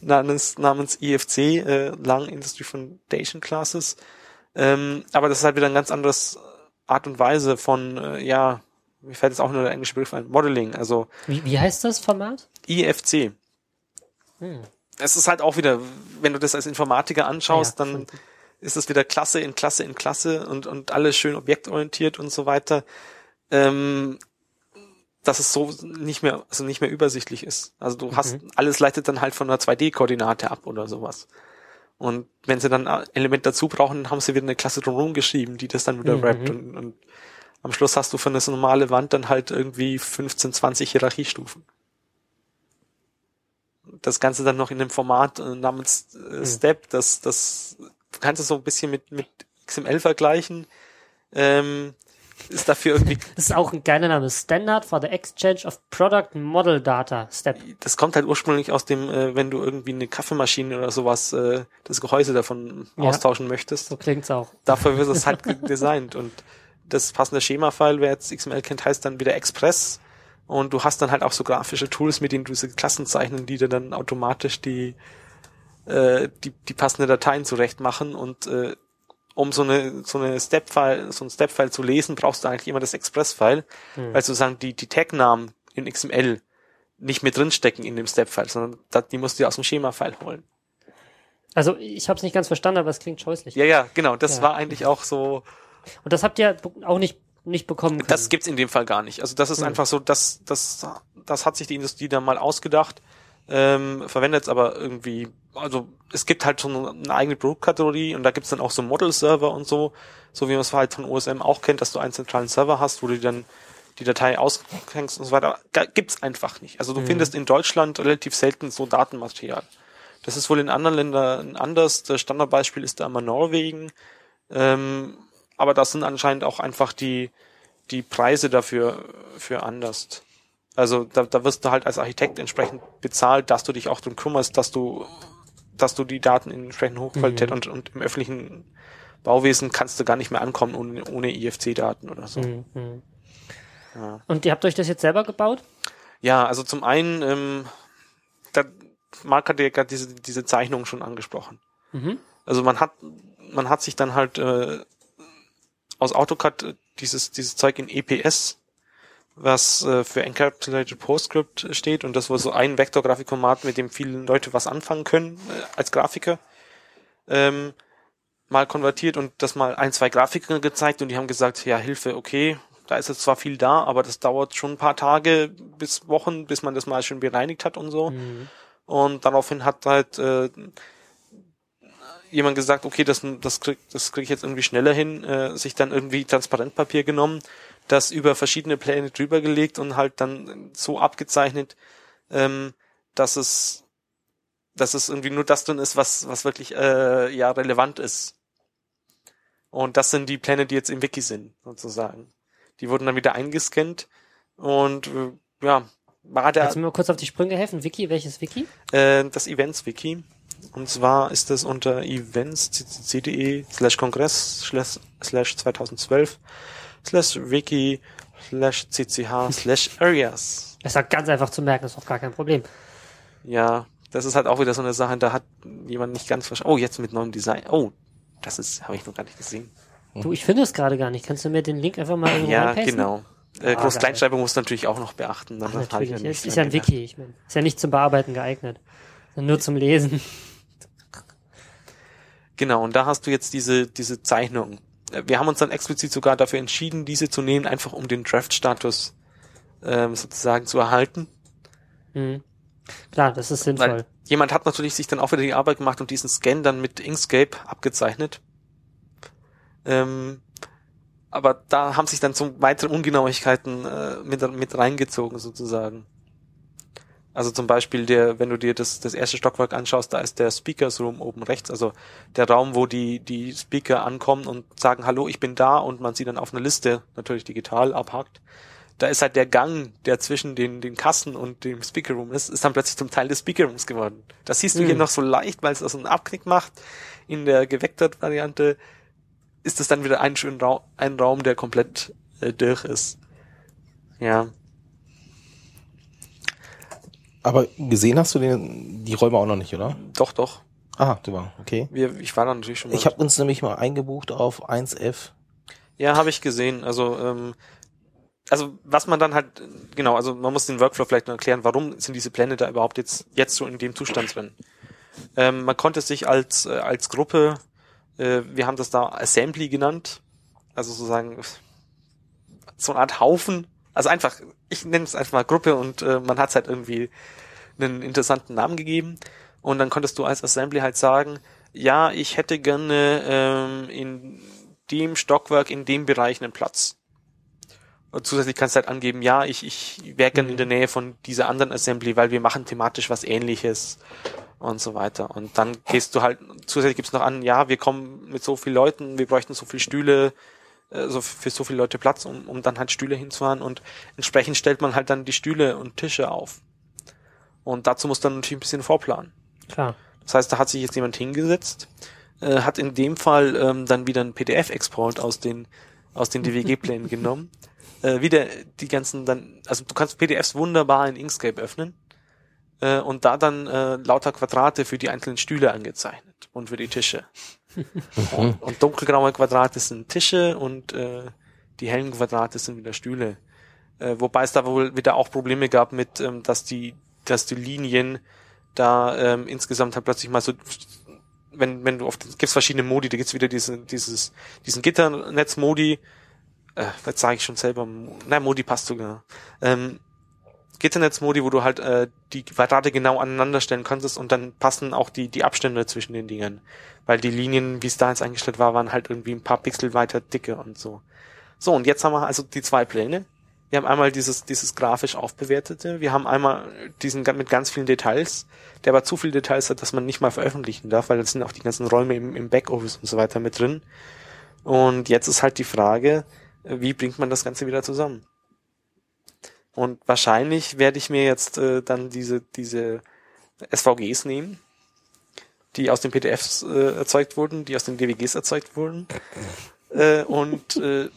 namens, namens IFC, äh, Lang Industry Foundation Classes. Ähm, aber das ist halt wieder ein ganz anderes Art und Weise von, äh, ja, mir fällt jetzt auch nur der englische Begriff ein, Modeling, also Wie, wie heißt das Format? IFC. Hm. Es ist halt auch wieder, wenn du das als Informatiker anschaust, Ja, dann. Ist es wieder Klasse in Klasse in Klasse und, und alles schön objektorientiert und so weiter. Ähm, dass es so nicht mehr, also nicht mehr übersichtlich ist. Also du hast, alles leitet dann halt von einer 2D-Koordinate ab oder sowas. Und wenn sie dann ein Element dazu brauchen, dann haben sie wieder eine Klasse drumherum geschrieben, die das dann wieder Mhm. rappt und, und am Schluss hast du für eine so normale Wand dann halt irgendwie 15, 20 Hierarchiestufen. Das Ganze dann noch in dem Format äh, namens äh, Step, das, das kannst es so ein bisschen mit, mit XML vergleichen. Ähm, ist dafür irgendwie, Das ist auch ein geiler Name. Standard for the Exchange of Product Model Data. Step. das kommt halt ursprünglich aus dem, äh, wenn du irgendwie eine Kaffeemaschine oder sowas, äh, das Gehäuse davon Ja. austauschen möchtest. So klingt's auch. Dafür wird es halt designt und das passende Schema-File, wer jetzt XML kennt, heißt dann wieder Express und du hast dann halt auch so grafische Tools, mit denen du diese Klassen zeichnen, die dir dann automatisch die äh, die, die passende Dateien zurecht machen und äh, um so eine so eine Step-File, so ein Step-File zu lesen, brauchst du eigentlich immer das Express-File, weil sozusagen die die Tag-Namen in XML nicht mit drinstecken in dem Step-File, sondern die musst du dir aus dem Schema-File holen. Also ich habe es nicht ganz verstanden, aber es klingt scheußlich. Ja, ja, genau. Das Ja. war eigentlich auch so. Und das habt ihr auch nicht nicht bekommen können. Das gibt's in dem Fall gar nicht. Also das ist einfach so, das, das, das hat sich die Industrie dann mal ausgedacht. Ähm, verwendet es aber irgendwie, also es gibt halt schon eine eigene Produktkategorie und da gibt's dann auch so Model-Server und so, so wie man es halt von OSM auch kennt, dass du einen zentralen Server hast, wo du dann die Datei aushängst und so weiter. Gibt's einfach nicht. Also du Mhm. findest in Deutschland relativ selten so Datenmaterial. Das ist wohl in anderen Ländern anders. Das Standardbeispiel ist da immer Norwegen. Ähm, aber das sind anscheinend auch einfach die, die Preise dafür für anders. Also da, da wirst du halt als Architekt entsprechend bezahlt, dass du dich auch drum kümmerst, dass du, dass du die Daten in entsprechender Hochqualität Mhm. und, und im öffentlichen Bauwesen kannst du gar nicht mehr ankommen ohne, ohne IFC-Daten oder so. Mhm. mhm. Ja. Und ihr habt euch das jetzt selber gebaut? Ja, also zum einen, ähm, da, Marc hat ja gerade diese, diese Zeichnung schon angesprochen. Mhm. Also man hat, man hat sich dann halt äh, aus AutoCAD äh, dieses, dieses Zeug in EPS, was äh, für Encapsulated PostScript steht und das war so ein Vektorgrafikformat, mit dem viele Leute was anfangen können äh, als Grafiker, ähm, mal konvertiert und das mal ein, zwei Grafiker gezeigt und die haben gesagt, ja Hilfe, okay, da ist jetzt zwar viel da, aber das dauert schon ein paar Tage bis Wochen, bis man das mal schön bereinigt hat und so. Mhm. Und daraufhin hat halt äh, jemand gesagt, okay, das, das krieg, das krieg ich jetzt irgendwie schneller hin, äh, sich dann irgendwie Transparentpapier genommen, das über verschiedene Pläne drüber gelegt und halt dann so abgezeichnet, ähm, dass es dass es irgendwie nur das drin ist, was was wirklich äh, ja relevant ist. Und das sind die Pläne, die jetzt im Wiki sind, sozusagen. Die wurden dann wieder eingescannt und äh, ja, war der Kannst du mir mal kurz auf die Sprünge helfen? Wiki, welches Wiki? äh, das Events-Wiki. Und zwar ist es unter events.ccc.de slash kongress slash slash 2012 slash wiki slash cch slash areas. Das ist ja ganz einfach zu merken, ist doch gar kein Problem. Ja, das ist halt auch wieder so eine Sache, da hat jemand nicht ganz verstanden. Oh, jetzt mit neuem Design. Oh, das ist, habe ich noch gar nicht gesehen. Du, ich finde es gerade gar nicht. Kannst du mir den Link einfach mal irgendwo Ja, reinpasten? genau. Äh, Ah, Groß-Kleinschreibung muss natürlich auch noch beachten. Ach, Dann habe ich natürlich. ja Es nicht ist ja ein gedacht. Wiki. Ich meine, ist ja nicht zum Bearbeiten geeignet. Nur zum Lesen. Genau, und da hast du jetzt diese, diese Zeichnung. Wir haben uns dann explizit sogar dafür entschieden, diese zu nehmen, einfach um den Draft-Status ähm, sozusagen zu erhalten. Mhm. Klar, das ist sinnvoll. Weil jemand hat natürlich sich dann auch wieder die Arbeit gemacht und diesen Scan dann mit Inkscape abgezeichnet. Ähm, aber da haben sich dann so weitere Ungenauigkeiten äh, mit, mit reingezogen sozusagen. Also zum Beispiel der, wenn du dir das, das erste Stockwerk anschaust, da ist der Speakers Room oben rechts, also der Raum, wo die, die Speaker ankommen und sagen, hallo, ich bin da und man sie dann auf eine Liste natürlich digital abhakt. Da ist halt der Gang, der zwischen den, den Kassen und dem Speaker Room ist, ist dann plötzlich zum Teil des Speaker Rooms geworden. Das siehst du hier Mhm. noch so leicht, weil es das einen Abknick macht. In der Gevectored-Variante ist es dann wieder ein schöner Raum, ein Raum, der komplett äh, durch ist. Ja. Aber gesehen hast du den, die Räume auch noch nicht, oder? Doch, doch. Ah, du war, okay. Wir, ich war da natürlich schon mal. Ich habe uns nämlich mal eingebucht auf 1F. Ja, habe ich gesehen. Also, ähm, also was man dann halt, genau, also man muss den Workflow vielleicht noch erklären, warum sind diese Pläne da überhaupt jetzt, jetzt so in dem Zustand drin. Ähm, man konnte sich als, äh, als Gruppe, äh, wir haben das da Assembly genannt, also sozusagen so eine Art Haufen, also einfach, ich nenne es einfach mal Gruppe und äh, man hat halt irgendwie einen interessanten Namen gegeben und dann konntest du als Assembly halt sagen, ja, ich hätte gerne ähm, in dem Stockwerk, in dem Bereich einen Platz. Und zusätzlich kannst du halt angeben, ja, ich, ich wäre gerne in der Nähe von dieser anderen Assembly, weil wir machen thematisch was ähnliches und so weiter. Und dann gehst du halt, zusätzlich gibt's noch an, ja, wir kommen mit so vielen Leuten, wir bräuchten so viele Stühle, äh, so für so viele Leute Platz, um, um dann halt Stühle hinzufahren und entsprechend stellt man halt dann die Stühle und Tische auf. Und dazu muss dann natürlich ein bisschen vorplanen. Klar. Das heißt, da hat sich jetzt jemand hingesetzt, äh, hat in dem Fall ähm, dann wieder einen PDF-Export aus den aus den DWG-Plänen genommen, äh, wieder die ganzen dann, also du kannst PDFs wunderbar in Inkscape öffnen äh, und da dann äh, lauter Quadrate für die einzelnen Stühle angezeichnet und für die Tische. Und, und dunkelgraue Quadrate sind Tische und äh, die hellen Quadrate sind wieder Stühle. Äh, wobei es da wohl wieder auch Probleme gab mit, ähm, dass die, dass die Linien da ähm, insgesamt halt plötzlich mal so, wenn, wenn du auf, gibt's verschiedene Modi, da gibt's wieder diese, dieses, diesen Gitternetz-Modi, äh, jetzt sage ich schon selber, nein, Modi passt sogar. Ähm, Gitternetzmodi, wo du halt äh, die Quadrate genau aneinander stellen konntest und dann passen auch die, die Abstände zwischen den Dingern. Weil die Linien, wie es da jetzt eingestellt war, waren halt irgendwie ein paar Pixel weiter dicke und so. So, und jetzt haben wir also die zwei Pläne. Wir haben einmal dieses, dieses grafisch aufbewertete. Wir haben einmal diesen mit ganz vielen Details, der aber zu viele Details hat, dass man nicht mal veröffentlichen darf, weil da sind auch die ganzen Räume im, im Backoffice und so weiter mit drin. Und jetzt ist halt die Frage, wie bringt man das Ganze wieder zusammen? Und wahrscheinlich werde ich mir jetzt äh, dann diese, diese SVGs nehmen, die aus den PDFs äh, erzeugt wurden, die aus den DWGs erzeugt wurden, äh, und äh,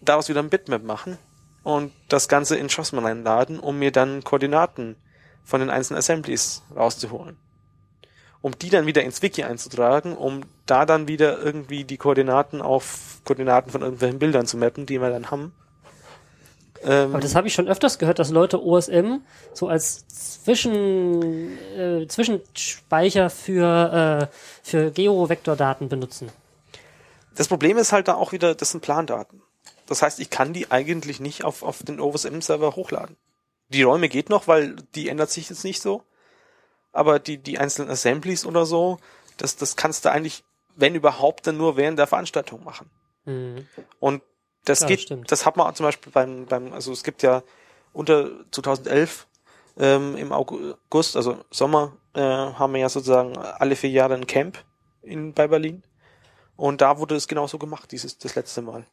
daraus wieder ein Bitmap machen und das Ganze in Schossmann einladen, um mir dann Koordinaten von den einzelnen Assemblies rauszuholen. Um die dann wieder ins Wiki einzutragen, um da dann wieder irgendwie die Koordinaten auf Koordinaten von irgendwelchen Bildern zu mappen, die wir dann haben. Ähm, Aber das habe ich schon öfters gehört, dass Leute OSM so als Zwischen, äh, Zwischenspeicher für, äh, für Geovektordaten benutzen. Das Problem ist halt da auch wieder, das sind Plandaten. Das heißt, ich kann die eigentlich nicht auf, auf den OSM-Server hochladen. Die Räume geht noch, weil die ändert sich jetzt nicht so. Aber die, die einzelnen Assemblies oder so, das, das kannst du eigentlich, wenn überhaupt, dann nur während der Veranstaltung machen. Mhm. Und das ja, geht, das, das hat man zum Beispiel beim, beim, also es gibt ja unter 2011 ähm, im August, also Sommer, äh, haben wir ja sozusagen alle vier Jahre ein Camp in, bei Berlin. Und da wurde es genauso gemacht, dieses, das letzte Mal.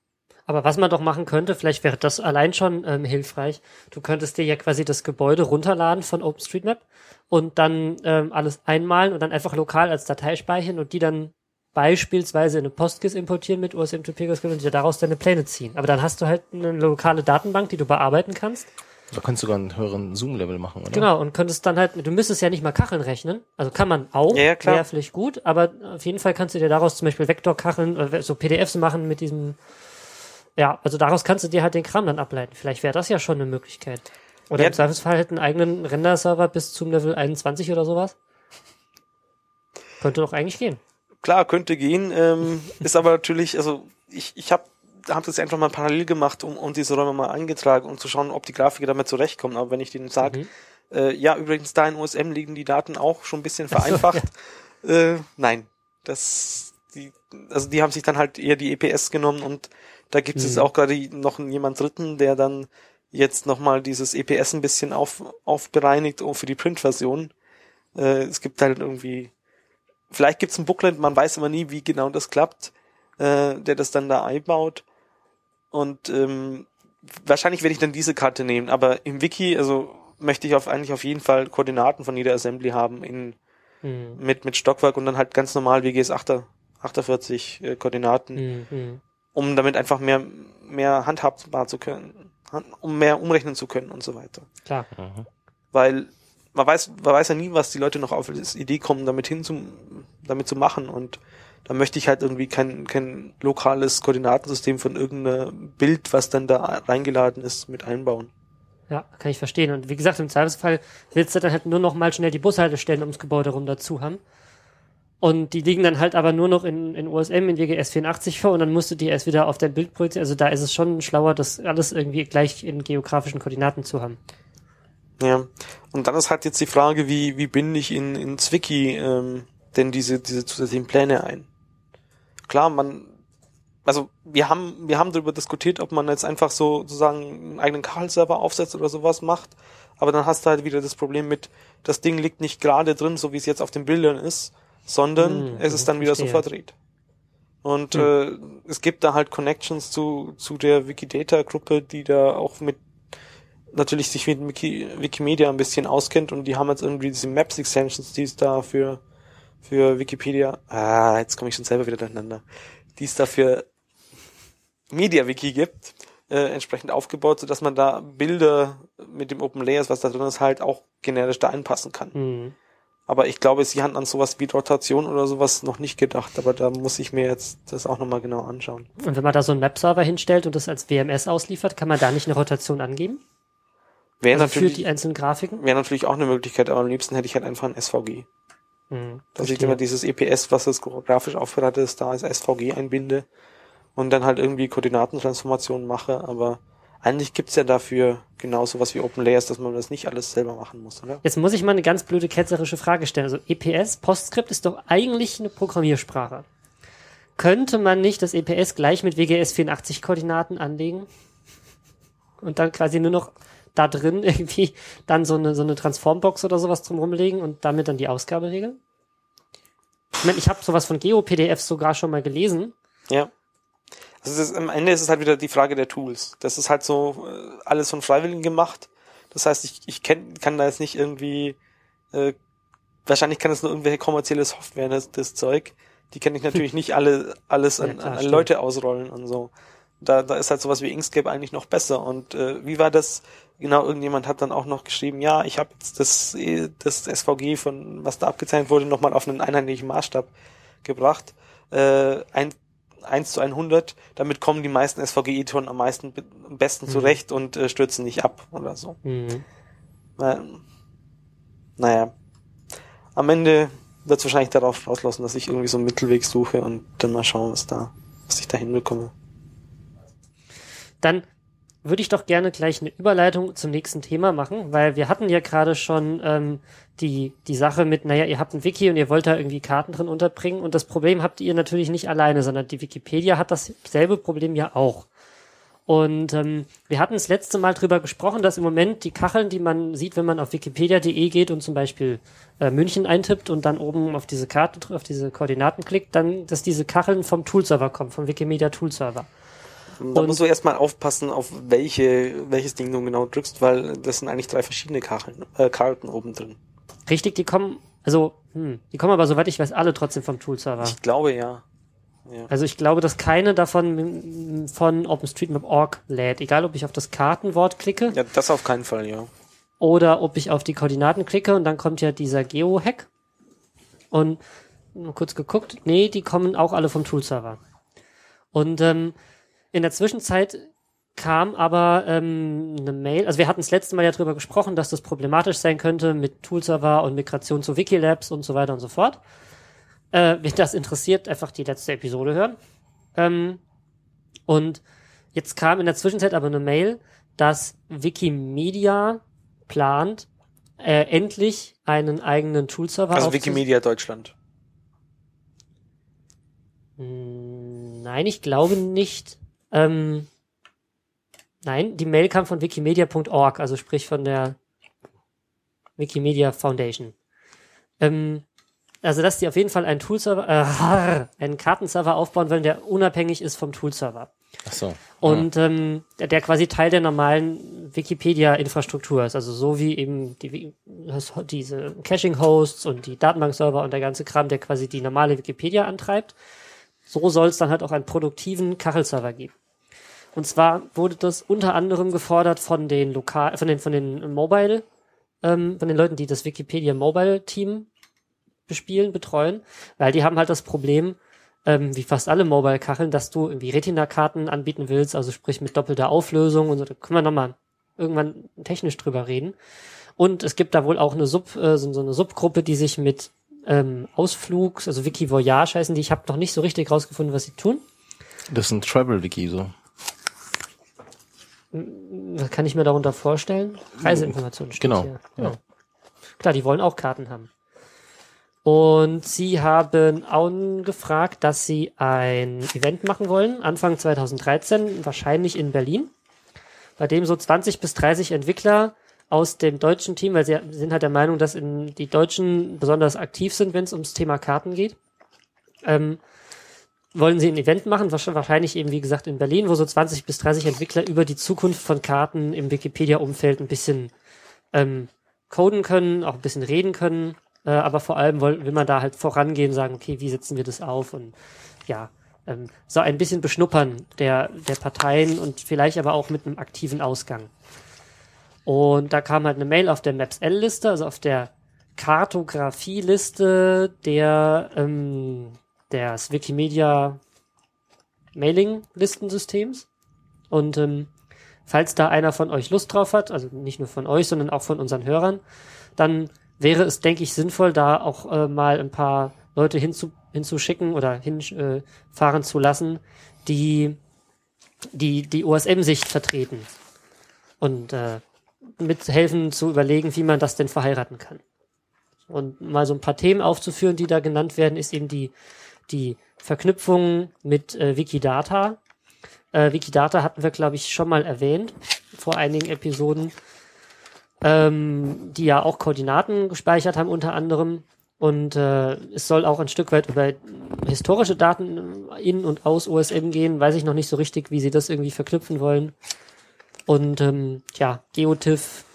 Aber was man doch machen könnte, vielleicht wäre das allein schon ähm, hilfreich. Du könntest dir ja quasi das Gebäude runterladen von OpenStreetMap und dann ähm, alles einmalen und dann einfach lokal als Datei speichern und die dann beispielsweise in eine PostGIS importieren mit OSM2P und dir daraus deine Pläne ziehen. Aber dann hast du halt eine lokale Datenbank, die du bearbeiten kannst. Da könntest du sogar einen höheren Zoom-Level machen, oder? Genau, und könntest dann halt, du müsstest ja nicht mal Kacheln rechnen. Also kann man auch, ja, ja, klar. wäre vielleicht gut, aber auf jeden Fall kannst du dir daraus zum Beispiel Vektorkacheln oder so PDFs machen mit diesem ja, also daraus kannst du dir halt den Kram dann ableiten. Vielleicht wäre das ja schon eine Möglichkeit. Oder ja. im Zweifelsfall halt einen eigenen Render-Server bis zum Level 21 oder sowas. Könnte doch eigentlich gehen. Klar, könnte gehen. Ähm, ist aber natürlich, also ich, ich habe hab das einfach mal parallel gemacht und, und diese Räume mal eingetragen, um zu schauen, ob die Grafiker damit zurechtkommen. Aber wenn ich denen sage, mhm. äh, ja, übrigens da in OSM liegen die Daten auch schon ein bisschen vereinfacht, so, ja. äh, nein. Das, die, also die haben sich dann halt eher die EPS genommen und da gibt es mhm. auch gerade noch jemand Dritten, der dann jetzt nochmal dieses EPS ein bisschen auf, aufbereinigt auch für die Print-Version. Äh, es gibt halt irgendwie, vielleicht gibt es ein Booklet, man weiß aber nie, wie genau das klappt, äh, der das dann da einbaut. Und ähm, wahrscheinlich werde ich dann diese Karte nehmen, aber im Wiki, also möchte ich auf eigentlich auf jeden Fall Koordinaten von jeder Assembly haben in mhm. mit mit Stockwerk und dann halt ganz normal WGS 8, 48 äh, Koordinaten. Mhm. mhm um damit einfach mehr, mehr handhabbar zu können, um mehr umrechnen zu können und so weiter. Klar. Mhm. Weil man weiß, man weiß ja nie, was die Leute noch auf die Idee kommen, damit hin zu, damit zu machen und da möchte ich halt irgendwie kein, kein lokales Koordinatensystem von irgendeinem Bild, was dann da reingeladen ist, mit einbauen. Ja, kann ich verstehen. Und wie gesagt, im Zweifelsfall willst du dann halt nur noch mal schnell die Bushaltestellen ums Gebäude rum dazu haben. Und die liegen dann halt aber nur noch in, in OSM, in WGS 84 vor und dann musst du die erst wieder auf dein Bild projizieren. Also da ist es schon schlauer, das alles irgendwie gleich in geografischen Koordinaten zu haben. Ja, und dann ist halt jetzt die Frage, wie, wie binde ich in, in Zwicky ähm, denn diese, diese zusätzlichen Pläne ein? Klar, man, also wir haben, wir haben darüber diskutiert, ob man jetzt einfach so sozusagen einen eigenen Karl-Server aufsetzt oder sowas macht, aber dann hast du halt wieder das Problem mit, das Ding liegt nicht gerade drin, so wie es jetzt auf den Bildern ist, sondern hm, es ist dann wieder verstehe. so verdreht. Und hm. äh, es gibt da halt Connections zu, zu der Wikidata-Gruppe, die da auch mit natürlich sich mit Wiki, Wikimedia ein bisschen auskennt und die haben jetzt irgendwie diese Maps-Extensions, die es da für, für Wikipedia, ah, jetzt komme ich schon selber wieder durcheinander, die es da für MediaWiki gibt, äh, entsprechend aufgebaut, so dass man da Bilder mit dem Open Layers, was da drin ist, halt auch generisch da einpassen kann. Mhm. Aber ich glaube, sie haben an sowas wie Rotation oder sowas noch nicht gedacht. Aber da muss ich mir jetzt das auch nochmal genau anschauen. Und wenn man da so einen Webserver hinstellt und das als WMS ausliefert, kann man da nicht eine Rotation angeben? Wäre also natürlich, für die einzelnen Grafiken? Wäre natürlich auch eine Möglichkeit, aber am liebsten hätte ich halt einfach ein SVG. Mhm, Dass ich immer dieses EPS, was das grafisch aufbereitet ist, da als SVG einbinde und dann halt irgendwie Koordinatentransformationen mache. Aber eigentlich gibt's ja dafür genau sowas wie Open Layers, dass man das nicht alles selber machen muss, oder? Jetzt muss ich mal eine ganz blöde ketzerische Frage stellen. Also EPS, PostScript ist doch eigentlich eine Programmiersprache. Könnte man nicht das EPS gleich mit WGS 84 Koordinaten anlegen? Und dann quasi nur noch da drin irgendwie dann so eine, so eine Transformbox oder sowas drum rumlegen und damit dann die Ausgabe regeln? Ich meine, ich habe sowas von GeoPDFs sogar schon mal gelesen. Ja. Also das am Ende ist es halt wieder die Frage der Tools. Das ist halt so äh, alles von Freiwilligen gemacht. Das heißt, ich, ich kenn, kann da jetzt nicht irgendwie, äh, wahrscheinlich kann es nur irgendwelche kommerzielle Software, das, das Zeug. Die kann ich natürlich nicht alle, alles an, Ja, klar, an. Leute ausrollen und so. Da, da ist halt sowas wie Inkscape eigentlich noch besser. Und äh, wie war das? Genau, irgendjemand hat dann auch noch geschrieben, ja, ich habe jetzt das, das SVG von was da abgezeichnet wurde, nochmal auf einen einheitlichen Maßstab gebracht. Äh, ein, 1 zu 100, damit kommen die meisten SVG-Editoren am meisten am besten zurecht und äh, stürzen nicht ab oder so. Mhm. Weil, naja, am Ende wird es wahrscheinlich darauf rauslassen, dass ich irgendwie so einen Mittelweg suche und dann mal schauen, was da, was ich da hinbekomme. Dann würde ich doch gerne gleich eine Überleitung zum nächsten Thema machen, weil wir hatten ja gerade schon ähm, die, die Sache mit, naja, ihr habt ein Wiki und ihr wollt da irgendwie Karten drin unterbringen und das Problem habt ihr natürlich nicht alleine, sondern die Wikipedia hat dasselbe Problem ja auch. Und ähm, wir hatten das letzte Mal drüber gesprochen, dass im Moment die Kacheln, die man sieht, wenn man auf wikipedia.de geht und zum Beispiel äh, München eintippt und dann oben auf diese Karte, auf diese Koordinaten klickt, dann, dass diese Kacheln vom Toolserver kommen, vom Wikimedia Toolserver. Da musst du erstmal aufpassen, auf welche, welches Ding du genau drückst, weil das sind eigentlich drei verschiedene Kacheln, äh, Karten oben drin. Richtig, die kommen, also, hm, die kommen aber, soweit ich weiß, alle trotzdem vom Toolserver. Ich glaube ja. Also ich glaube, dass keine davon von OpenStreetMap.org lädt. Egal, ob ich auf das Kartenwort klicke Ja, das auf keinen Fall, ja. oder ob ich auf die Koordinaten klicke und dann kommt ja dieser Geo-Hack. Und mal kurz geguckt, nee, die kommen auch alle vom Toolserver. Und ähm, in der Zwischenzeit kam aber ähm, eine Mail, also wir hatten das letzte Mal ja drüber gesprochen, dass das problematisch sein könnte mit Toolserver und Migration zu Wikilabs und so weiter und so fort. Äh, wen das interessiert, einfach die letzte Episode hören. Ähm, und jetzt kam in der Zwischenzeit aber eine Mail, dass Wikimedia plant, äh, endlich einen eigenen Toolserver Also Wikimedia Deutschland. Nein, ich glaube nicht. Ähm, nein, die Mail kam von wikimedia.org, also sprich von der Wikimedia Foundation. Ähm, also, dass die auf jeden Fall einen Toolserver, äh, einen Kartenserver aufbauen wollen, der unabhängig ist vom Toolserver. Ach so. Und ähm, der, der quasi Teil der normalen Wikipedia-Infrastruktur ist. Also so wie eben die, diese Caching-Hosts und die Datenbankserver und der ganze Kram, der quasi die normale Wikipedia antreibt. So soll es dann halt auch einen produktiven Kachelserver geben. Und zwar wurde das unter anderem gefordert von den lokal, von den von den Mobile, ähm, von den Leuten, die das Wikipedia Mobile Team bespielen, betreuen, weil die haben halt das Problem, ähm, wie fast alle Mobile-Kacheln, dass du irgendwie Retina-Karten anbieten willst, also sprich mit doppelter Auflösung und so, da können wir nochmal irgendwann technisch drüber reden. Und es gibt da wohl auch eine Sub, äh, so, so eine Subgruppe, die sich mit ähm, Ausflugs, also Wiki Voyage heißen die, ich habe noch nicht so richtig rausgefunden, was sie tun. Das ist ein Travel-Wiki, so. Was kann ich mir darunter vorstellen? Reiseinformationen steht Genau, hier. ja. Klar, die wollen auch Karten haben. Und sie haben angefragt, dass sie ein Event machen wollen, Anfang 2013, wahrscheinlich in Berlin, bei dem so 20 bis 30 Entwickler aus dem deutschen Team, weil sie sind halt der Meinung, dass in die Deutschen besonders aktiv sind, wenn es ums Thema Karten geht, ähm, wollen sie ein Event machen, wahrsch- wahrscheinlich eben wie gesagt in Berlin, wo so 20 bis 30 Entwickler über die Zukunft von Karten im Wikipedia-Umfeld ein bisschen ähm, coden können, auch ein bisschen reden können, äh, aber vor allem will, will man da halt vorangehen, sagen, okay, wie setzen wir das auf? Und ja, ähm, so ein bisschen beschnuppern der, der Parteien und vielleicht aber auch mit einem aktiven Ausgang. Und da kam halt eine Mail auf der Maps-L-Liste, also auf der Kartografieliste der ähm, des Wikimedia Mailing-Listensystems. Und ähm, falls da einer von euch Lust drauf hat, also nicht nur von euch, sondern auch von unseren Hörern, dann wäre es, denke ich, sinnvoll, da auch äh, mal ein paar Leute hinzu, hinzuschicken oder hinfahren äh, zu lassen, die die, die OSM-Sicht vertreten. und äh, mithelfen zu überlegen, wie man das denn verheiraten kann. Und mal so ein paar Themen aufzuführen, die da genannt werden, ist eben die, die Verknüpfung mit äh, Wikidata. Äh, Wikidata hatten wir, glaube ich, schon mal erwähnt vor einigen Episoden, ähm, die ja auch Koordinaten gespeichert haben unter anderem. Und äh, es soll auch ein Stück weit über historische Daten in und aus OSM gehen. Weiß ich noch nicht so richtig, wie sie das irgendwie verknüpfen wollen. Und ähm, ja, GeoTIFF,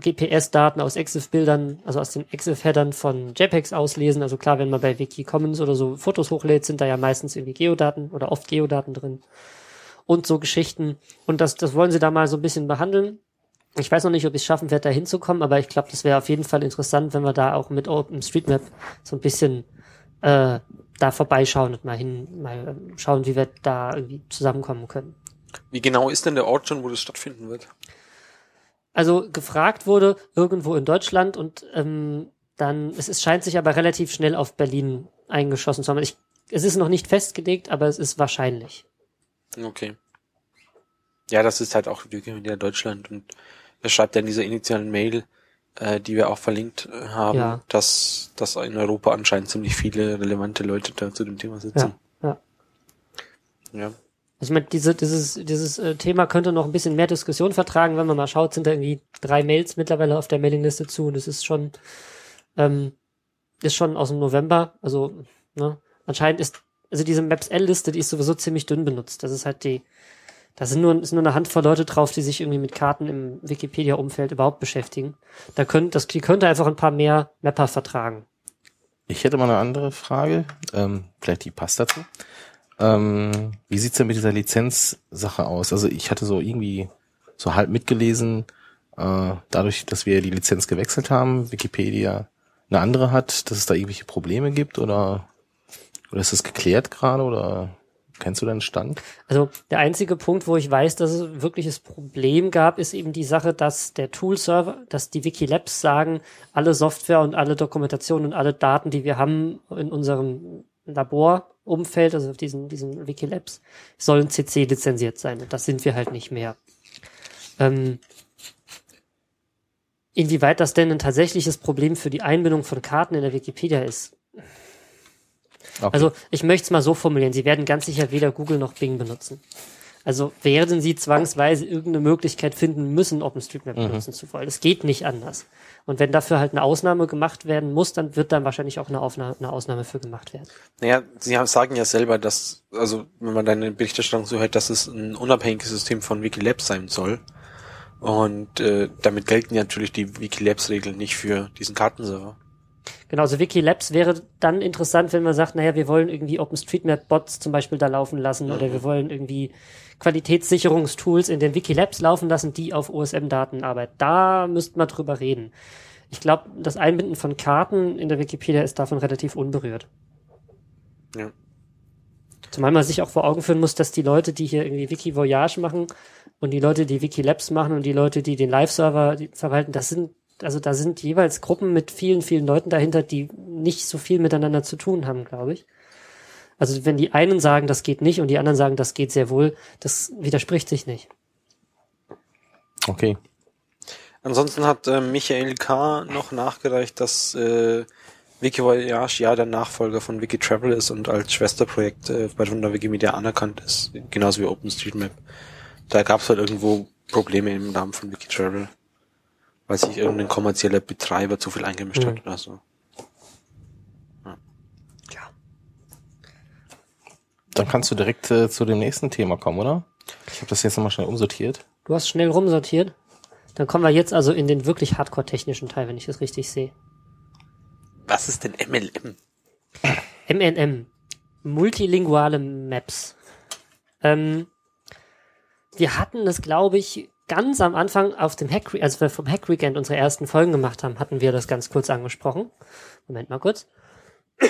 GPS-Daten aus EXIF-Bildern, also aus den EXIF-Headern von JPEGs auslesen. Also klar, wenn man bei Wiki Commons oder so Fotos hochlädt, sind da ja meistens irgendwie Geodaten oder oft Geodaten drin. Und so Geschichten. Und das, das wollen sie da mal so ein bisschen behandeln. Ich weiß noch nicht, ob ich es schaffen werde, da hinzukommen, aber ich glaube, das wäre auf jeden Fall interessant, wenn wir da auch mit OpenStreetMap so ein bisschen äh, da vorbeischauen und mal hin, mal schauen, wie wir da irgendwie zusammenkommen können. Wie genau ist denn der Ort schon, wo das stattfinden wird? Also gefragt wurde irgendwo in Deutschland und ähm, dann, es, es scheint sich aber relativ schnell auf Berlin eingeschossen zu haben. Ich, es ist noch nicht festgelegt, aber es ist wahrscheinlich. Okay. Ja, das ist halt auch Wikimedia Deutschland und er schreibt ja in dieser initialen Mail, äh, die wir auch verlinkt äh, haben, Ja. dass, dass in Europa anscheinend ziemlich viele relevante Leute da zu dem Thema sitzen. Ja, ja. Ja. Ich meine, diese, dieses, dieses äh, Thema könnte noch ein bisschen mehr Diskussion vertragen, wenn man mal schaut, sind da irgendwie drei Mails mittlerweile auf der Mailingliste zu und es ist schon, ähm, ist schon aus dem November, also, ne, anscheinend ist, also diese Maps-L-Liste, die ist sowieso ziemlich dünn benutzt. Das ist halt die, da sind nur, ist nur eine Handvoll Leute drauf, die sich irgendwie mit Karten im Wikipedia-Umfeld überhaupt beschäftigen. Da könnt, das, die könnte einfach ein paar mehr Mapper vertragen. Ich hätte mal eine andere Frage, ähm, vielleicht die passt dazu. Ähm, wie sieht's denn mit dieser Lizenzsache aus? Also ich hatte so irgendwie so halb mitgelesen, äh, dadurch, dass wir die Lizenz gewechselt haben, Wikipedia eine andere hat, dass es da irgendwelche Probleme gibt oder oder ist das geklärt gerade oder kennst du deinen Stand? Also der einzige Punkt, wo ich weiß, dass es wirkliches Problem gab, ist eben die Sache, dass der Tool-Server, dass die Wikilabs sagen, alle Software und alle Dokumentation und alle Daten, die wir haben in unserem Laborumfeld, also auf diesen, diesen Wikilabs, sollen CC lizenziert sein. Und das sind wir halt nicht mehr. Ähm, inwieweit das denn ein tatsächliches Problem für die Einbindung von Karten in der Wikipedia ist, Okay. also ich möchte es mal so formulieren, Sie werden ganz sicher weder Google noch Bing benutzen. Also werden Sie zwangsweise irgendeine Möglichkeit finden müssen, OpenStreetMap benutzen zu wollen. Es geht nicht anders. Und wenn dafür halt eine Ausnahme gemacht werden muss, dann wird dann wahrscheinlich auch eine, Aufnahme, eine Ausnahme für gemacht werden. Naja, sie haben, sagen ja selber, dass, also wenn man deine Berichterstattung so hört, dass es ein unabhängiges System von Wikilabs sein soll. Und äh, damit gelten ja natürlich die Wikilabs-Regeln nicht für diesen Kartenserver. Genau, also Wikilabs wäre dann interessant, wenn man sagt, naja, wir wollen irgendwie OpenStreetMap-Bots zum Beispiel da laufen lassen oder wir wollen irgendwie Qualitätssicherungstools in den Wikilabs laufen lassen, die auf OSM-Daten arbeiten. Da müsste man drüber reden. Ich glaube, das Einbinden von Karten in der Wikipedia ist davon relativ unberührt. Ja. Zumal man sich auch vor Augen führen muss, dass die Leute, die hier irgendwie Wiki Voyage machen und die Leute, die Wikilabs machen und die Leute, die den Live-Server verwalten, das sind, also da sind jeweils Gruppen mit vielen, vielen Leuten dahinter, die nicht so viel miteinander zu tun haben, glaube ich. Also wenn die einen sagen, das geht nicht und die anderen sagen, das geht sehr wohl, das widerspricht sich nicht. Okay. Ansonsten hat äh, Michael K. noch nachgereicht, dass äh, Wikivoyage ja der Nachfolger von Wikitravel ist und als Schwesterprojekt äh, bei der Wikimedia anerkannt ist, genauso wie OpenStreetMap. Da gab es halt irgendwo Probleme im Namen von Wikitravel, weil sich irgendein kommerzieller Betreiber zu viel eingemischt hat oder so. Dann kannst du direkt äh, zu dem nächsten Thema kommen, oder? Ich habe das jetzt nochmal schnell umsortiert. Du hast schnell rumsortiert. Dann kommen wir jetzt also in den wirklich hardcore-technischen Teil, wenn ich das richtig sehe. Was ist denn MLM? MNM. Multilinguale Maps. Ähm, wir hatten das, glaube ich, ganz am Anfang auf dem Hack, als wir vom Hack Weekend unsere ersten Folgen gemacht haben, hatten wir das ganz kurz angesprochen. Moment mal kurz.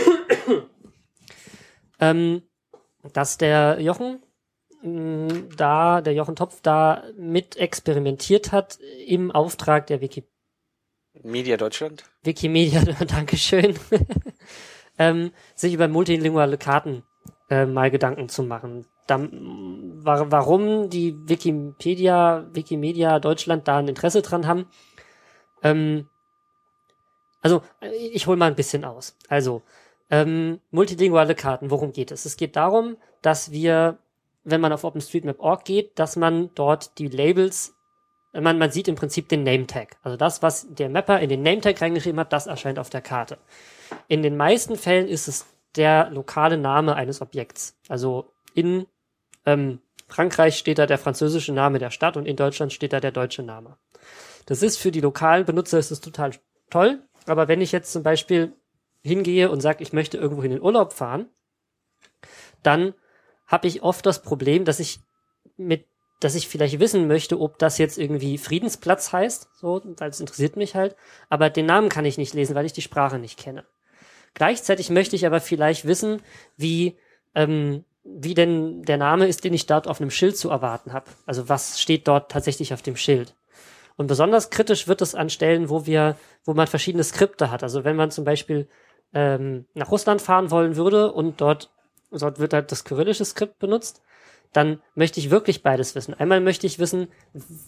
ähm, dass der Jochen mh, da, der Jochen Topf da mit experimentiert hat im Auftrag der Wiki Media Deutschland? Wikimedia, Dankeschön, ähm, sich über multilinguale Karten äh, mal Gedanken zu machen. Warum die Wikipedia, Wikimedia Deutschland da ein Interesse dran haben. Ähm, also, ich hole mal ein bisschen aus. Also, ähm, multilinguale Karten, worum geht es? Es geht darum, dass wir, wenn man auf OpenStreetMap.org geht, dass man dort die Labels, man, man sieht im Prinzip den Name-Tag. Also das, was der Mapper in den Name-Tag reingeschrieben hat, das erscheint auf der Karte. In den meisten Fällen ist es der lokale Name eines Objekts. Also in ähm, Frankreich steht da der französische Name der Stadt und in Deutschland steht da der deutsche Name. Das ist für die lokalen Benutzer ist es total toll, aber wenn ich jetzt zum Beispiel hingehe und sage, ich möchte irgendwo in den Urlaub fahren, dann habe ich oft das Problem, dass ich mit, dass ich vielleicht wissen möchte, ob das jetzt irgendwie Friedensplatz heißt, so, weil es interessiert mich halt, aber den Namen kann ich nicht lesen, weil ich die Sprache nicht kenne. Gleichzeitig möchte ich aber vielleicht wissen, wie ähm, wie denn der Name ist, den ich dort auf einem Schild zu erwarten habe. Also was steht dort tatsächlich auf dem Schild? Und besonders kritisch wird es an Stellen, wo wir, wo man verschiedene Skripte hat. Also wenn man zum Beispiel ähm, nach Russland fahren wollen würde und dort, dort wird halt das kyrillische Skript benutzt, dann möchte ich wirklich beides wissen. Einmal möchte ich wissen,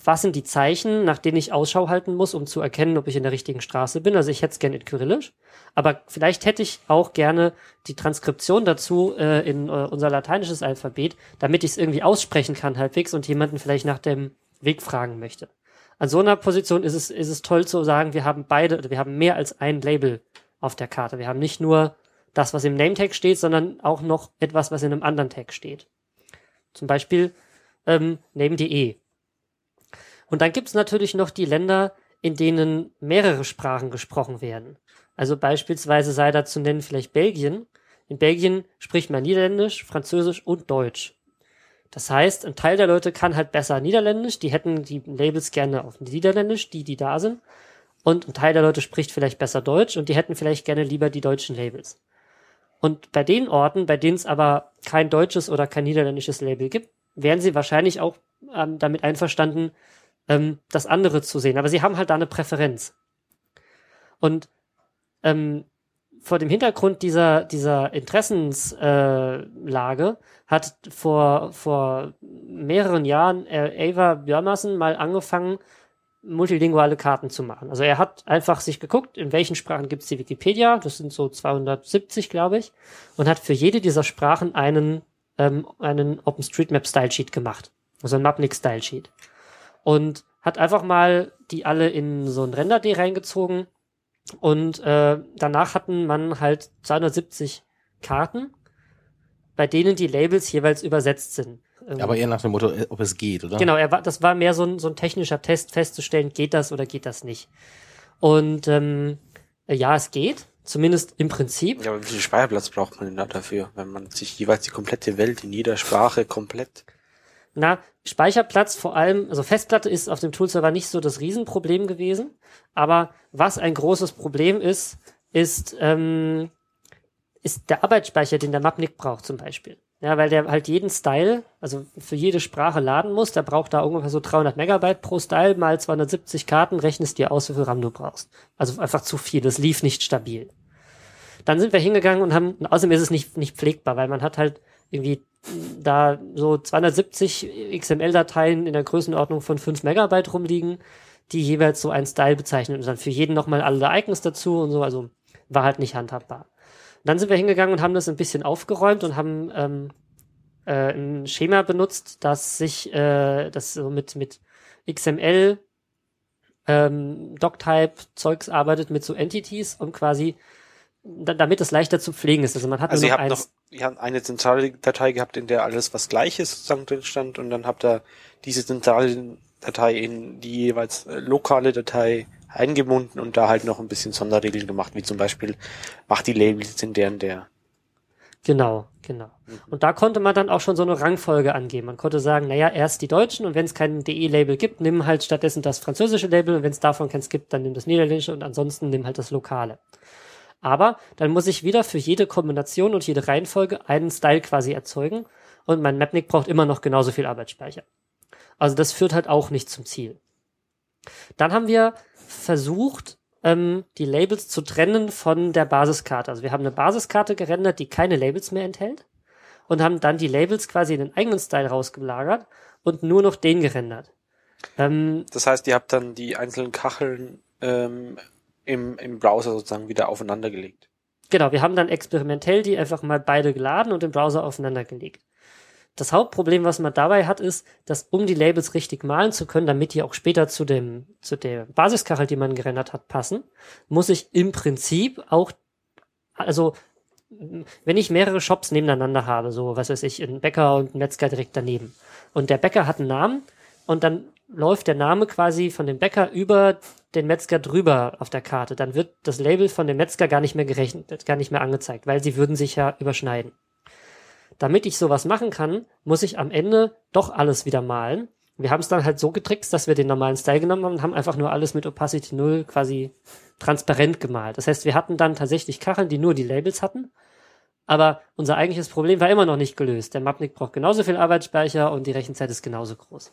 was sind die Zeichen, nach denen ich Ausschau halten muss, um zu erkennen, ob ich in der richtigen Straße bin. Also ich hätte es gerne in Kyrillisch, aber vielleicht hätte ich auch gerne die Transkription dazu äh, in äh, unser lateinisches Alphabet, damit ich es irgendwie aussprechen kann halbwegs und jemanden vielleicht nach dem Weg fragen möchte. An so einer Position ist es, ist es toll zu sagen, wir haben beide, oder wir haben mehr als ein Label auf der Karte. Wir haben nicht nur das, was im Name-Tag steht, sondern auch noch etwas, was in einem anderen Tag steht. Zum Beispiel ähm, name.de. Und dann gibt's natürlich noch die Länder, in denen mehrere Sprachen gesprochen werden. Also beispielsweise sei da zu nennen vielleicht Belgien. In Belgien spricht man Niederländisch, Französisch und Deutsch. Das heißt, ein Teil der Leute kann halt besser Niederländisch, die hätten die Labels gerne auf Niederländisch, die, die da sind. Und ein Teil der Leute spricht vielleicht besser Deutsch und die hätten vielleicht gerne lieber die deutschen Labels. Und bei den Orten, bei denen es aber kein deutsches oder kein niederländisches Label gibt, wären sie wahrscheinlich auch ähm, damit einverstanden, ähm, das andere zu sehen. Aber sie haben halt da eine Präferenz. Und ähm, vor dem Hintergrund dieser, dieser Interessenslage äh, hat vor, vor mehreren Jahren äh, Ava Björmassen mal angefangen, multilinguale Karten zu machen. Also er hat einfach sich geguckt, in welchen Sprachen gibt es die Wikipedia, das sind so 270, glaube ich, und hat für jede dieser Sprachen einen, ähm, einen OpenStreetMap Style Sheet gemacht. Also ein Mapnik Style Sheet. Und hat einfach mal die alle in so ein Render-D reingezogen und äh, danach hatten man halt 270 Karten, bei denen die Labels jeweils übersetzt sind. Ähm, Aber eher nach dem Motto, ob es geht, oder? Genau, er war, das war mehr so ein, so ein technischer Test, festzustellen, geht das oder geht das nicht. Und ähm, ja, es geht, zumindest im Prinzip. Ja, aber wie viel Speicherplatz braucht man denn da dafür, wenn man sich jeweils die komplette Welt in jeder Sprache komplett na, Speicherplatz vor allem, also Festplatte ist auf dem Toolserver nicht so das Riesenproblem gewesen, aber was ein großes Problem ist, ist, ähm, ist der Arbeitsspeicher, den der Mapnik braucht zum Beispiel. Ja, weil der halt jeden Style, also für jede Sprache laden muss, der braucht da ungefähr so 300 Megabyte pro Style mal 270 Karten, rechnest dir aus, wie viel RAM du brauchst. Also einfach zu viel, das lief nicht stabil. Dann sind wir hingegangen und haben, und außerdem ist es nicht, nicht pflegbar, weil man hat halt irgendwie da so 270 XML-Dateien in der Größenordnung von 5 Megabyte rumliegen, die jeweils so einen Style bezeichnen und dann für jeden nochmal alle Icons dazu und so, also war halt nicht handhabbar. Dann sind wir hingegangen und haben das ein bisschen aufgeräumt und haben ähm, äh, ein Schema benutzt, das sich äh, das so mit, mit XML ähm, Doctype Zeugs arbeitet mit so Entities und quasi damit es leichter zu pflegen ist. Also man hat also nur noch, ihr habt noch, ihr habt eine zentrale Datei gehabt, in der alles was Gleiches sozusagen drin stand und dann habt ihr diese zentrale Datei in die jeweils äh, lokale Datei eingebunden und da halt noch ein bisschen Sonderregeln gemacht, wie zum Beispiel macht die Labels in deren der. Genau, genau. Mhm. Und da konnte man dann auch schon so eine Rangfolge angeben. Man konnte sagen, naja, erst die Deutschen und wenn es kein DE-Label gibt, nimm halt stattdessen das französische Label und wenn es davon keins gibt, dann nimm das niederländische und ansonsten nimm halt das lokale. Aber dann muss ich wieder für jede Kombination und jede Reihenfolge einen Style quasi erzeugen und mein Mapnik braucht immer noch genauso viel Arbeitsspeicher. Also das führt halt auch nicht zum Ziel. Dann haben wir versucht, ähm, die Labels zu trennen von der Basiskarte. Also wir haben eine Basiskarte gerendert, die keine Labels mehr enthält. und haben dann die Labels quasi in den eigenen Style rausgelagert und nur noch den gerendert. Ähm, Das heißt, ihr habt dann die einzelnen Kacheln ähm, im, im Browser sozusagen wieder aufeinander gelegt. Genau, wir haben dann experimentell die einfach mal beide geladen und im Browser aufeinander gelegt. Das Hauptproblem, was man dabei hat, ist, dass um die Labels richtig malen zu können, damit die auch später zu dem, zu der Basiskachel, die man gerendert hat, passen, muss ich im Prinzip auch, also, wenn ich mehrere Shops nebeneinander habe, so, was weiß ich, ein Bäcker und ein Metzger direkt daneben, und der Bäcker hat einen Namen, und dann läuft der Name quasi von dem Bäcker über den Metzger drüber auf der Karte, dann wird das Label von dem Metzger gar nicht mehr gerechnet, gar nicht mehr angezeigt, weil sie würden sich ja überschneiden. Damit ich sowas machen kann, muss ich am Ende doch alles wieder malen. Wir haben es dann halt so getrickst, dass wir den normalen Style genommen haben und haben einfach nur alles mit Opacity 0 quasi transparent gemalt. Das heißt, wir hatten dann tatsächlich Kacheln, die nur die Labels hatten. Aber unser eigentliches Problem war immer noch nicht gelöst. Der Mapnik braucht genauso viel Arbeitsspeicher und die Rechenzeit ist genauso groß.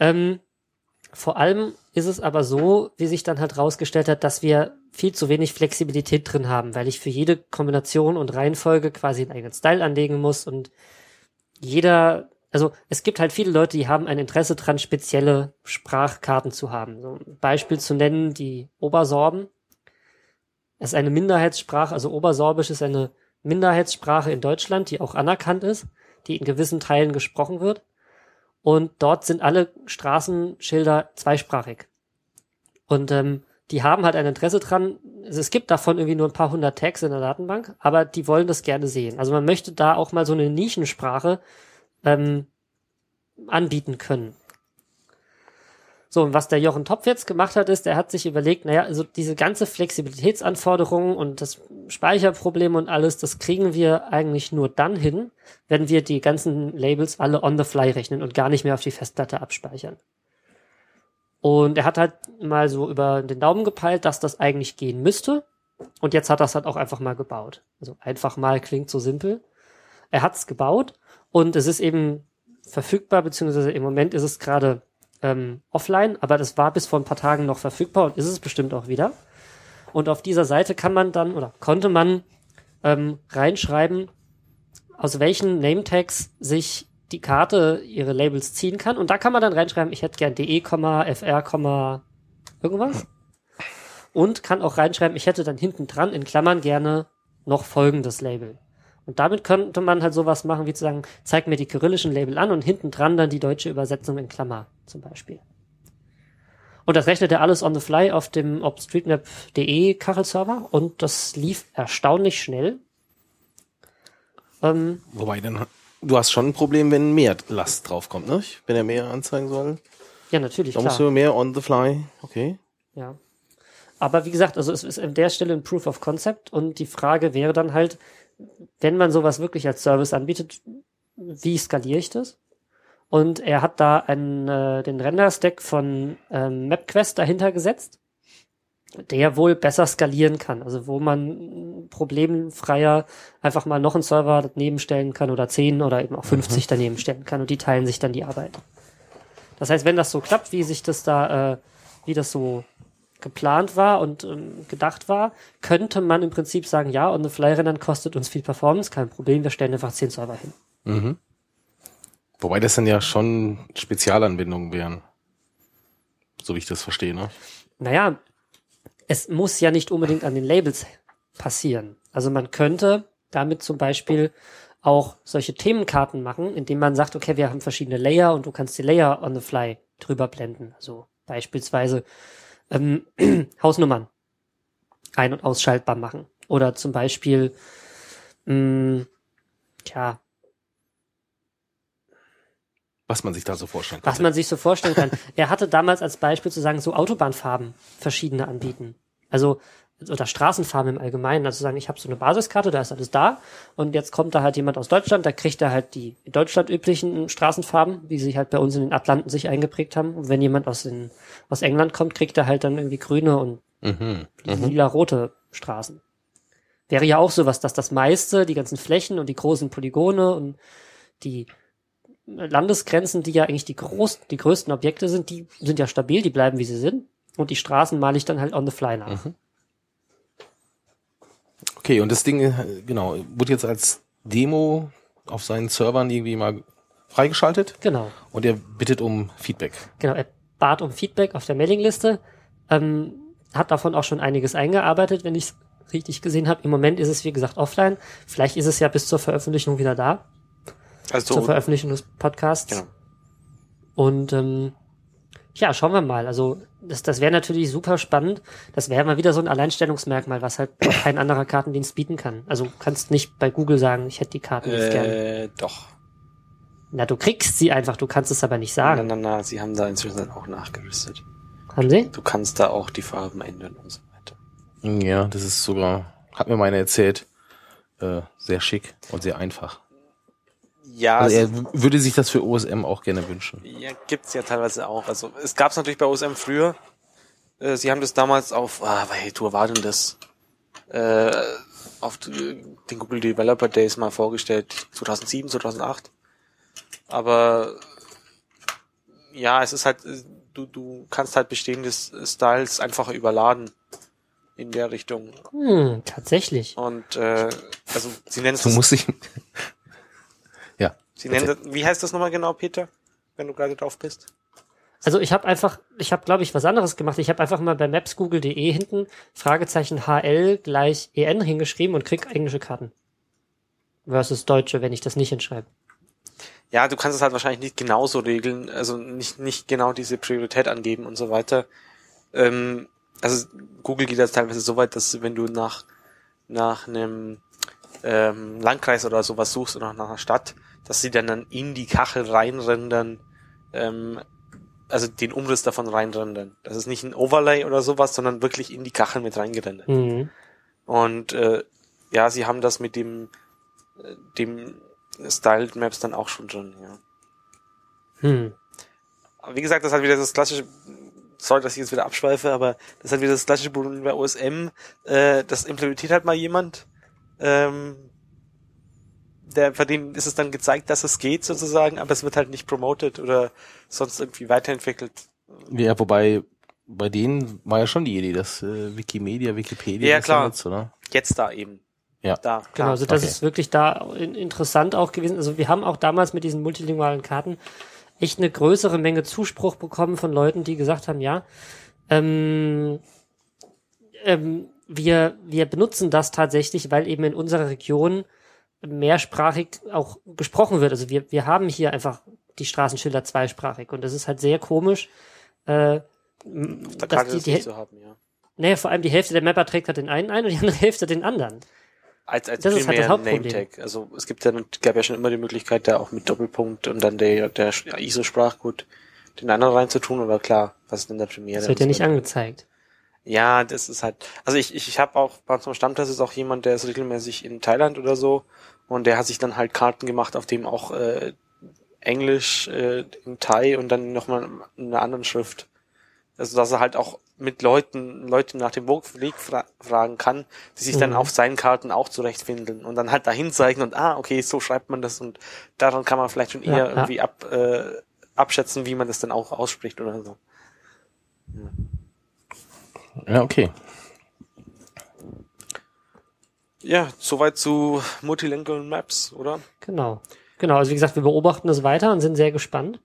Ähm, vor allem ist es aber so, wie sich dann halt rausgestellt hat, dass wir viel zu wenig Flexibilität drin haben, weil ich für jede Kombination und Reihenfolge quasi einen eigenen Style anlegen muss und jeder, also es gibt halt viele Leute, die haben ein Interesse dran, spezielle Sprachkarten zu haben. So ein Beispiel zu nennen, die Obersorben. Es ist eine Minderheitssprache, also Obersorbisch ist eine Minderheitssprache in Deutschland, die auch anerkannt ist, die in gewissen Teilen gesprochen wird. Und dort sind alle Straßenschilder zweisprachig. Und ähm, die haben halt ein Interesse dran. Also es gibt davon irgendwie nur ein paar hundert Tags in der Datenbank, aber die wollen das gerne sehen. Also man möchte da auch mal so eine Nischensprache ähm, anbieten können. So, und was der Jochen Topf jetzt gemacht hat, ist, er hat sich überlegt, naja, also diese ganze Flexibilitätsanforderungen und das Speicherproblem und alles, das kriegen wir eigentlich nur dann hin, wenn wir die ganzen Labels alle on the fly rechnen und gar nicht mehr auf die Festplatte abspeichern. Und er hat halt mal so über den Daumen gepeilt, dass das eigentlich gehen müsste. Und jetzt hat er es halt auch einfach mal gebaut. Also einfach mal klingt so simpel. Er hat es gebaut und es ist eben verfügbar, beziehungsweise im Moment ist es gerade ähm, offline, aber das war bis vor ein paar Tagen noch verfügbar und ist es bestimmt auch wieder. Und auf dieser Seite kann man dann oder konnte man ähm, reinschreiben, aus welchen Name-Tags sich die Karte ihre Labels ziehen kann. Und da kann man dann reinschreiben, ich hätte gern de, fr, irgendwas. Und kann auch reinschreiben, ich hätte dann hinten dran in Klammern gerne noch folgendes Label. Und damit könnte man halt sowas machen, wie zu sagen, zeig mir die kyrillischen Label an und hinten dran dann die deutsche Übersetzung in Klammer zum Beispiel. Und das rechnet er alles on the fly auf dem OpenStreetMap.de Kachelserver und das lief erstaunlich schnell. Ähm, Wobei dann, du hast schon ein Problem, wenn mehr Last draufkommt, ne? Wenn er mehr anzeigen soll. ja, natürlich, Da klar. musst du mehr on the fly. Okay. Ja. Aber wie gesagt, also es ist an der Stelle ein Proof of Concept und die Frage wäre dann halt, wenn man sowas wirklich als Service anbietet, wie skaliere ich das? Und er hat da einen, äh, den Render-Stack von ähm, MapQuest dahinter gesetzt, der wohl besser skalieren kann. Also wo man problemfreier einfach mal noch einen Server daneben stellen kann oder 10 oder eben auch 50 daneben stellen kann und die teilen sich dann die Arbeit. Das heißt, wenn das so klappt, wie sich das da, äh, wie das so geplant war und ähm, gedacht war, könnte man im Prinzip sagen, ja, on the fly rendern kostet uns viel Performance, kein Problem, wir stellen einfach 10 Server hin. Mhm. Wobei das dann ja schon Spezialanwendungen wären. So wie ich das verstehe, ne? Naja, es muss ja nicht unbedingt an den Labels passieren. Also man könnte damit zum Beispiel auch solche Themenkarten machen, indem man sagt, okay, wir haben verschiedene Layer und du kannst die Layer on the fly drüber blenden. Also beispielsweise ähm, Hausnummern ein- und ausschaltbar machen. Oder zum Beispiel, mh, tja, Was man sich da so vorstellen kann. was man sich so vorstellen kann. er hatte damals als Beispiel zu sagen, so Autobahnfarben verschiedene anbieten. Also oder Straßenfarben im Allgemeinen. Also sagen, ich habe so eine Basiskarte, da ist alles da und jetzt kommt da halt jemand aus Deutschland, da kriegt er halt die in Deutschland üblichen Straßenfarben, wie sie halt bei uns in den Atlanten sich eingeprägt haben. Und wenn jemand aus, den, aus England kommt, kriegt er halt dann irgendwie grüne und Mhm. lila-rote Straßen. Wäre ja auch sowas, dass das meiste, die ganzen Flächen und die großen Polygone und die Landesgrenzen, die ja eigentlich die, groß, die größten Objekte sind, die sind ja stabil, die bleiben wie sie sind. Und die Straßen male ich dann halt on the fly nach. Okay, und das Ding, äh, genau, wurde jetzt als Demo auf seinen Servern irgendwie mal freigeschaltet Genau. und er bittet um Feedback. Genau, er bat um Feedback auf der Mailingliste, ähm, hat davon auch schon einiges eingearbeitet, wenn ich es richtig gesehen habe. Im Moment ist es, wie gesagt, offline. Vielleicht ist es ja bis zur Veröffentlichung wieder da, Also zur Veröffentlichung des Podcasts. Genau. Und ähm, ja, schauen wir mal. Also das, das wäre natürlich super spannend. Das wäre mal wieder so ein Alleinstellungsmerkmal, was halt kein anderer Kartendienst bieten kann. Also du kannst nicht bei Google sagen, ich hätte die Karten jetzt gerne. äh, doch. Na, du kriegst sie einfach, du kannst es aber nicht Na, sagen. na, na, sie haben da inzwischen auch nachgerüstet. Haben sie? Du kannst da auch die Farben ändern und so weiter. Ja, das ist sogar, hat mir meine erzählt, äh, sehr schick und sehr einfach. Ja, Also er w- würde sich das für OSM auch gerne wünschen. Ja, gibt's ja teilweise auch. Also es gab's natürlich bei OSM früher. Äh, sie haben das damals auf, ah, welche Tour war denn das? Äh, auf den Google Developer Days mal vorgestellt. 2007, 2008. Aber ja, es ist halt, äh, du, du kannst halt bestehende Styles einfach überladen in der Richtung. Hm, tatsächlich. Und äh, also sie nennen es Du musst dich, sie nennen das, wie heißt das nochmal genau, Peter? Wenn du gerade drauf bist? Also ich habe einfach, ich habe glaube ich was anderes gemacht. Ich habe einfach mal bei mapsgoogle.de hinten Fragezeichen HL gleich EN hingeschrieben und krieg englische Karten. Versus deutsche, wenn ich das nicht hinschreibe. Ja, du kannst es halt wahrscheinlich nicht genauso regeln, also nicht, nicht genau diese Priorität angeben und so weiter. Ähm, also Google geht jetzt teilweise so weit, dass wenn du nach, nach einem ähm, Landkreis oder sowas suchst oder nach einer Stadt, dass sie dann, dann in die Kachel reinrendern, ähm, also den Umriss davon reinrendern. Das ist nicht ein Overlay oder sowas, sondern wirklich in die Kachel mit reingerendert. Mhm. Und äh, ja, sie haben das mit dem, äh, dem Styled Maps dann auch schon drin, ja. Hm. Wie gesagt, das halt wieder das klassische, sorry, dass ich jetzt wieder abschweife, aber das ist halt wieder das klassische Problem bei OSM, äh, das implementiert halt mal jemand, ähm, der, bei dem ist es dann gezeigt, dass es geht sozusagen, aber es wird halt nicht promoted oder sonst irgendwie weiterentwickelt. ja, wobei, bei denen war ja schon die Idee, dass äh, Wikimedia, Wikipedia Ja, klar. nutzt, oder? Jetzt da eben. Ja. Da, Genau, klar. also das okay. ist wirklich da in, interessant auch gewesen. Also wir haben auch damals mit diesen multilingualen Karten echt eine größere Menge Zuspruch bekommen von Leuten, die gesagt haben, ja, ähm, ähm, wir, wir benutzen das tatsächlich, weil eben in unserer Region mehrsprachig auch gesprochen wird. Also wir, wir haben hier einfach die Straßenschilder zweisprachig und das ist halt sehr komisch, äh, da dass kann die, die, so haben, ja. naja, vor allem die Hälfte der Mapper trägt halt den einen ein und die andere Hälfte den anderen. Als, als Das ist halt das Hauptproblem. Name-Tag. Also es gibt ja, gab ja schon immer die Möglichkeit, da auch mit Doppelpunkt und dann der, der ISO-Sprachgut den anderen reinzutun, aber klar, was ist denn der Premiere? Das wird ja nicht angezeigt. Ja, das ist halt, also ich, ich, ich habe auch, bei unserem Stammtisch ist auch jemand, der ist regelmäßig in Thailand oder so und der hat sich dann halt Karten gemacht, auf dem auch äh, Englisch äh, in Thai und dann nochmal in einer anderen Schrift. Also dass er halt auch mit Leuten, Leute nach dem Weg fra fragen kann, die sich dann Mhm. auf seinen Karten auch zurechtfinden und dann halt dahin zeigen und ah, okay, so schreibt man das und daran kann man vielleicht schon Ja, eher ja. irgendwie ab, äh, abschätzen, wie man das dann auch ausspricht oder so. Ja, okay. Ja, soweit zu Multilingual Maps, oder? Genau. Genau, also wie gesagt, wir beobachten das weiter und sind sehr gespannt.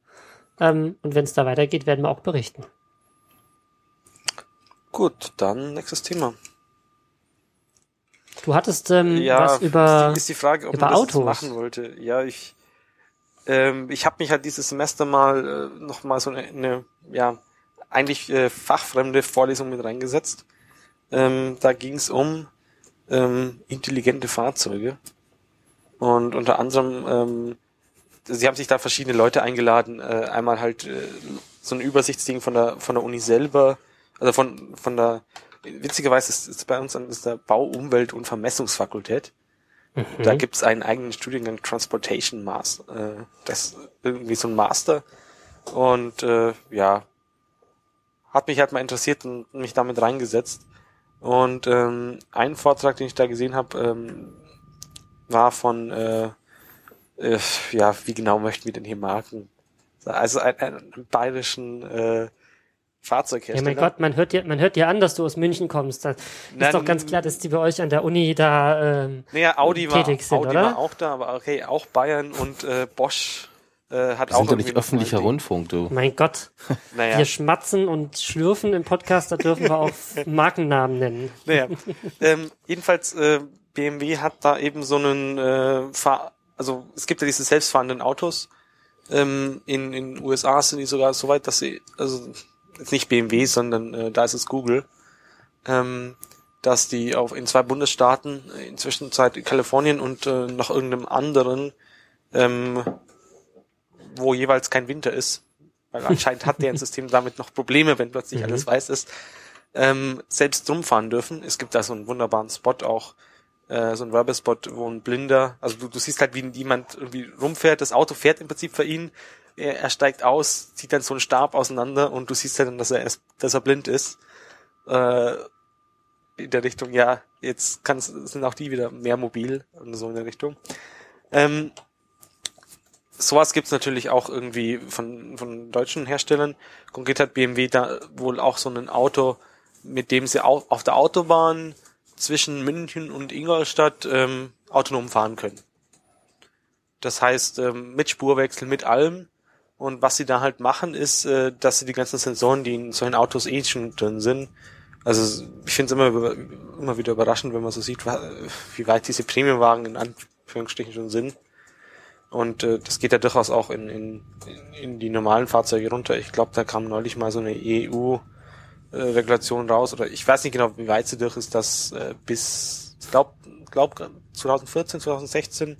Ähm, und wenn es da weitergeht, werden wir auch berichten. Gut, dann nächstes Thema. Du hattest ähm, ja, was über. ist, die, Frage, ob über man das Autos. machen wollte. Ja, ich ähm, ich habe mich halt dieses Semester mal äh, noch mal so eine, eine ja eigentlich äh, fachfremde Vorlesung mit reingesetzt. Ähm, da ging es um ähm, intelligente Fahrzeuge und unter anderem ähm, sie haben sich da verschiedene Leute eingeladen. Äh, einmal halt äh, so ein Übersichtsding von der von der Uni selber, also von von der witzigerweise ist, ist bei uns an ist der Bau, Umwelt und Vermessungsfakultät. Mhm. Da gibt's einen eigenen Studiengang Transportation Master. Äh, das ist irgendwie so ein Master. Und äh, ja, hat mich halt mal interessiert und mich damit reingesetzt. Und ähm, ein Vortrag, den ich da gesehen habe, ähm, war von, äh, äh, ja, wie genau möchten wir denn hier marken? Also ein, ein, einen bayerischen äh, Ja, Fahrzeughersteller. mein Gott, man hört dir, man hört dir an, dass du aus München kommst. Das Na, ist doch ganz klar, dass die bei euch an der Uni da, ähm, Naja, Audi, war, tätig sind, Audi oder? war auch da, aber okay, auch Bayern und äh, Bosch äh, hat Wir auch sind doch nicht öffentlicher Rundfunk, du. mein Gott, Naja, wir schmatzen und schlürfen im Podcast, da dürfen wir auch Markennamen nennen. naja. ähm, jedenfalls, äh, BMW hat da eben so einen äh, Fahr also es gibt ja diese selbstfahrenden Autos. Ähm, in in den USA sind die sogar so weit, dass sie, also jetzt nicht BMW, sondern äh, da ist es Google, ähm, dass die auf in zwei Bundesstaaten, äh, inzwischen Zeit Kalifornien und äh, noch irgendeinem anderen, ähm, wo jeweils kein Winter ist, weil anscheinend hat deren System damit noch Probleme, wenn plötzlich Mhm. alles weiß ist, ähm, selbst rumfahren dürfen. Es gibt da so einen wunderbaren Spot auch, äh, so ein Werbespot, wo ein Blinder, also du, du siehst halt, wie jemand irgendwie rumfährt, das Auto fährt im Prinzip für ihn, er, er steigt aus, zieht dann so einen Stab auseinander und du siehst dann, dass er, erst- dass er blind ist. Äh, in der Richtung, ja, jetzt kann's, sind auch die wieder mehr mobil und so in der Richtung. Ähm, sowas gibt's natürlich auch irgendwie von, von deutschen Herstellern. Konkret hat BMW da wohl auch so ein Auto, mit dem sie auf, auf der Autobahn zwischen München und Ingolstadt ähm, autonom fahren können. Das heißt, ähm, mit Spurwechsel, mit allem. Und was sie da halt machen, ist, äh, dass sie die ganzen Sensoren, die in solchen Autos eh schon drin sind, also ich finde es immer, immer wieder überraschend, wenn man so sieht, wie weit diese Premiumwagen in Anführungsstrichen schon sind. Und äh, das geht ja durchaus auch in, in, in die normalen Fahrzeuge runter. Ich glaube, da kam neulich mal so eine EU-Regulation raus, oder ich weiß nicht genau, wie weit sie durch ist, dass äh, bis, ich glaube, glaub, 2014, 2016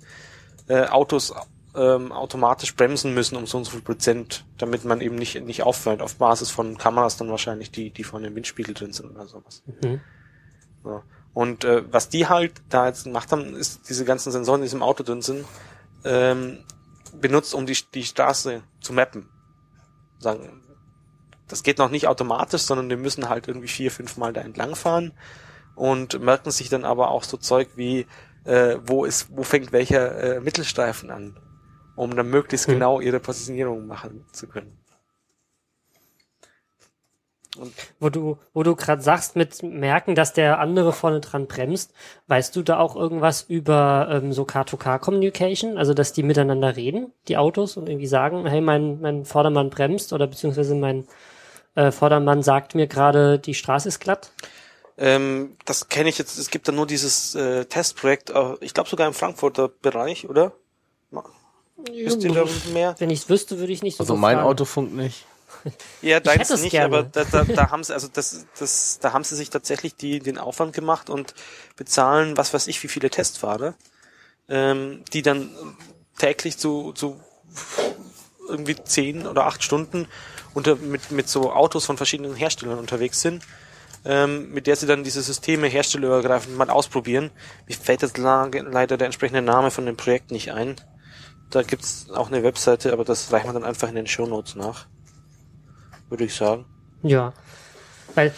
äh, Autos ähm, automatisch bremsen müssen um so und so viel Prozent, damit man eben nicht, nicht auffällt, auf Basis von Kameras dann wahrscheinlich, die, die von dem Windspiegel drin sind oder sowas. Mhm. Ja. Und äh, was die halt da jetzt gemacht haben, ist diese ganzen Sensoren, die im Auto drin sind, ähm, benutzt, um die, die Straße zu mappen. Sagen, das geht noch nicht automatisch, sondern die müssen halt irgendwie vier, fünf Mal da entlang fahren und merken sich dann aber auch so Zeug wie, äh, wo ist, wo fängt welcher äh, Mittelstreifen an, um dann möglichst Hm. genau ihre Positionierung machen zu können. Und Wo du, wo du gerade sagst, mit merken, dass der andere vorne dran bremst, weißt du da auch irgendwas über ähm, so Car-to-Car-Communication? Also, dass die miteinander reden, die Autos, und irgendwie sagen, hey, mein, mein Vordermann bremst oder beziehungsweise mein äh, Vordermann sagt mir gerade, die Straße ist glatt? Ähm, das kenne ich jetzt. Es gibt da nur dieses äh, Testprojekt, äh, ich glaube sogar im Frankfurter Bereich, oder? Wisst ihr da mehr? Wenn ich es wüsste, würde ich nicht so Also mein fragen. Auto funkt nicht. Ja, deins nicht, gerne. aber da, da, da haben sie, also das, das, da haben sie sich tatsächlich die, den Aufwand gemacht und bezahlen, was weiß ich, wie viele Testfahrer, ähm, die dann täglich zu, zu irgendwie zehn oder acht Stunden unter, mit, mit so Autos von verschiedenen Herstellern unterwegs sind, ähm, mit der sie dann diese Systeme herstellerübergreifend mal ausprobieren. Mir fällt jetzt leider der entsprechende Name von dem Projekt nicht ein. Da gibt's auch eine Webseite, aber das reicht man dann einfach in den Shownotes nach. Würde ich sagen. Ja. Weil,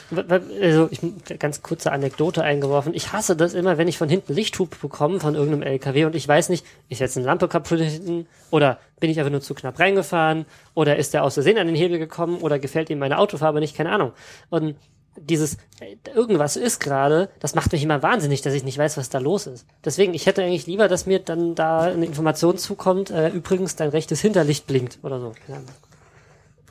also ich ganz kurze Anekdote eingeworfen. Ich hasse das immer, wenn ich von hinten Lichthub bekomme von irgendeinem LKW und ich weiß nicht, ist jetzt eine Lampe kaputt hinten oder bin ich einfach nur zu knapp reingefahren oder ist der aus Versehen an den Hebel gekommen oder gefällt ihm meine Autofarbe nicht, keine Ahnung. Und dieses äh, irgendwas ist gerade, das macht mich immer wahnsinnig, dass ich nicht weiß, was da los ist. Deswegen, ich hätte eigentlich lieber, dass mir dann da eine Information zukommt, äh, übrigens dein rechtes Hinterlicht blinkt oder so. Keine Ahnung.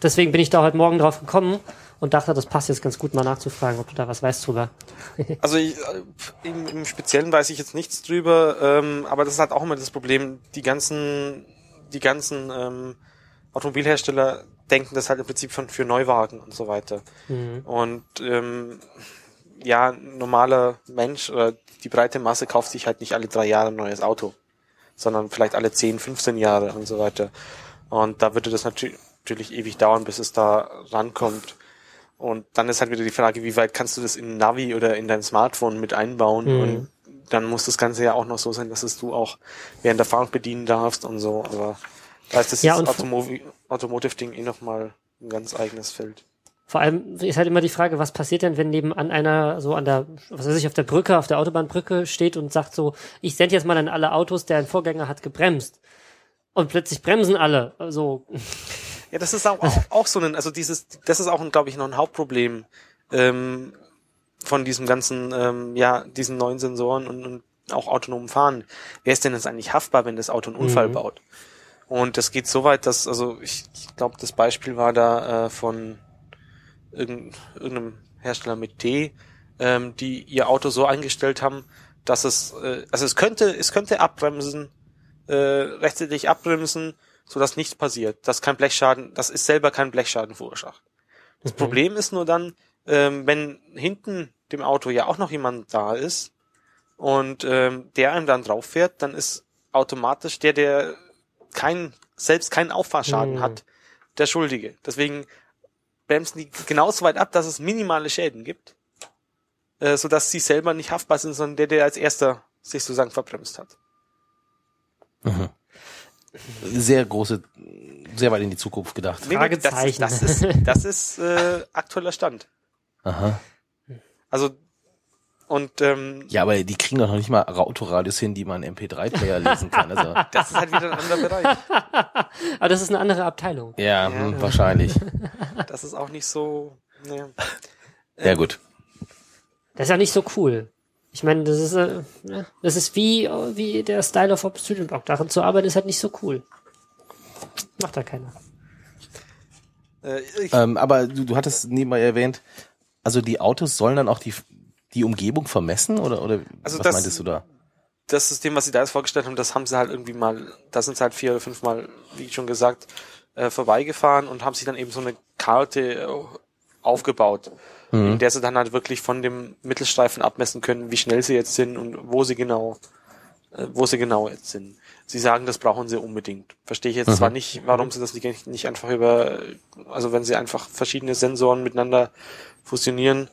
Deswegen bin ich da heute Morgen drauf gekommen und dachte, das passt jetzt ganz gut, mal nachzufragen, ob du da was weißt drüber. Also ich, äh, im, im Speziellen weiß ich jetzt nichts drüber, ähm, aber das ist halt auch immer das Problem. Die ganzen, die ganzen ähm, Automobilhersteller denken das halt im Prinzip von für Neuwagen und so weiter. Und ähm, ja, ein normaler Mensch oder die breite Masse kauft sich halt nicht alle drei Jahre ein neues Auto, sondern vielleicht alle 10, 15 Jahre und so weiter. Und da würde das natürlich, natürlich ewig dauern, bis es da rankommt. Und dann ist halt wieder die Frage, wie weit kannst du das in Navi oder in dein Smartphone mit einbauen? Mhm. Und dann muss das Ganze ja auch noch so sein, dass es du auch während der Fahrt bedienen darfst und so. Aber da ist das Ja, Automotive-Ding eh nochmal ein ganz eigenes Feld. Vor allem ist halt immer die Frage, was passiert denn, wenn nebenan einer so an der, was weiß ich, auf der Brücke, auf der Autobahnbrücke steht und sagt so, ich sende jetzt mal an alle Autos, der ein Vorgänger hat gebremst. Und plötzlich bremsen alle. Also, Ja, das ist auch, auch, so ein, also dieses, das ist auch, glaube ich, noch ein Hauptproblem ähm, von diesem ganzen, ähm, ja, diesen neuen Sensoren und, und auch autonomen Fahren. Wer ist denn jetzt eigentlich haftbar, wenn das Auto einen Unfall Mhm. baut? Und das geht so weit, dass, also ich, ich glaube, das Beispiel war da äh, von irgend, irgendeinem Hersteller mit D, ähm, die ihr Auto so eingestellt haben, dass es, äh, also es könnte, es könnte abbremsen, äh, rechtzeitig abbremsen, so dass nichts passiert, dass kein Blechschaden, das ist selber kein Blechschaden verursacht. Das Mhm. Problem ist nur dann, ähm, wenn hinten dem Auto ja auch noch jemand da ist und ähm, der einem dann drauf fährt, dann ist automatisch der, der kein, selbst keinen Auffahrsschaden Mhm. hat, der Schuldige. Deswegen bremsen die genauso weit ab, dass es minimale Schäden gibt, äh, sodass sie selber nicht haftbar sind, sondern der, der als erster sich sozusagen verbremst hat. Sehr große, sehr weit in die Zukunft gedacht. Nee, Das, ist- Fragezeichen. das ist, das ist äh, aktueller Stand. Aha. Also und ähm, Ja, aber die kriegen doch noch nicht mal Autoradios hin, die man MP3-Player lesen kann. Also, das ist halt wieder ein anderer Bereich. Aber das ist eine andere Abteilung. ja, hm, wahrscheinlich. Das ist auch nicht so. Ne. Ja, gut. Das ist ja nicht so cool. Ich meine, das ist, äh, das ist wie, wie der Style of Obsidian Block. Darin zu arbeiten ist halt nicht so cool. Macht da keiner. Äh, Ähm, aber du, du hattest nebenbei erwähnt, also die Autos sollen dann auch die, die Umgebung vermessen oder, oder Also was das- meintest du da? das System, was sie da jetzt vorgestellt haben, das haben sie halt irgendwie mal, da sind sie halt vier oder fünfmal, wie schon gesagt, äh, vorbeigefahren und haben sich dann eben so eine Karte äh, aufgebaut, in der sie dann halt wirklich von dem Mittelstreifen abmessen können, wie schnell sie jetzt sind und wo sie genau, äh, wo sie genau jetzt sind. Sie sagen, das brauchen sie unbedingt. Verstehe ich jetzt zwar nicht, warum sie das nicht, nicht einfach über, also wenn sie einfach verschiedene Sensoren miteinander fusionieren,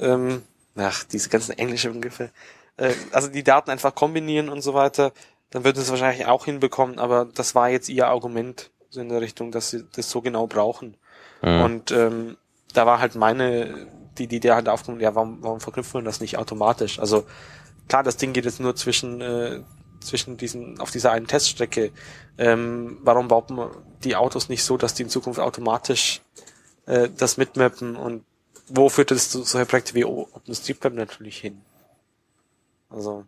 ähm, ach, diese ganzen englischen Begriffe, äh, also die Daten einfach kombinieren und so weiter, dann würden sie es wahrscheinlich auch hinbekommen, aber das war jetzt ihr Argument so in der Richtung, dass sie das so genau brauchen. Und ähm, da war halt meine, die, die der halt aufgenommen, ja, warum, warum verknüpfen wir das nicht automatisch? Also klar, das Ding geht jetzt nur zwischen, äh, zwischen diesen, auf dieser einen Teststrecke. Ähm, warum baut man die Autos nicht so, dass die in Zukunft automatisch äh, das mitmappen und wo führt das zu solche Projekte wie OpenStreetMap natürlich hin? Also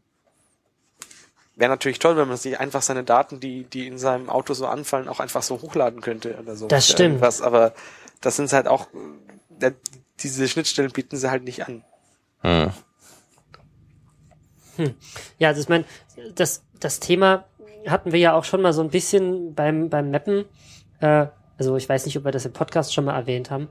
wäre natürlich toll, wenn man sich einfach seine Daten, die die in seinem Auto so anfallen, auch einfach so hochladen könnte oder so. Das stimmt. Aber das sind halt auch äh, diese Schnittstellen bieten sie halt nicht an. Hm. Ja, also ich meine, das, das Thema hatten wir ja auch schon mal so ein bisschen beim, beim Mappen. Äh, also ich weiß nicht, ob wir das im Podcast schon mal erwähnt haben.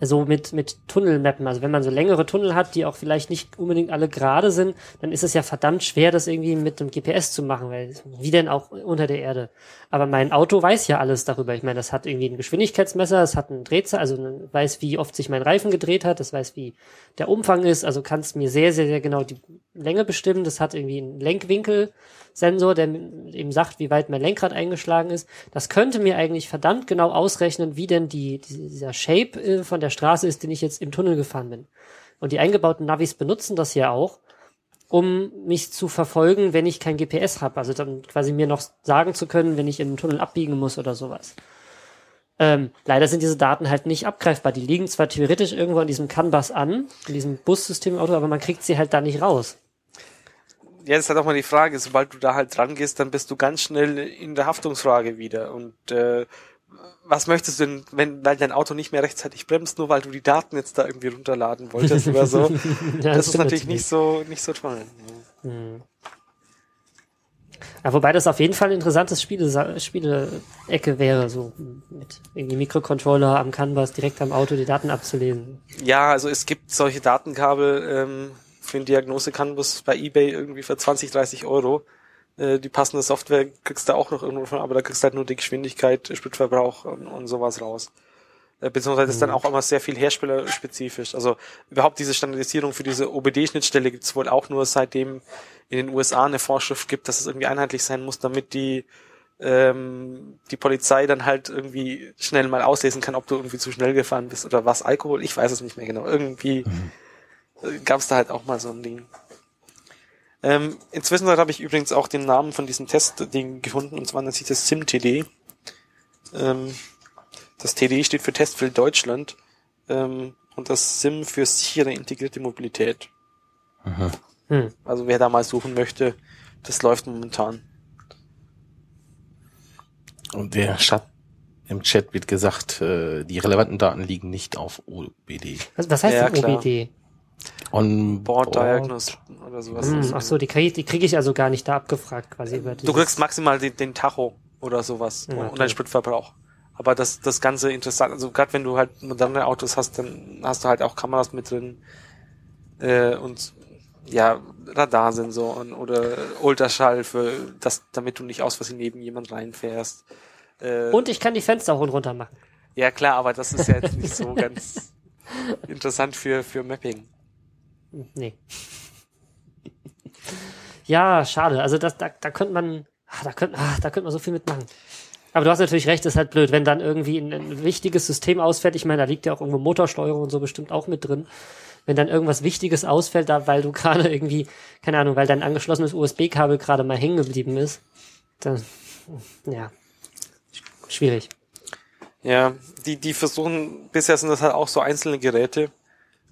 So mit, mit Tunnelmappen. Also wenn man so längere Tunnel hat, die auch vielleicht nicht unbedingt alle gerade sind, dann ist es ja verdammt schwer, das irgendwie mit einem GPS zu machen, weil wie denn auch unter der Erde. Aber mein Auto weiß ja alles darüber. Ich meine, das hat irgendwie ein Geschwindigkeitsmesser, es hat einen Drehzahl, also weiß, wie oft sich mein Reifen gedreht hat, das weiß, wie der Umfang ist, also kann es mir sehr, sehr, sehr genau die Länge bestimmen. Das hat irgendwie einen Lenkwinkelsensor, der eben sagt, wie weit mein Lenkrad eingeschlagen ist. Das könnte mir eigentlich verdammt genau ausrechnen, wie denn die, die dieser Shape äh, von der Straße ist, den ich jetzt im Tunnel gefahren bin. Und die eingebauten Navis benutzen das ja auch, um mich zu verfolgen, wenn ich kein GPS habe. Also dann quasi mir noch sagen zu können, wenn ich in den Tunnel abbiegen muss oder sowas. Ähm, leider sind diese Daten halt nicht abgreifbar. Die liegen zwar theoretisch irgendwo an diesem CAN-Bus an, in diesem Bussystem im Auto, aber man kriegt sie halt da nicht raus. Ja, das ist halt auch mal die Frage, sobald du da halt dran gehst, dann bist du ganz schnell in der Haftungsfrage wieder. Und äh, was möchtest du denn, wenn weil dein Auto nicht mehr rechtzeitig bremst, nur weil du die Daten jetzt da irgendwie runterladen wolltest oder so? Ja, das ist natürlich nicht so nicht so toll. Ja, wobei das auf jeden Fall ein interessantes Spiele, Spiele-Ecke wäre, so mit irgendwie Mikrocontroller am Canvas direkt am Auto die Daten abzulesen. Ja, also es gibt solche Datenkabel ähm, für den Diagnose-Canvas bei eBay irgendwie für 20, 30 Euro. Äh, die passende Software kriegst du auch noch irgendwo von, aber da kriegst du halt nur die Geschwindigkeit, Spritverbrauch und, und sowas raus. Äh, beziehungsweise ist dann auch immer sehr viel herstellerspezifisch. Also überhaupt diese Standardisierung für diese OBD-Schnittstelle gibt es wohl auch nur seitdem in den USA eine Vorschrift gibt, dass es irgendwie einheitlich sein muss, damit die ähm, die Polizei dann halt irgendwie schnell mal auslesen kann, ob du irgendwie zu schnell gefahren bist oder was Alkohol, ich weiß es nicht mehr genau. Irgendwie äh, gab es da halt auch mal so ein Ding. Ähm, inzwischen habe ich übrigens auch den Namen von diesem Testding gefunden, und zwar nennt sich das SimTD. Ähm, Das TDI steht für Testfeld Deutschland ähm, und das SIM für sichere integrierte Mobilität. Hm. Also wer da mal suchen möchte, das läuft momentan. Und der Chat, im Chat wird gesagt, äh, die relevanten Daten liegen nicht auf OBD. Was, was heißt Ja, denn klar. OBD? On Board Diagnosis oder sowas. Hm, ach so, die kriege ich, die krieg ich also gar nicht da abgefragt quasi über Du kriegst maximal den, den Tacho oder sowas Ja, und deinen Spritverbrauch. Aber das, das Ganze interessant, also gerade wenn du halt moderne Autos hast, dann hast du halt auch Kameras mit drin äh, und ja, Radarsensoren oder Ultraschall für das, damit du nicht aus Versehen neben jemand reinfährst. Äh, Und ich kann die Fenster hoch und runter machen. ja klar, aber das ist ja jetzt nicht so ganz interessant für, für Mapping. Nee. Ja, schade. Also das, da, da könnte man, ah, da könnte, ah, da könnte man so viel mitmachen. Aber du hast natürlich recht, ist halt blöd, wenn dann irgendwie ein, ein wichtiges System ausfällt. Ich meine, da liegt ja auch irgendwo Motorsteuerung und so bestimmt auch mit drin. Wenn dann irgendwas Wichtiges ausfällt, da, weil du gerade irgendwie, keine Ahnung, weil dein angeschlossenes USB-Kabel gerade mal hängen geblieben ist, dann, ja, schwierig. Ja, die, die versuchen, bisher sind das halt auch so einzelne Geräte,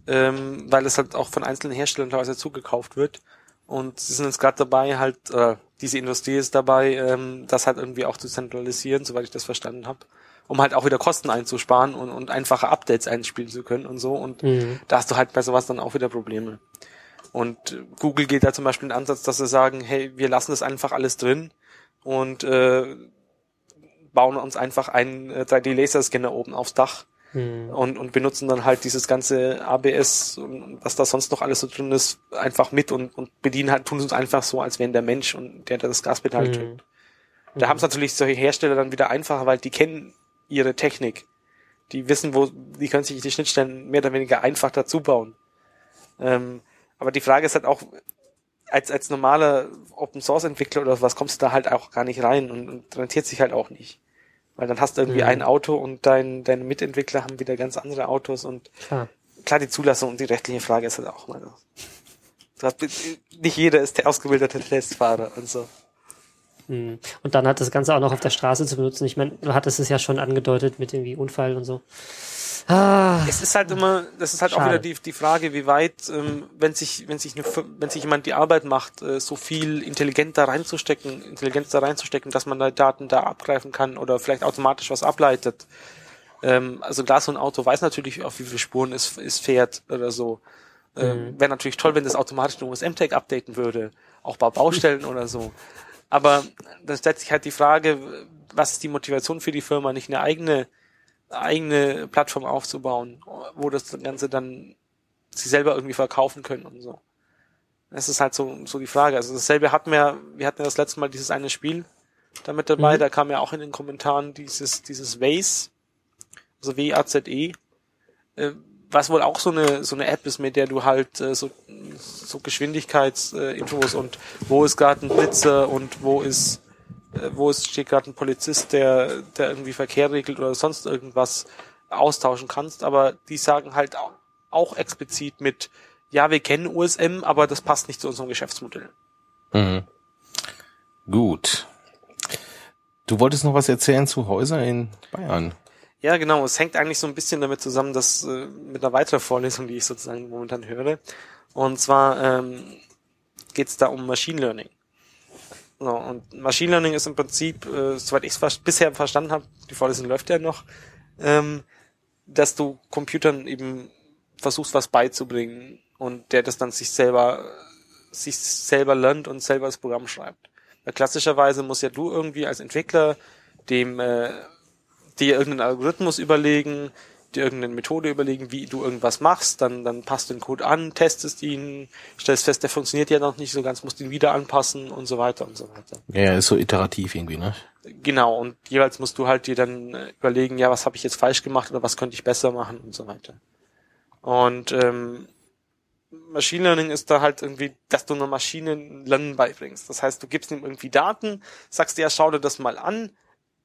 ähm, weil es halt auch von einzelnen Herstellern teilweise zugekauft wird. Und sie sind jetzt gerade dabei, halt, äh, diese Industrie ist dabei, ähm, das halt irgendwie auch zu zentralisieren, soweit ich das verstanden habe, um halt auch wieder Kosten einzusparen und, und einfache Updates einspielen zu können und so. Und Mhm. da hast du halt bei sowas dann auch wieder Probleme. Und äh, Google geht da zum Beispiel den Ansatz, dass sie sagen, hey, wir lassen das einfach alles drin und äh, bauen uns einfach einen äh, 3D-Laserscanner oben aufs Dach Hm. und, und benutzen dann halt dieses ganze ABS und was da sonst noch alles so drin ist, einfach mit und, und bedienen halt, tun es uns einfach so, als wären der Mensch und der, der das Gaspedal Mhm. drückt. Da haben es natürlich solche Hersteller dann wieder einfacher, weil die kennen ihre Technik. Die wissen, wo, die können sich die Schnittstellen mehr oder weniger einfach dazu bauen. Ähm, aber die Frage ist halt auch, als, als normaler Open Source Entwickler oder was kommst du da halt auch gar nicht rein und, und rentiert sich halt auch nicht. Weil dann hast du irgendwie Mhm. ein Auto und dein, deine Mitentwickler haben wieder ganz andere Autos und Klar. klar, die Zulassung und die rechtliche Frage ist halt auch mal nicht jeder ist der ausgebildete Testfahrer und so. Hm. Und dann hat das Ganze auch noch auf der Straße zu benutzen. Ich meine, du hattest es ja schon angedeutet mit irgendwie Unfall und so. Ah, Es ist halt immer, das ist halt auch Schade. wieder die, die Frage, wie weit, ähm, wenn sich, wenn sich eine, wenn sich jemand die Arbeit macht, äh, so viel intelligent da reinzustecken, Intelligenz da reinzustecken, dass man da Daten da abgreifen kann oder vielleicht automatisch was ableitet. Ähm, also klar, so ein Auto weiß natürlich, auf wie viele Spuren es, es fährt oder so. Ähm, Wäre natürlich toll, wenn das automatisch den USM-Tag updaten würde, auch bei Baustellen oder so. Aber dann stellt sich halt die Frage, was ist die Motivation für die Firma, nicht eine eigene eigene Plattform aufzubauen, wo das Ganze dann sie selber irgendwie verkaufen können und so. Das ist halt so, so die Frage. Also dasselbe hatten wir, wir hatten ja das letzte Mal dieses eine Spiel damit dabei, Mhm. da kam ja auch in den Kommentaren dieses, dieses Waze, also W-A-Z-E, äh, was wohl auch so eine, so eine App ist, mit der du halt äh, so, so Geschwindigkeitsinfos und wo ist gerade ein Blitzer und wo ist äh, wo ist, steht gerade ein Polizist, der, der irgendwie Verkehr regelt oder sonst irgendwas austauschen kannst, aber die sagen halt auch, auch explizit mit, ja, wir kennen USM, aber das passt nicht zu unserem Geschäftsmodell. Mhm. Gut. Du wolltest noch was erzählen zu Häusern in Bayern. Ja, genau. Es hängt eigentlich so ein bisschen damit zusammen, dass äh, mit einer weiteren Vorlesung, die ich sozusagen momentan höre. Und zwar ähm, geht es da um Machine Learning. So, und Machine Learning ist im Prinzip, äh, soweit ich es bisher verstanden habe, die Vorlesung läuft ja noch, ähm, dass du Computern eben versuchst, was beizubringen und der das dann sich selber sich selber lernt und selber das Programm schreibt. Weil klassischerweise muss ja du irgendwie als Entwickler dem äh, dir irgendeinen Algorithmus überlegen, dir irgendeine Methode überlegen, wie du irgendwas machst, dann, dann passt den Code an, testest ihn, stellst fest, der funktioniert ja noch nicht so ganz, musst ihn wieder anpassen und so weiter und so weiter. Ja, ist so iterativ irgendwie, ne? Genau, und jeweils musst du halt dir dann äh, überlegen, ja, was habe ich jetzt falsch gemacht oder was könnte ich besser machen und so weiter. Und ähm, Machine Learning ist da halt irgendwie, dass du einer Maschine Lernen beibringst. Das heißt, du gibst ihm irgendwie Daten, sagst dir, ja, schau dir das mal an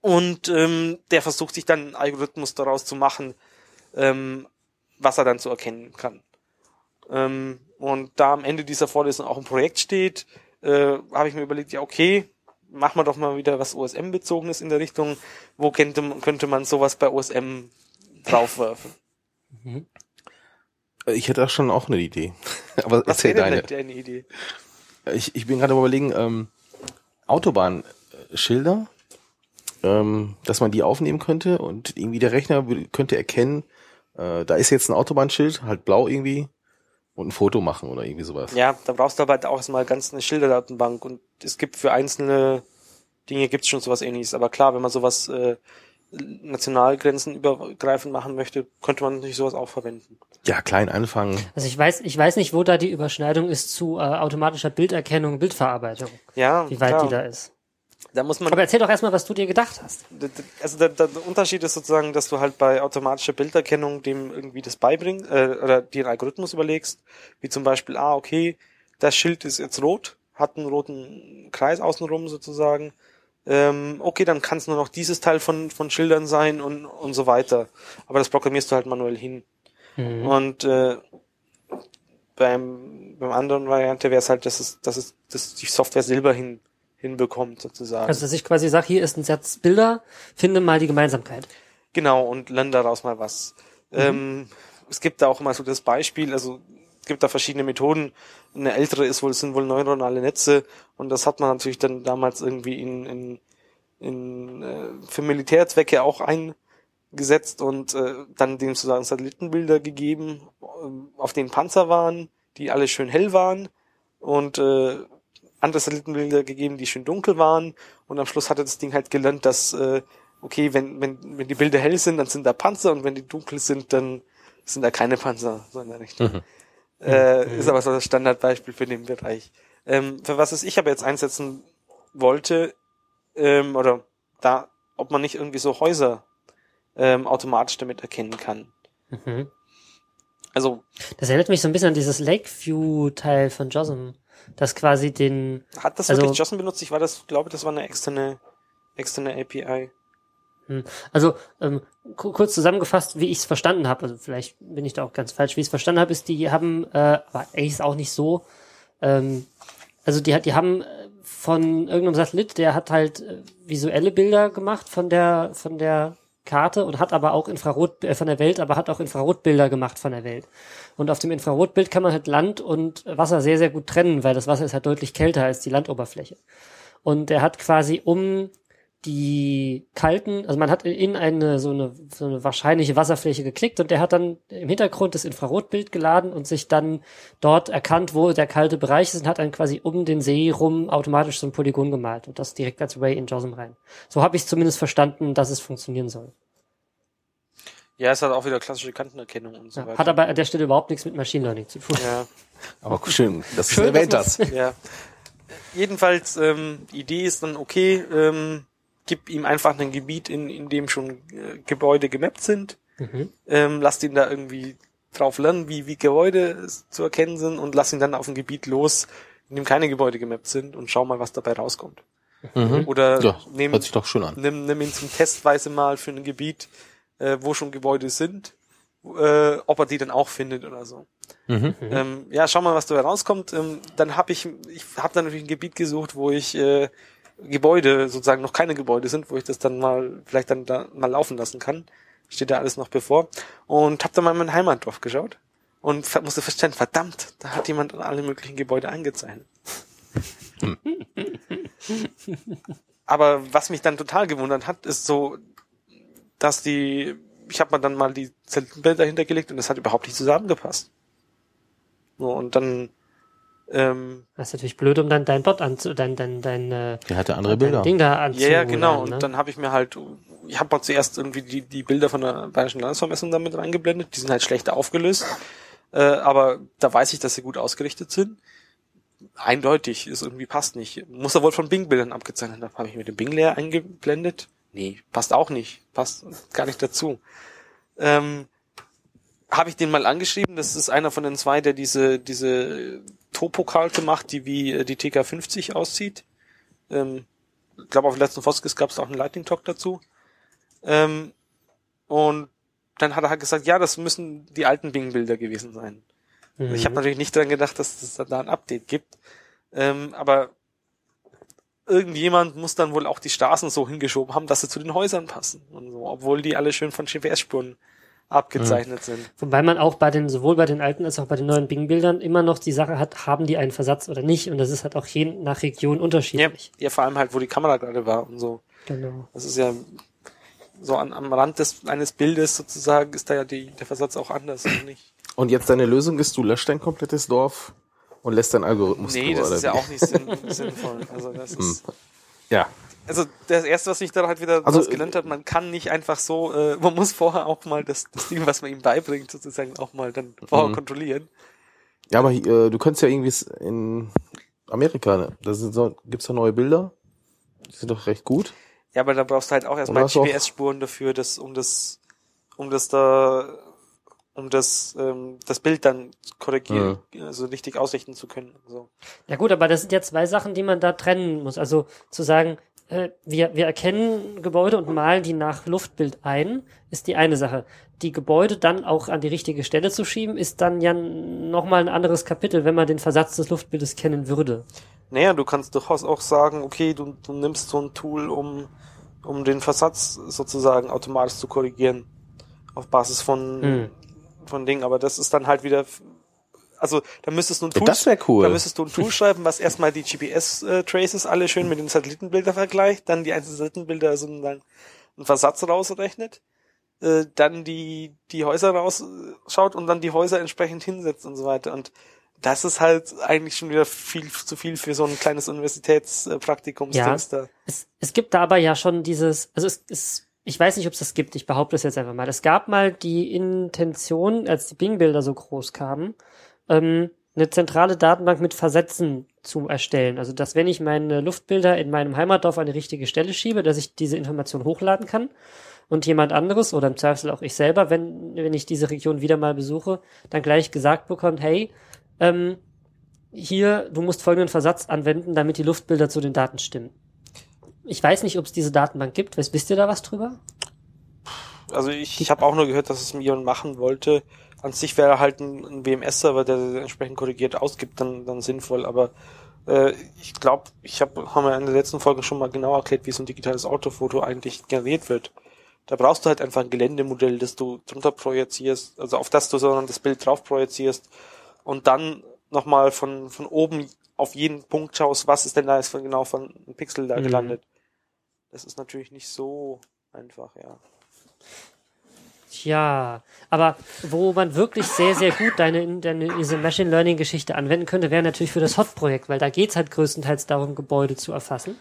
und ähm, der versucht sich dann einen Algorithmus daraus zu machen, ähm, was er dann zu erkennen kann. Ähm, und da am Ende dieser Vorlesung auch ein Projekt steht, äh, habe ich mir überlegt, ja okay, machen wir doch mal wieder was OSM-bezogenes in der Richtung. Wo könnte, könnte man sowas bei OSM draufwerfen? Ich hätte da schon auch eine Idee. Aber Was erzähl deine. deine Idee? Ich, ich bin gerade überlegen, ähm, Autobahnschilder, ähm, dass man die aufnehmen könnte und irgendwie der Rechner könnte erkennen, äh, da ist jetzt ein Autobahnschild, halt blau irgendwie, und ein Foto machen oder irgendwie sowas. Ja, da brauchst du aber halt auch erstmal ganz eine Schilderdatenbank und es gibt für einzelne Dinge gibt's schon sowas ähnliches. Aber klar, wenn man sowas äh, Nationalgrenzen übergreifend machen möchte, könnte man natürlich sowas auch verwenden. Ja, klein anfangen. Also ich weiß, ich weiß nicht, wo da die Überschneidung ist zu äh, automatischer Bilderkennung, Bildverarbeitung. Ja, Wie weit klar. die da ist. Da muss man Aber erzähl doch erstmal, was du dir gedacht hast. Also der, der Unterschied ist sozusagen, dass du halt bei automatischer Bilderkennung dem irgendwie das beibringst äh, oder dir einen Algorithmus überlegst, wie zum Beispiel, ah, okay, das Schild ist jetzt rot, hat einen roten Kreis außenrum sozusagen. Ähm, okay, dann kann es nur noch dieses Teil von, von Schildern sein und, und so weiter. Aber das programmierst du halt manuell hin. Und äh, beim, beim anderen Variante wäre es halt, dass es, dass es, dass die Software selber hin, hinbekommt sozusagen. Also dass ich quasi sage, hier ist ein Satz Bilder, finde mal die Gemeinsamkeit. Genau, und lerne daraus mal was. Ähm, es gibt da auch immer so das Beispiel, also es gibt da verschiedene Methoden. Eine ältere ist wohl, sind wohl neuronale Netze und das hat man natürlich dann damals irgendwie in, in, in äh, für Militärzwecke auch eingesetzt und äh, dann dem sozusagen Satellitenbilder gegeben, ähm, auf denen Panzer waren, die alle schön hell waren und äh, andere Satellitenbilder gegeben, die schön dunkel waren und am Schluss hatte das Ding halt gelernt, dass äh, okay, wenn, wenn, wenn die Bilder hell sind, dann sind da Panzer und wenn die dunkel sind, dann sind da keine Panzer, so in der Richtung. Äh, Ist aber so das Standardbeispiel für den Bereich. Ähm, für was es ich aber jetzt einsetzen wollte, ähm, oder da, ob man nicht irgendwie so Häuser ähm, automatisch damit erkennen kann. Mhm. Also Das erinnert mich so ein bisschen an dieses Lakeview-Teil von JOSM, das quasi den, hat das Also- wirklich JOSM benutzt? Ich war das, glaube, das war eine externe, externe API. hm, also ähm, ku- kurz zusammengefasst, wie ich es verstanden habe, also vielleicht bin ich da auch ganz falsch, wie ich es verstanden habe, ist, die haben, äh, aber eigentlich ist auch nicht so, ähm, also die, hat- die haben äh, von irgendeinem Satellit, der hat halt äh, visuelle Bilder gemacht von der, von der Karte und hat aber auch Infrarot äh, von der Welt, aber hat auch Infrarotbilder gemacht von der Welt. Und auf dem Infrarotbild kann man halt Land und Wasser sehr, sehr gut trennen, weil das Wasser ist halt deutlich kälter als die Landoberfläche. Und er hat quasi um die kalten, also man hat in eine so eine so eine wahrscheinliche Wasserfläche geklickt und der hat dann im Hintergrund das Infrarotbild geladen und sich dann dort erkannt, wo der kalte Bereich ist und hat dann quasi um den See rum automatisch so ein Polygon gemalt und das direkt als Ray in JOSM rein. So habe ich zumindest verstanden, dass es funktionieren soll. Ja, es hat auch wieder klassische Kantenerkennung und so Ja, weiter. hat aber an der Stelle überhaupt nichts mit Machine Learning zu tun. ja. Aber schön, dass du Schön, erwähnt hast. Ja. Jedenfalls, ähm, die Idee ist dann, okay, ähm, gib ihm einfach ein Gebiet, in, in dem schon äh, Gebäude gemappt sind. Mhm. Ähm, lass ihn da irgendwie drauf lernen, wie, wie Gebäude s- zu erkennen sind und lass ihn dann auf ein Gebiet los, in dem keine Gebäude gemappt sind und schau mal, was dabei rauskommt. Mhm. Oder Ja, nimm, hört sich doch schön an. nimm, nimm ihn zum Testweise mal für ein Gebiet, äh, wo schon Gebäude sind, äh, ob er die dann auch findet oder so. Mhm. Ähm, ja, schau mal, was dabei rauskommt. Ähm, dann habe ich, ich habe dann natürlich ein Gebiet gesucht, wo ich äh, Gebäude, sozusagen noch keine Gebäude sind, wo ich das dann mal, vielleicht dann da mal laufen lassen kann. Steht da alles noch bevor. Und habe dann mal in mein Heimatdorf geschaut und musste feststellen, verdammt, da hat jemand alle möglichen Gebäude eingezeichnet. Aber was mich dann total gewundert hat, ist so, dass die, ich habe mir dann mal die Bilder hintergelegt und das hat überhaupt nicht zusammengepasst. So, und dann, ähm, Das ist natürlich blöd, um dann dein Bot anzu, dein, dein, dein, äh, Der hatte andere dein Bilder. Ding da ja, anzuladen. ja, genau. Und ne? dann habe ich mir halt, ich habe mal zuerst irgendwie die, die Bilder von der Bayerischen Landesvermessung damit reingeblendet. Die sind halt schlechter aufgelöst. Äh, aber da weiß ich, dass sie gut ausgerichtet sind. Eindeutig, ist irgendwie passt nicht. Muss er wohl von Bing-Bildern abgezeichnet haben. Habe ich mir den Bing-Layer eingeblendet? Nee, passt auch nicht. Passt gar nicht dazu. Ähm, habe ich den mal angeschrieben. Das ist einer von den zwei, der diese, diese Topokarte macht, die wie äh, die TK50 aussieht. Ähm, ich glaube, auf dem letzten Foskis gab es auch einen Lightning Talk dazu. Ähm, und dann hat er halt gesagt, ja, das müssen die alten Bing-Bilder gewesen sein. Ich habe natürlich nicht dran gedacht, dass es da ein Update gibt. Ähm, aber irgendjemand muss dann wohl auch die Straßen so hingeschoben haben, dass sie zu den Häusern passen und so, obwohl die alle schön von GPS-Spuren abgezeichnet sind. Wobei man auch bei den, sowohl bei den alten als auch bei den neuen Bing-Bildern immer noch die Sache hat, haben die einen Versatz oder nicht. Und das ist halt auch je nach Region Ja, unterschiedlich. ja, vor allem halt, wo die Kamera gerade war und so. Genau. Das ist ja so an, am Rand des, eines Bildes sozusagen ist da ja die, der Versatz auch anders oder nicht? Und jetzt deine Lösung ist, du löscht dein komplettes Dorf und lässt deinen Algorithmus Nee, drüber, das ist ja wie? auch nicht sinn, sinnvoll. Also das ist, Ja. also das erste, was ich da halt wieder Also, gelernt habe, man kann nicht einfach so, äh, man muss vorher auch mal das, das Ding, was man ihm beibringt, sozusagen auch mal dann vorher Mhm. kontrollieren. Ja, aber äh, du könntest ja irgendwie in Amerika, ne? da sind so, gibt's da neue Bilder? Die sind doch recht gut. Ja, aber da brauchst du halt auch erstmal GPS-Spuren dafür, das, um das, um das da, um das, ähm, das Bild dann korrigieren, also richtig ausrichten zu können. So. Ja gut, aber das sind ja zwei Sachen, die man da trennen muss. Also zu sagen, äh, wir, wir erkennen Gebäude und malen die nach Luftbild ein, ist die eine Sache. Die Gebäude dann auch an die richtige Stelle zu schieben, ist dann ja nochmal ein anderes Kapitel, wenn man den Versatz des Luftbildes kennen würde. Naja, du kannst durchaus auch sagen, okay, du, du nimmst so ein Tool, um, um den Versatz sozusagen automatisch zu korrigieren. Auf Basis von, Hm. Von Dingen, aber das ist dann halt wieder, also da müsstest du ein Tool, das cool. da müsstest du ein Tool schreiben, was erstmal die GPS-Traces alle schön mit den Satellitenbildern vergleicht, dann die einzelnen Satellitenbilder sozusagen einen Versatz rausrechnet, äh, dann die, die Häuser rausschaut und dann die Häuser entsprechend hinsetzt und so weiter. Und das ist halt eigentlich schon wieder viel zu viel für so ein kleines Universitätspraktikum. Ja. Da. Es, es gibt da aber ja schon dieses, also es, es, ich weiß nicht, ob es das gibt, ich behaupte es jetzt einfach mal. Es gab mal die Intention, als die Bing-Bilder so groß kamen, ähm, eine zentrale Datenbank mit Versätzen zu erstellen. Also, dass wenn ich meine Luftbilder in meinem Heimatdorf an die richtige Stelle schiebe, dass ich diese Information hochladen kann und jemand anderes oder im Zweifel auch ich selber, wenn, wenn ich diese Region wieder mal besuche, dann gleich gesagt bekommt, hey, ähm, hier, du musst folgenden Versatz anwenden, damit die Luftbilder zu den Daten stimmen. Ich weiß nicht, ob es diese Datenbank gibt. Wisst wisst ihr da was drüber? Also ich, ich habe auch nur gehört, dass es jemand machen wollte. An sich wäre halt ein, ein WMS-Server, der entsprechend korrigiert ausgibt, dann, dann sinnvoll. Aber äh, ich glaube, ich habe haben wir in der letzten Folge schon mal genau erklärt, wie so ein digitales Autofoto eigentlich generiert wird. Da brauchst du halt einfach ein Geländemodell, das du drunter projizierst, also auf das du sondern das Bild drauf projizierst und dann nochmal von, von oben auf jeden Punkt schaust, was ist denn da jetzt von, genau von einem Pixel da Mhm. gelandet. Das ist natürlich nicht so einfach, ja. Tja, aber wo man wirklich sehr, sehr gut deine, deine diese Machine Learning Geschichte anwenden könnte, wäre natürlich für das HOT-Projekt, weil da geht's halt größtenteils darum, Gebäude zu erfassen.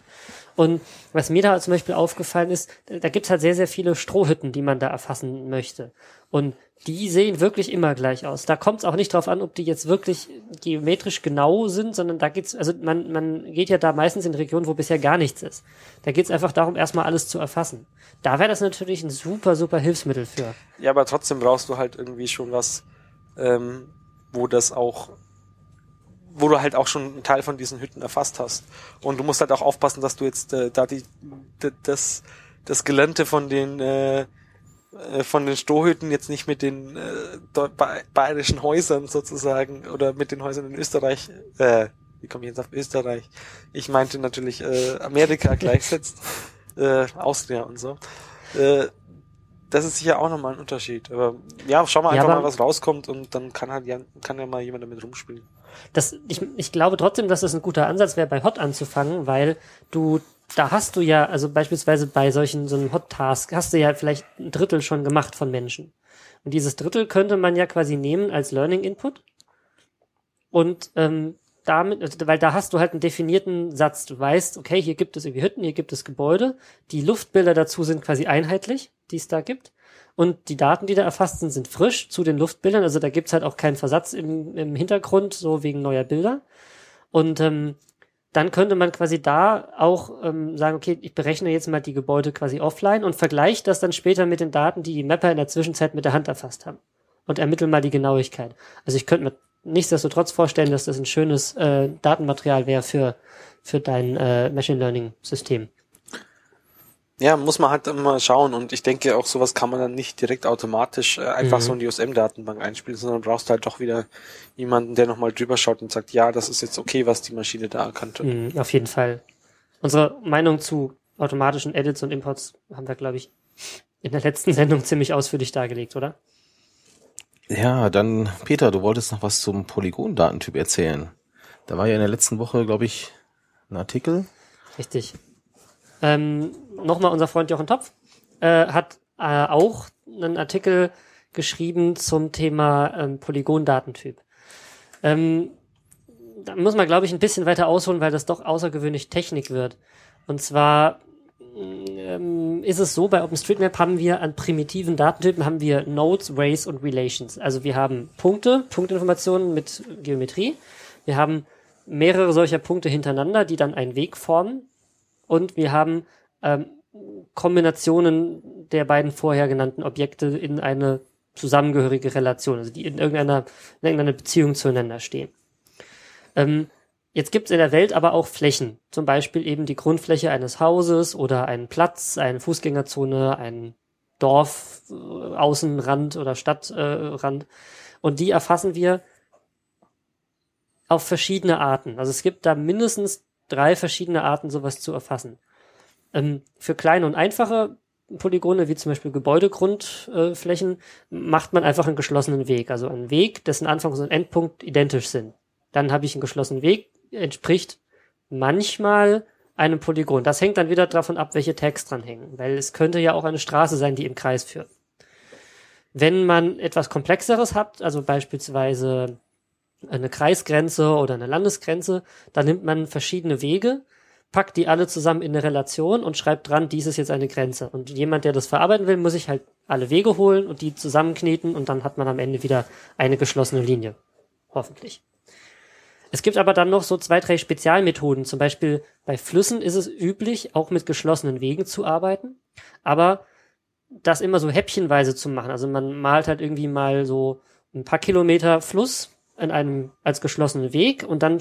Und was mir da zum Beispiel aufgefallen ist, da gibt's halt sehr, sehr viele Strohhütten, die man da erfassen möchte. Und die sehen wirklich immer gleich aus. Da kommt es auch nicht drauf an, ob die jetzt wirklich geometrisch genau sind, sondern da geht's, also man, man geht ja da meistens in Regionen, wo bisher gar nichts ist. Da geht's einfach darum, erstmal alles zu erfassen. Da wäre das natürlich ein super, super Hilfsmittel für. Ja, aber trotzdem brauchst du halt irgendwie schon was, ähm, wo das auch, wo du halt auch schon einen Teil von diesen Hütten erfasst hast. Und du musst halt auch aufpassen, dass du jetzt äh, da die das das Gelernte von den äh, äh, von den Strohhütten jetzt nicht mit den äh, bayerischen Häusern sozusagen oder mit den Häusern in Österreich, äh, wie komme ich jetzt auf Österreich? Ich meinte natürlich äh, Amerika gleichsetzt, äh, Austria und so. Äh, das ist sicher auch nochmal ein Unterschied. Aber ja, schau mal Ja, einfach mal, was rauskommt und dann kann halt ja, kann ja mal jemand damit rumspielen. Das, ich, ich glaube trotzdem, dass es ein guter Ansatz wäre, bei Hot anzufangen, weil du, da hast du ja, also beispielsweise bei solchen, so einem Hot-Task, hast du ja vielleicht ein Drittel schon gemacht von Menschen. Und dieses Drittel könnte man ja quasi nehmen als Learning Input. Und ähm, damit, also, weil da hast du halt einen definierten Satz. Du weißt, okay, hier gibt es irgendwie Hütten, hier gibt es Gebäude. Die Luftbilder dazu sind quasi einheitlich, die es da gibt. Und die Daten, die da erfasst sind, sind frisch zu den Luftbildern. Also da gibt's halt auch keinen Versatz im, im Hintergrund, so wegen neuer Bilder. Und ähm, dann könnte man quasi da auch ähm, sagen, okay, ich berechne jetzt mal die Gebäude quasi offline und vergleiche das dann später mit den Daten, die die Mapper in der Zwischenzeit mit der Hand erfasst haben. Und ermittle mal die Genauigkeit. Also ich könnte mir nichtsdestotrotz vorstellen, dass das ein schönes äh, Datenmaterial wäre für, für dein äh, Machine Learning System. Ja, muss man halt immer schauen und ich denke auch sowas kann man dann nicht direkt automatisch äh, einfach Mhm. so in die USM-Datenbank einspielen, sondern brauchst halt doch wieder jemanden, der nochmal drüber schaut und sagt, ja, das ist jetzt okay, was die Maschine da erkannt hat. Mhm, auf jeden Fall. Unsere Meinung zu automatischen Edits und Imports haben wir, glaube ich, in der letzten Sendung ziemlich ausführlich dargelegt, oder? Ja, dann, Peter, du wolltest noch was zum Polygon-Datentyp erzählen. Da war ja in der letzten Woche, glaube ich, ein Artikel. Richtig. Ähm, Nochmal unser Freund Jochen Topf äh, hat äh, auch einen Artikel geschrieben zum Thema ähm, Polygon-Datentyp. Ähm, da muss man, glaube ich, ein bisschen weiter ausholen, weil das doch außergewöhnlich Technik wird. Und zwar ähm, ist es so, bei OpenStreetMap haben wir an primitiven Datentypen haben wir Nodes, Ways und Relations. Also wir haben Punkte, Punktinformationen mit Geometrie. Wir haben mehrere solcher Punkte hintereinander, die dann einen Weg formen. Und wir haben ähm, Kombinationen der beiden vorher genannten Objekte in eine zusammengehörige Relation, also die in irgendeiner, in irgendeiner Beziehung zueinander stehen. Ähm, jetzt gibt es in der Welt aber auch Flächen, zum Beispiel eben die Grundfläche eines Hauses oder einen Platz, eine Fußgängerzone, ein Dorf, äh, Außenrand oder Stadtrand. Äh, und die erfassen wir auf verschiedene Arten. Also es gibt da mindestens drei verschiedene Arten, sowas zu erfassen. Ähm, für kleine und einfache Polygone, wie zum Beispiel Gebäudegrundflächen, äh, macht man einfach einen geschlossenen Weg. Also einen Weg, dessen Anfangs- und Endpunkt identisch sind. Dann habe ich einen geschlossenen Weg, entspricht manchmal einem Polygon. Das hängt dann wieder davon ab, welche Tags dran hängen, weil es könnte ja auch eine Straße sein, die im Kreis führt. Wenn man etwas Komplexeres hat, also beispielsweise eine Kreisgrenze oder eine Landesgrenze, dann nimmt man verschiedene Wege, packt die alle zusammen in eine Relation und schreibt dran, dies ist jetzt eine Grenze. Und jemand, der das verarbeiten will, muss sich halt alle Wege holen und die zusammenkneten und dann hat man am Ende wieder eine geschlossene Linie. Hoffentlich. Es gibt aber dann noch so zwei, drei Spezialmethoden. Zum Beispiel bei Flüssen ist es üblich, auch mit geschlossenen Wegen zu arbeiten. Aber das immer so häppchenweise zu machen. Also man malt halt irgendwie mal so ein paar Kilometer Fluss in einem als geschlossenen Weg und dann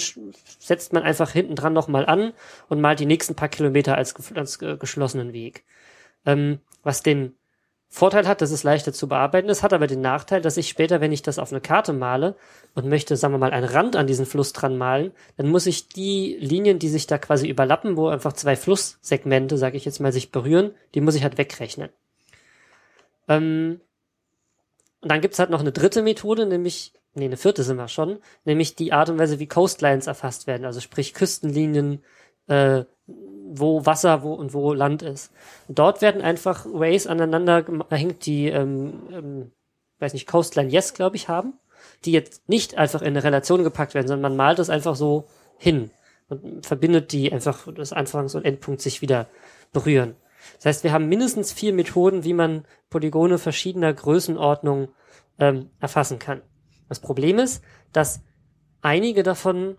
setzt man einfach hinten dran nochmal an und malt die nächsten paar Kilometer als, als äh, geschlossenen Weg. Ähm, was den Vorteil hat, dass es leichter zu bearbeiten ist, hat aber den Nachteil, dass ich später, wenn ich das auf eine Karte male und möchte, sagen wir mal, einen Rand an diesen Fluss dran malen, dann muss ich die Linien, die sich da quasi überlappen, wo einfach zwei Flusssegmente, sage ich jetzt mal, sich berühren, die muss ich halt wegrechnen. Ähm, und dann gibt's halt noch eine dritte Methode, nämlich nee, eine vierte sind wir schon, nämlich die Art und Weise, wie Coastlines erfasst werden, also sprich Küstenlinien, äh, wo Wasser wo und wo Land ist. Dort werden einfach Ways aneinander gehängt, die, ähm, ähm, weiß nicht, Coastline Yes, glaube ich, haben, die jetzt nicht einfach in eine Relation gepackt werden, sondern man malt es einfach so hin und verbindet die einfach, das Anfangs- und Endpunkt sich wieder berühren. Das heißt, wir haben mindestens vier Methoden, wie man Polygone verschiedener Größenordnung ähm, erfassen kann. Das Problem ist, dass einige davon,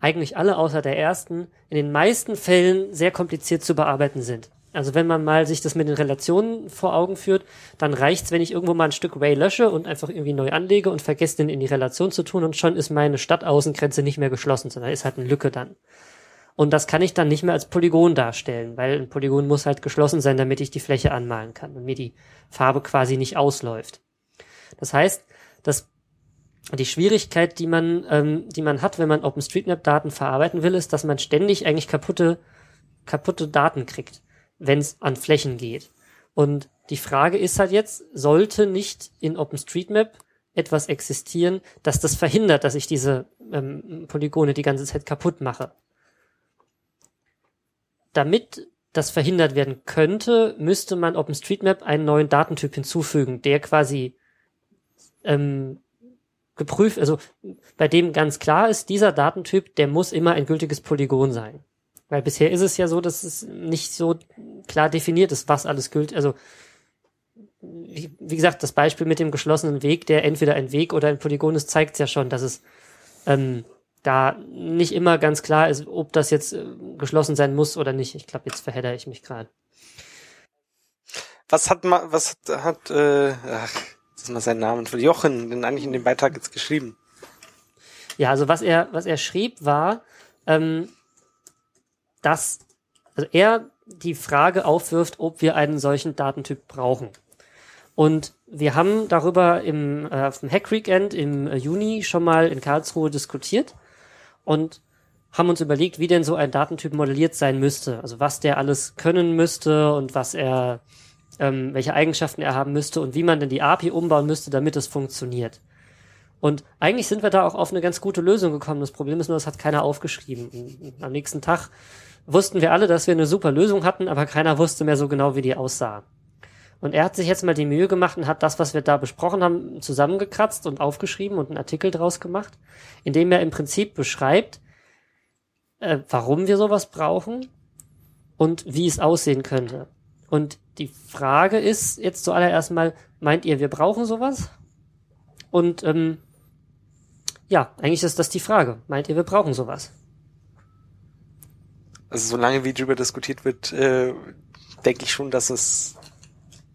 eigentlich alle außer der ersten, in den meisten Fällen sehr kompliziert zu bearbeiten sind. Also wenn man mal sich das mit den Relationen vor Augen führt, dann reicht's, wenn ich irgendwo mal ein Stück Way lösche und einfach irgendwie neu anlege und vergesse den in die Relation zu tun und schon ist meine Stadtaußengrenze nicht mehr geschlossen, sondern ist halt eine Lücke dann. Und das kann ich dann nicht mehr als Polygon darstellen, weil ein Polygon muss halt geschlossen sein, damit ich die Fläche anmalen kann und mir die Farbe quasi nicht ausläuft. Das heißt, das die Schwierigkeit, die man, ähm, die man hat, wenn man OpenStreetMap-Daten verarbeiten will, ist, dass man ständig eigentlich kaputte, kaputte Daten kriegt, wenn es an Flächen geht. Und die Frage ist halt jetzt, sollte nicht in OpenStreetMap etwas existieren, dass das verhindert, dass ich diese ähm, Polygone die ganze Zeit kaputt mache. Damit das verhindert werden könnte, müsste man OpenStreetMap einen neuen Datentyp hinzufügen, der quasi ähm, geprüft, also bei dem ganz klar ist, dieser Datentyp, der muss immer ein gültiges Polygon sein. Weil bisher ist es ja so, dass es nicht so klar definiert ist, was alles gilt. Also wie, wie gesagt, das Beispiel mit dem geschlossenen Weg, der entweder ein Weg oder ein Polygon ist, zeigt ja schon, dass es ähm, da nicht immer ganz klar ist, ob das jetzt äh, geschlossen sein muss oder nicht. Ich glaube, jetzt verhedder ich mich gerade. Was hat man, was hat, hat äh, ach, ist mal sein Name von Jochen, denn eigentlich in dem Beitrag jetzt geschrieben. Ja, also was er, was er schrieb, war, ähm, dass also er die Frage aufwirft, ob wir einen solchen Datentyp brauchen. Und wir haben darüber im, äh, auf dem Hack Weekend im äh, Juni schon mal in Karlsruhe diskutiert. Und haben uns überlegt, wie denn so ein Datentyp modelliert sein müsste. Also was der alles können müsste und was er, ähm, welche Eigenschaften er haben müsste und wie man denn die API umbauen müsste, damit es funktioniert. Und eigentlich sind wir da auch auf eine ganz gute Lösung gekommen. Das Problem ist nur, das hat keiner aufgeschrieben. Am nächsten Tag wussten wir alle, dass wir eine super Lösung hatten, aber keiner wusste mehr so genau, wie die aussah. Und er hat sich jetzt mal die Mühe gemacht und hat das, was wir da besprochen haben, zusammengekratzt und aufgeschrieben und einen Artikel draus gemacht, in dem er im Prinzip beschreibt, äh, warum wir sowas brauchen und wie es aussehen könnte. Und die Frage ist jetzt zuallererst mal, meint ihr, wir brauchen sowas? Und ähm, ja, eigentlich ist das die Frage. Meint ihr, wir brauchen sowas? Also solange wie drüber diskutiert wird, äh, denke ich schon, dass es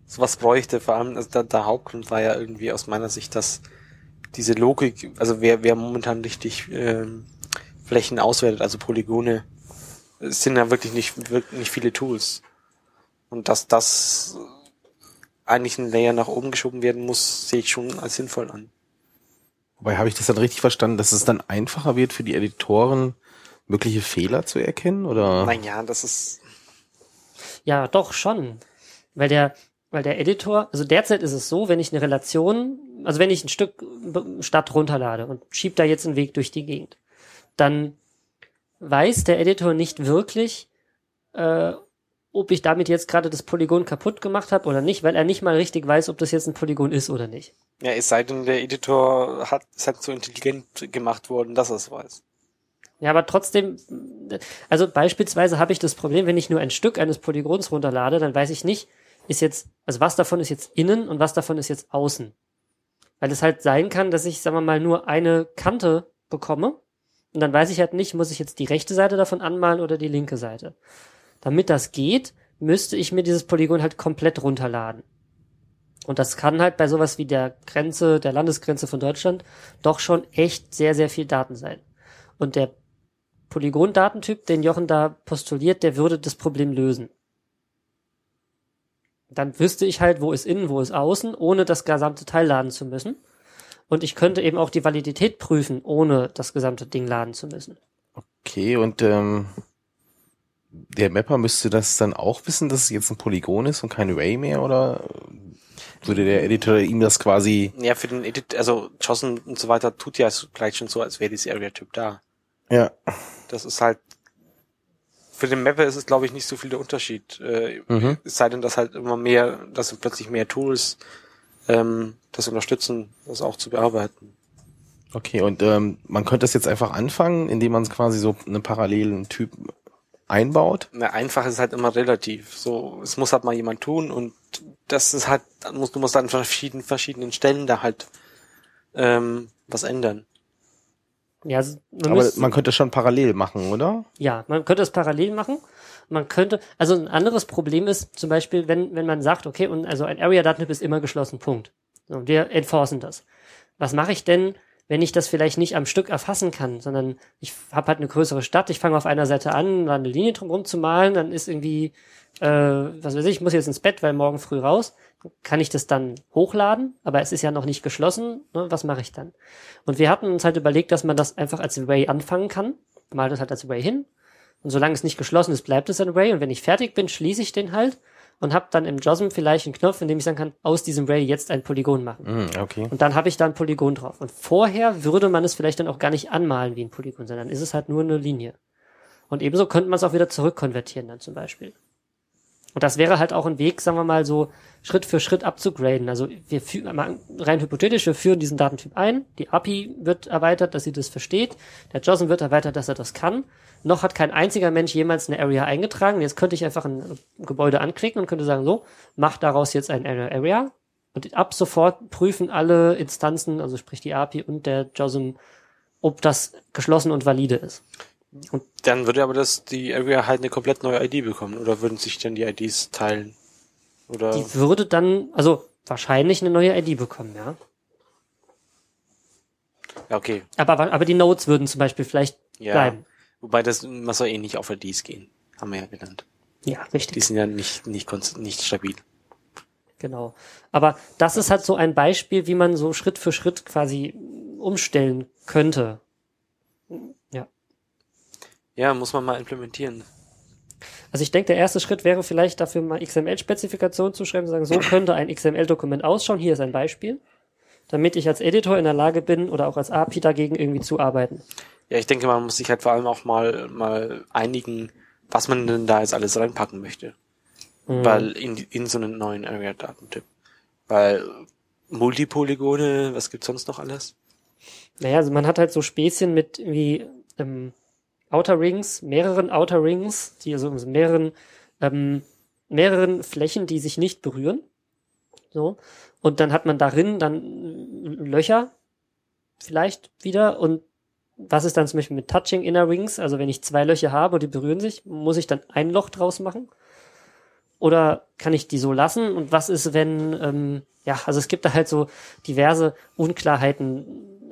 sowas bräuchte. Vor allem, also der, der Hauptgrund war ja irgendwie aus meiner Sicht, dass diese Logik, also wer, wer momentan richtig ähm, Flächen auswertet, also Polygone, es sind ja wirklich nicht, wirklich nicht viele Tools. Und dass das eigentlich ein Layer nach oben geschoben werden muss, sehe ich schon als sinnvoll an. Wobei habe ich das dann richtig verstanden, dass es dann einfacher wird für die Editoren, mögliche Fehler zu erkennen, oder? Nein, ja, das ist. Ja, doch schon. Weil der, weil der Editor, also derzeit ist es so, wenn ich eine Relation, also wenn ich ein Stück Stadt runterlade und schieb da jetzt einen Weg durch die Gegend, dann weiß der Editor nicht wirklich, äh, ob ich damit jetzt gerade das Polygon kaputt gemacht habe oder nicht, weil er nicht mal richtig weiß, ob das jetzt ein Polygon ist oder nicht. Ja, es sei denn, der Editor hat, es hat so intelligent gemacht worden, dass er es weiß. Ja, aber trotzdem, also beispielsweise habe ich das Problem, wenn ich nur ein Stück eines Polygons runterlade, dann weiß ich nicht, ist jetzt, also was davon ist jetzt innen und was davon ist jetzt außen. Weil es halt sein kann, dass ich, sagen wir mal, nur eine Kante bekomme und dann weiß ich halt nicht, muss ich jetzt die rechte Seite davon anmalen oder die linke Seite. Damit das geht, müsste ich mir dieses Polygon halt komplett runterladen. Und das kann halt bei sowas wie der Grenze, der Landesgrenze von Deutschland doch schon echt sehr, sehr viel Daten sein. Und der Polygon-Datentyp, den Jochen da postuliert, der würde das Problem lösen. Dann wüsste ich halt, wo ist innen, wo ist außen, ohne das gesamte Teil laden zu müssen. Und ich könnte eben auch die Validität prüfen, ohne das gesamte Ding laden zu müssen. Okay, und ähm, der Mapper müsste das dann auch wissen, dass es jetzt ein Polygon ist und kein Array mehr, oder würde der Editor ihm das quasi... Ja, für den Edit, also JSON und so weiter tut ja gleich schon so, als wäre dieses Area-Typ da. Ja. Das ist halt für den Mapper ist es, glaube ich, nicht so viel der Unterschied. Äh, Mhm. Es sei denn, dass halt immer mehr, dass sind plötzlich mehr Tools ähm, das unterstützen, das auch zu bearbeiten. Okay, und ähm, man könnte das jetzt einfach anfangen, indem man quasi so einen parallelen Typ einbaut. Na, einfach ist halt immer relativ. So, es muss halt mal jemand tun und das ist halt, du musst an verschiedenen, verschiedenen Stellen da halt ähm, was ändern. Ja, also man Aber müsste- man könnte schon parallel machen, oder? Ja, man könnte es parallel machen. Man könnte, also ein anderes Problem ist zum Beispiel, wenn, wenn man sagt, okay, und also ein Area-Datentyp ist immer geschlossen, Punkt. So, wir enforcen das. Was mache ich denn, wenn ich das vielleicht nicht am Stück erfassen kann, sondern ich habe halt eine größere Stadt, ich fange auf einer Seite an, da eine Linie drumherum zu malen, dann ist irgendwie, äh, was weiß ich, ich muss jetzt ins Bett, weil morgen früh raus. Kann ich das dann hochladen? Aber es ist ja noch nicht geschlossen. Ne? Was mache ich dann? Und wir hatten uns halt überlegt, dass man das einfach als Array anfangen kann. Mal das halt als Array hin. Und solange es nicht geschlossen ist, bleibt es ein Array. Und wenn ich fertig bin, schließe ich den halt und habe dann im JOSM vielleicht einen Knopf, in dem ich sagen kann, aus diesem Array jetzt ein Polygon machen. Hm, okay. Und dann habe ich da ein Polygon drauf. Und vorher würde man es vielleicht dann auch gar nicht anmalen wie ein Polygon, sondern ist es halt nur eine Linie. Und ebenso könnte man es auch wieder zurückkonvertieren dann zum Beispiel. Und das wäre halt auch ein Weg, sagen wir mal so, Schritt für Schritt abzugraden. Also wir führen, rein hypothetisch, wir führen diesen Datentyp ein, die API wird erweitert, dass sie das versteht, der JSON wird erweitert, dass er das kann. Noch hat kein einziger Mensch jemals eine Area eingetragen. Jetzt könnte ich einfach ein Gebäude anklicken und könnte sagen, so, mach daraus jetzt ein Area. Und ab sofort prüfen alle Instanzen, also sprich die API und der JSON, ob das geschlossen und valide ist. Dann würde aber das die Area halt eine komplett neue ID bekommen oder würden sich dann die IDs teilen? Oder Die würde dann, also wahrscheinlich eine neue ID bekommen, ja. ja, okay. Aber, aber die Nodes würden zum Beispiel vielleicht Ja. bleiben. Wobei das man soll eh nicht auf IDs gehen. Haben wir ja genannt. Ja, Die richtig. sind ja nicht, nicht, nicht stabil. Genau. Aber das ist halt so ein Beispiel, wie man so Schritt für Schritt quasi umstellen könnte. Ja. Ja, muss man mal implementieren. Also ich denke, der erste Schritt wäre vielleicht dafür mal XML-Spezifikationen zu schreiben, sagen, so könnte ein XML-Dokument ausschauen. Hier ist ein Beispiel, damit ich als Editor in der Lage bin oder auch als API dagegen irgendwie zu arbeiten. Ja, ich denke, man muss sich halt vor allem auch mal, mal einigen, was man denn da jetzt alles reinpacken möchte. Mhm. Weil in, in so einen neuen Area-Datentyp. Weil Multipolygone, was gibt's sonst noch alles? Naja, also man hat halt so Späßchen mit irgendwie ähm, Outer Rings, mehreren Outer Rings, die also also mehreren, ähm, mehreren Flächen, die sich nicht berühren. So. Und dann hat man darin dann Löcher vielleicht wieder und was ist dann zum Beispiel mit Touching Inner Rings? Also wenn ich zwei Löcher habe und die berühren sich, muss ich dann ein Loch draus machen? Oder kann ich die so lassen? Und was ist, wenn, ähm, ja, also es gibt da halt so diverse Unklarheiten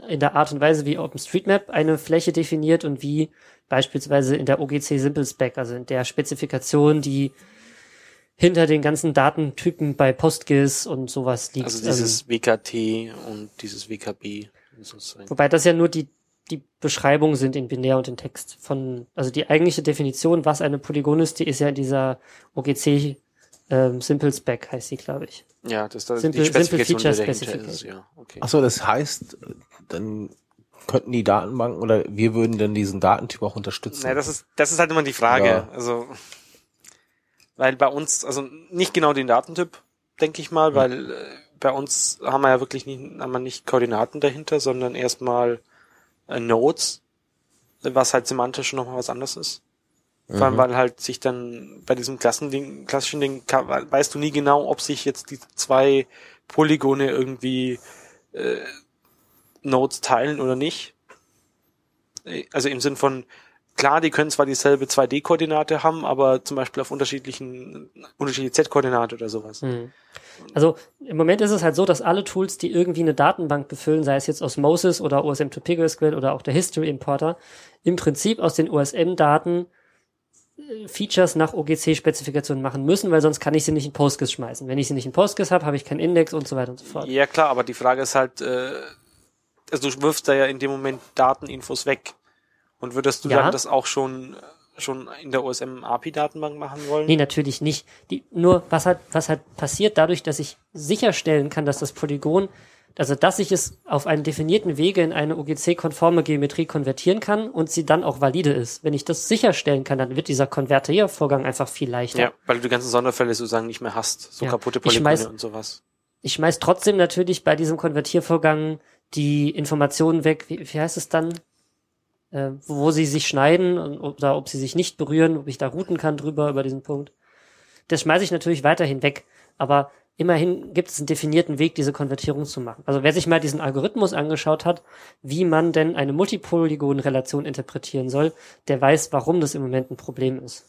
in der Art und Weise, wie OpenStreetMap eine Fläche definiert und wie beispielsweise in der OGC Simple Spec, also in der Spezifikation, die hinter den ganzen Datentypen bei PostGIS und sowas liegt. Also dieses WKT und dieses WKB. sozusagen. Wobei das ja nur die, die Beschreibungen sind in Binär und in Text von, also die eigentliche Definition, was eine Polygon ist, die ist ja in dieser OGC ähm, Simple Spec heißt sie, glaube ich. Ja, das ist da Simple- die Spezifikation, Simple Feature ist. Specification. Ja, okay. Ach so, das heißt, dann könnten die Datenbanken oder wir würden dann diesen Datentyp auch unterstützen. Naja, das ist, das ist halt immer die Frage. Ja. Also, weil bei uns, also nicht genau den Datentyp, denke ich mal, weil äh, bei uns haben wir ja wirklich nicht, haben wir nicht Koordinaten dahinter, sondern erstmal Nodes, was halt semantisch nochmal was anderes ist. Vor allem, weil halt sich dann bei diesem Klassending, klassischen Ding, weißt du nie genau, ob sich jetzt die zwei Polygone irgendwie äh, Nodes teilen oder nicht. Äh, Also im Sinn von, klar, die können zwar dieselbe 2D-Koordinate haben, aber zum Beispiel auf unterschiedlichen, unterschiedliche Z-Koordinate oder sowas. Hm. Also im Moment ist es halt so, dass alle Tools, die irgendwie eine Datenbank befüllen, sei es jetzt Osmosis oder OSM to PGSQL oder auch der History Importer, im Prinzip aus den OSM-Daten äh, Features nach OGC-Spezifikationen machen müssen, weil sonst kann ich sie nicht in PostGIS schmeißen. Wenn ich sie nicht in PostGIS habe, habe ich keinen Index und so weiter und so fort. Ja klar, aber die Frage ist halt, äh, also du wirfst da ja in dem Moment Dateninfos weg. Und würdest du Ja. dann das auch schon, schon in der OSM API-Datenbank machen wollen? Nee, natürlich nicht. Die, nur was halt, was halt passiert dadurch, dass ich sicherstellen kann, dass das Polygon, also dass ich es auf einen definierten Wege in eine OGC-konforme Geometrie konvertieren kann und sie dann auch valide ist. Wenn ich das sicherstellen kann, dann wird dieser Konvertiervorgang einfach viel leichter. Ja, weil du die ganzen Sonderfälle sozusagen nicht mehr hast. So Ja. kaputte Polygone schmeiß- und sowas. Ich schmeiß trotzdem natürlich bei diesem Konvertiervorgang die Informationen weg, wie, wie heißt es dann? Äh, wo, sie sich schneiden und, oder ob sie sich nicht berühren, ob ich da routen kann drüber über diesen Punkt. Das schmeiße ich natürlich weiterhin weg, aber immerhin gibt es einen definierten Weg, diese Konvertierung zu machen. Also wer sich mal diesen Algorithmus angeschaut hat, wie man denn eine Multipolygon-Relation interpretieren soll, der weiß, warum das im Moment ein Problem ist.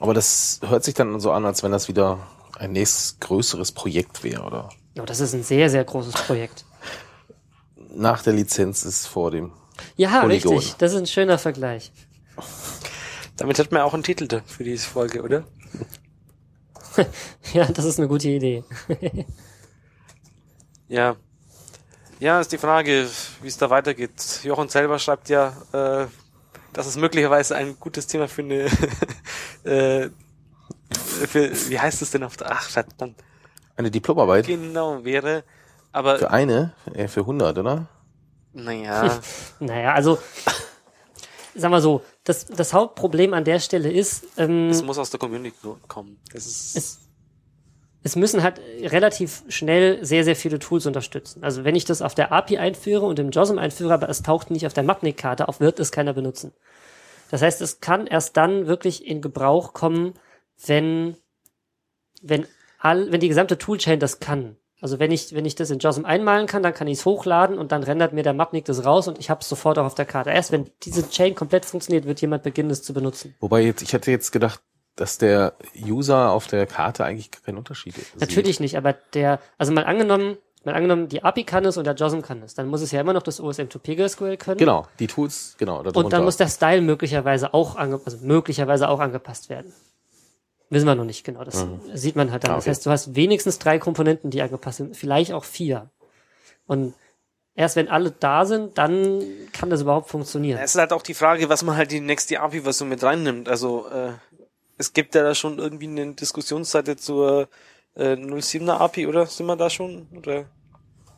Aber das hört sich dann so an, als wenn das wieder ein nächstes größeres Projekt wäre, oder? Ja, das ist ein sehr, sehr großes Projekt. Nach der Lizenz ist vor dem. Ja, Polygon. richtig. Das ist ein schöner Vergleich. Damit hätten wir auch einen Titel für diese Folge, oder? Ja, das ist eine gute Idee. Ja. Ja, ist die Frage, wie es da weitergeht. Jochen selber schreibt ja, äh, dass es möglicherweise ein gutes Thema für eine, äh, für, wie heißt es denn auf der, ach, verdammt, Eine Diplomarbeit genau wäre. Aber, für eine, äh, für 100, oder? naja, Naja, also, sagen wir so, das, das Hauptproblem an der Stelle ist, ähm, es muss aus der Community kommen. Das ist, es, es müssen halt relativ schnell sehr, sehr viele Tools unterstützen. Also wenn ich das auf der API einführe und im JOSM einführe, aber es taucht nicht auf der Mapnik-Karte auf, wird es keiner benutzen. Das heißt, es kann erst dann wirklich in Gebrauch kommen, wenn, wenn all, wenn die gesamte Toolchain das kann. Also wenn ich, wenn ich das in JOSM einmalen kann, dann kann ich es hochladen und dann rendert mir der Mapnik das raus und ich habe es sofort auch auf der Karte. Erst wenn diese Chain komplett funktioniert, wird jemand beginnen, es zu benutzen. Wobei jetzt, ich hätte jetzt gedacht, dass der User auf der Karte eigentlich keinen Unterschied sieht. Natürlich nicht, aber der, also mal angenommen, mal angenommen, die API kann es und der JOSM kann es, dann muss es ja immer noch das OSM2PGSQL können. Genau, die Tools, genau. Und dann muss der Style möglicherweise auch, ange also möglicherweise auch angepasst werden. Wissen wir noch nicht genau. Das sieht man halt dann. Ah, Das okay. heißt, du hast wenigstens drei Komponenten, die angepasst sind, vielleicht auch vier. Und erst wenn alle da sind, dann kann das überhaupt funktionieren. Es ist halt auch die Frage, was man halt die nächste API-Version mit reinnimmt. Also äh, es gibt ja da schon irgendwie eine Diskussionsseite zur äh, 07er API, oder? Sind wir da schon? Oder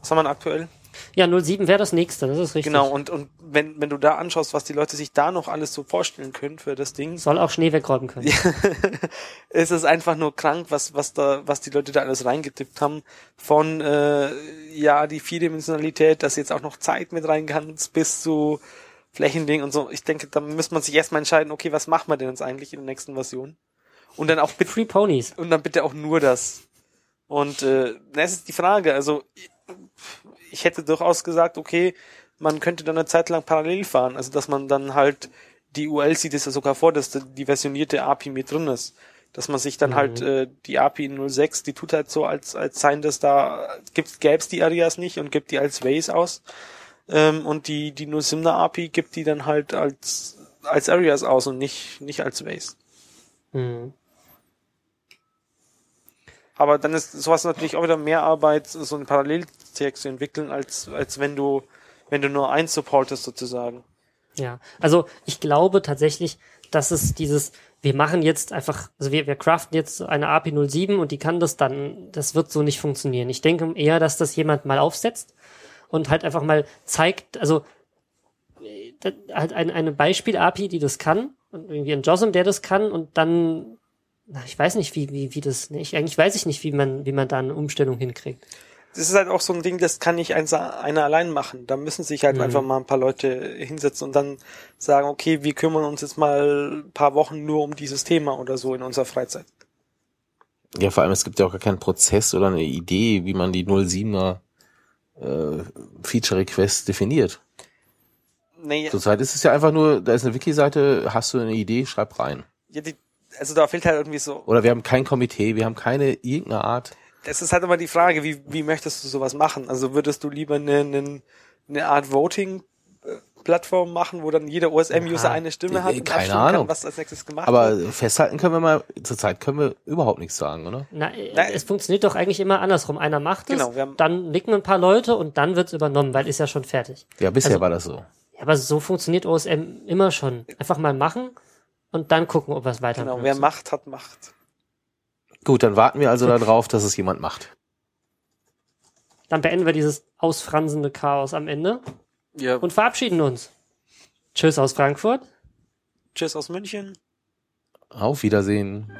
was haben wir aktuell? Ja, 07 wäre das nächste, das ist richtig. Genau, und, und wenn, wenn du da anschaust, was die Leute sich da noch alles so vorstellen können für das Ding, Soll auch Schnee wegräumen können. ist es einfach nur krank, was, was da, was die Leute da alles reingetippt haben. Von äh, ja, die Vierdimensionalität, dass jetzt auch noch Zeit mit rein kann, bis zu Flächending und so. Ich denke, da müsste man sich erstmal entscheiden, okay, was machen wir denn jetzt eigentlich in der nächsten Version? Und dann auch bitte Free Ponies. und dann bitte auch nur das. Und äh, das ist die Frage. Also ich hätte durchaus gesagt, okay, man könnte dann eine Zeit lang parallel fahren. Also dass man dann halt die UL sieht es ja sogar vor, dass da die versionierte API mit drin ist. Dass man sich dann halt äh, die API in 06, die tut halt so, als, als seien das da, gibt gäb's die Areas nicht und gibt die als Ways aus. Ähm, und die, die 07er API gibt die dann halt als, als Areas aus und nicht, nicht als Ways. Mhm. Aber dann ist sowas natürlich auch wieder mehr Arbeit, so ein Paralleltext zu entwickeln, als, als wenn du, wenn du nur eins supportest sozusagen. Ja, also ich glaube tatsächlich, dass es dieses, wir machen jetzt einfach, also wir, wir craften jetzt eine API 07 und die kann das dann, das wird so nicht funktionieren. Ich denke eher, dass das jemand mal aufsetzt und halt einfach mal zeigt, also äh, halt ein, eine Beispiel-API, die das kann und irgendwie ein JOSM, der das kann und dann, ich weiß nicht, wie, wie, wie das, ne, ich, eigentlich weiß ich nicht, wie man, wie man da eine Umstellung hinkriegt. Das ist halt auch so ein Ding, das kann nicht eins, einer allein machen. Da müssen sich halt Mhm. einfach mal ein paar Leute hinsetzen und dann sagen, okay, wir kümmern uns jetzt mal ein paar Wochen nur um dieses Thema oder so in unserer Freizeit. Ja, vor allem, es gibt ja auch gar keinen Prozess oder eine Idee, wie man die 07er äh, Feature Request definiert. Nee, Zurzeit ist es ja einfach nur, da ist eine Wiki-Seite, hast du eine Idee, schreib rein. ja, die, also da fehlt halt irgendwie so, Oder wir haben kein Komitee, wir haben keine irgendeine Art. das ist halt immer die Frage, wie, wie möchtest du sowas machen? Also würdest du lieber eine, eine, eine Art Voting-Plattform machen, wo dann jeder OSM-User eine Stimme hat und keine Ahnung. kann, was als nächstes gemacht Aber wird? festhalten können wir mal, zurzeit können wir überhaupt nichts sagen, oder? Na, äh, Nein. es funktioniert doch eigentlich immer andersrum. Einer macht es, Genau, wir haben- dann nicken ein paar Leute und dann wird's übernommen, weil ist ja schon fertig. Ja, bisher Also- war das so. Ja, aber so funktioniert OSM immer schon. Einfach mal machen und dann gucken, ob was weiter Genau, wer Macht hat, Macht. Gut, dann warten wir also darauf, dass es jemand macht. Dann beenden wir dieses ausfransende Chaos am Ende Ja, und verabschieden uns. Tschüss aus Frankfurt. tschüss aus München. Auf Wiedersehen.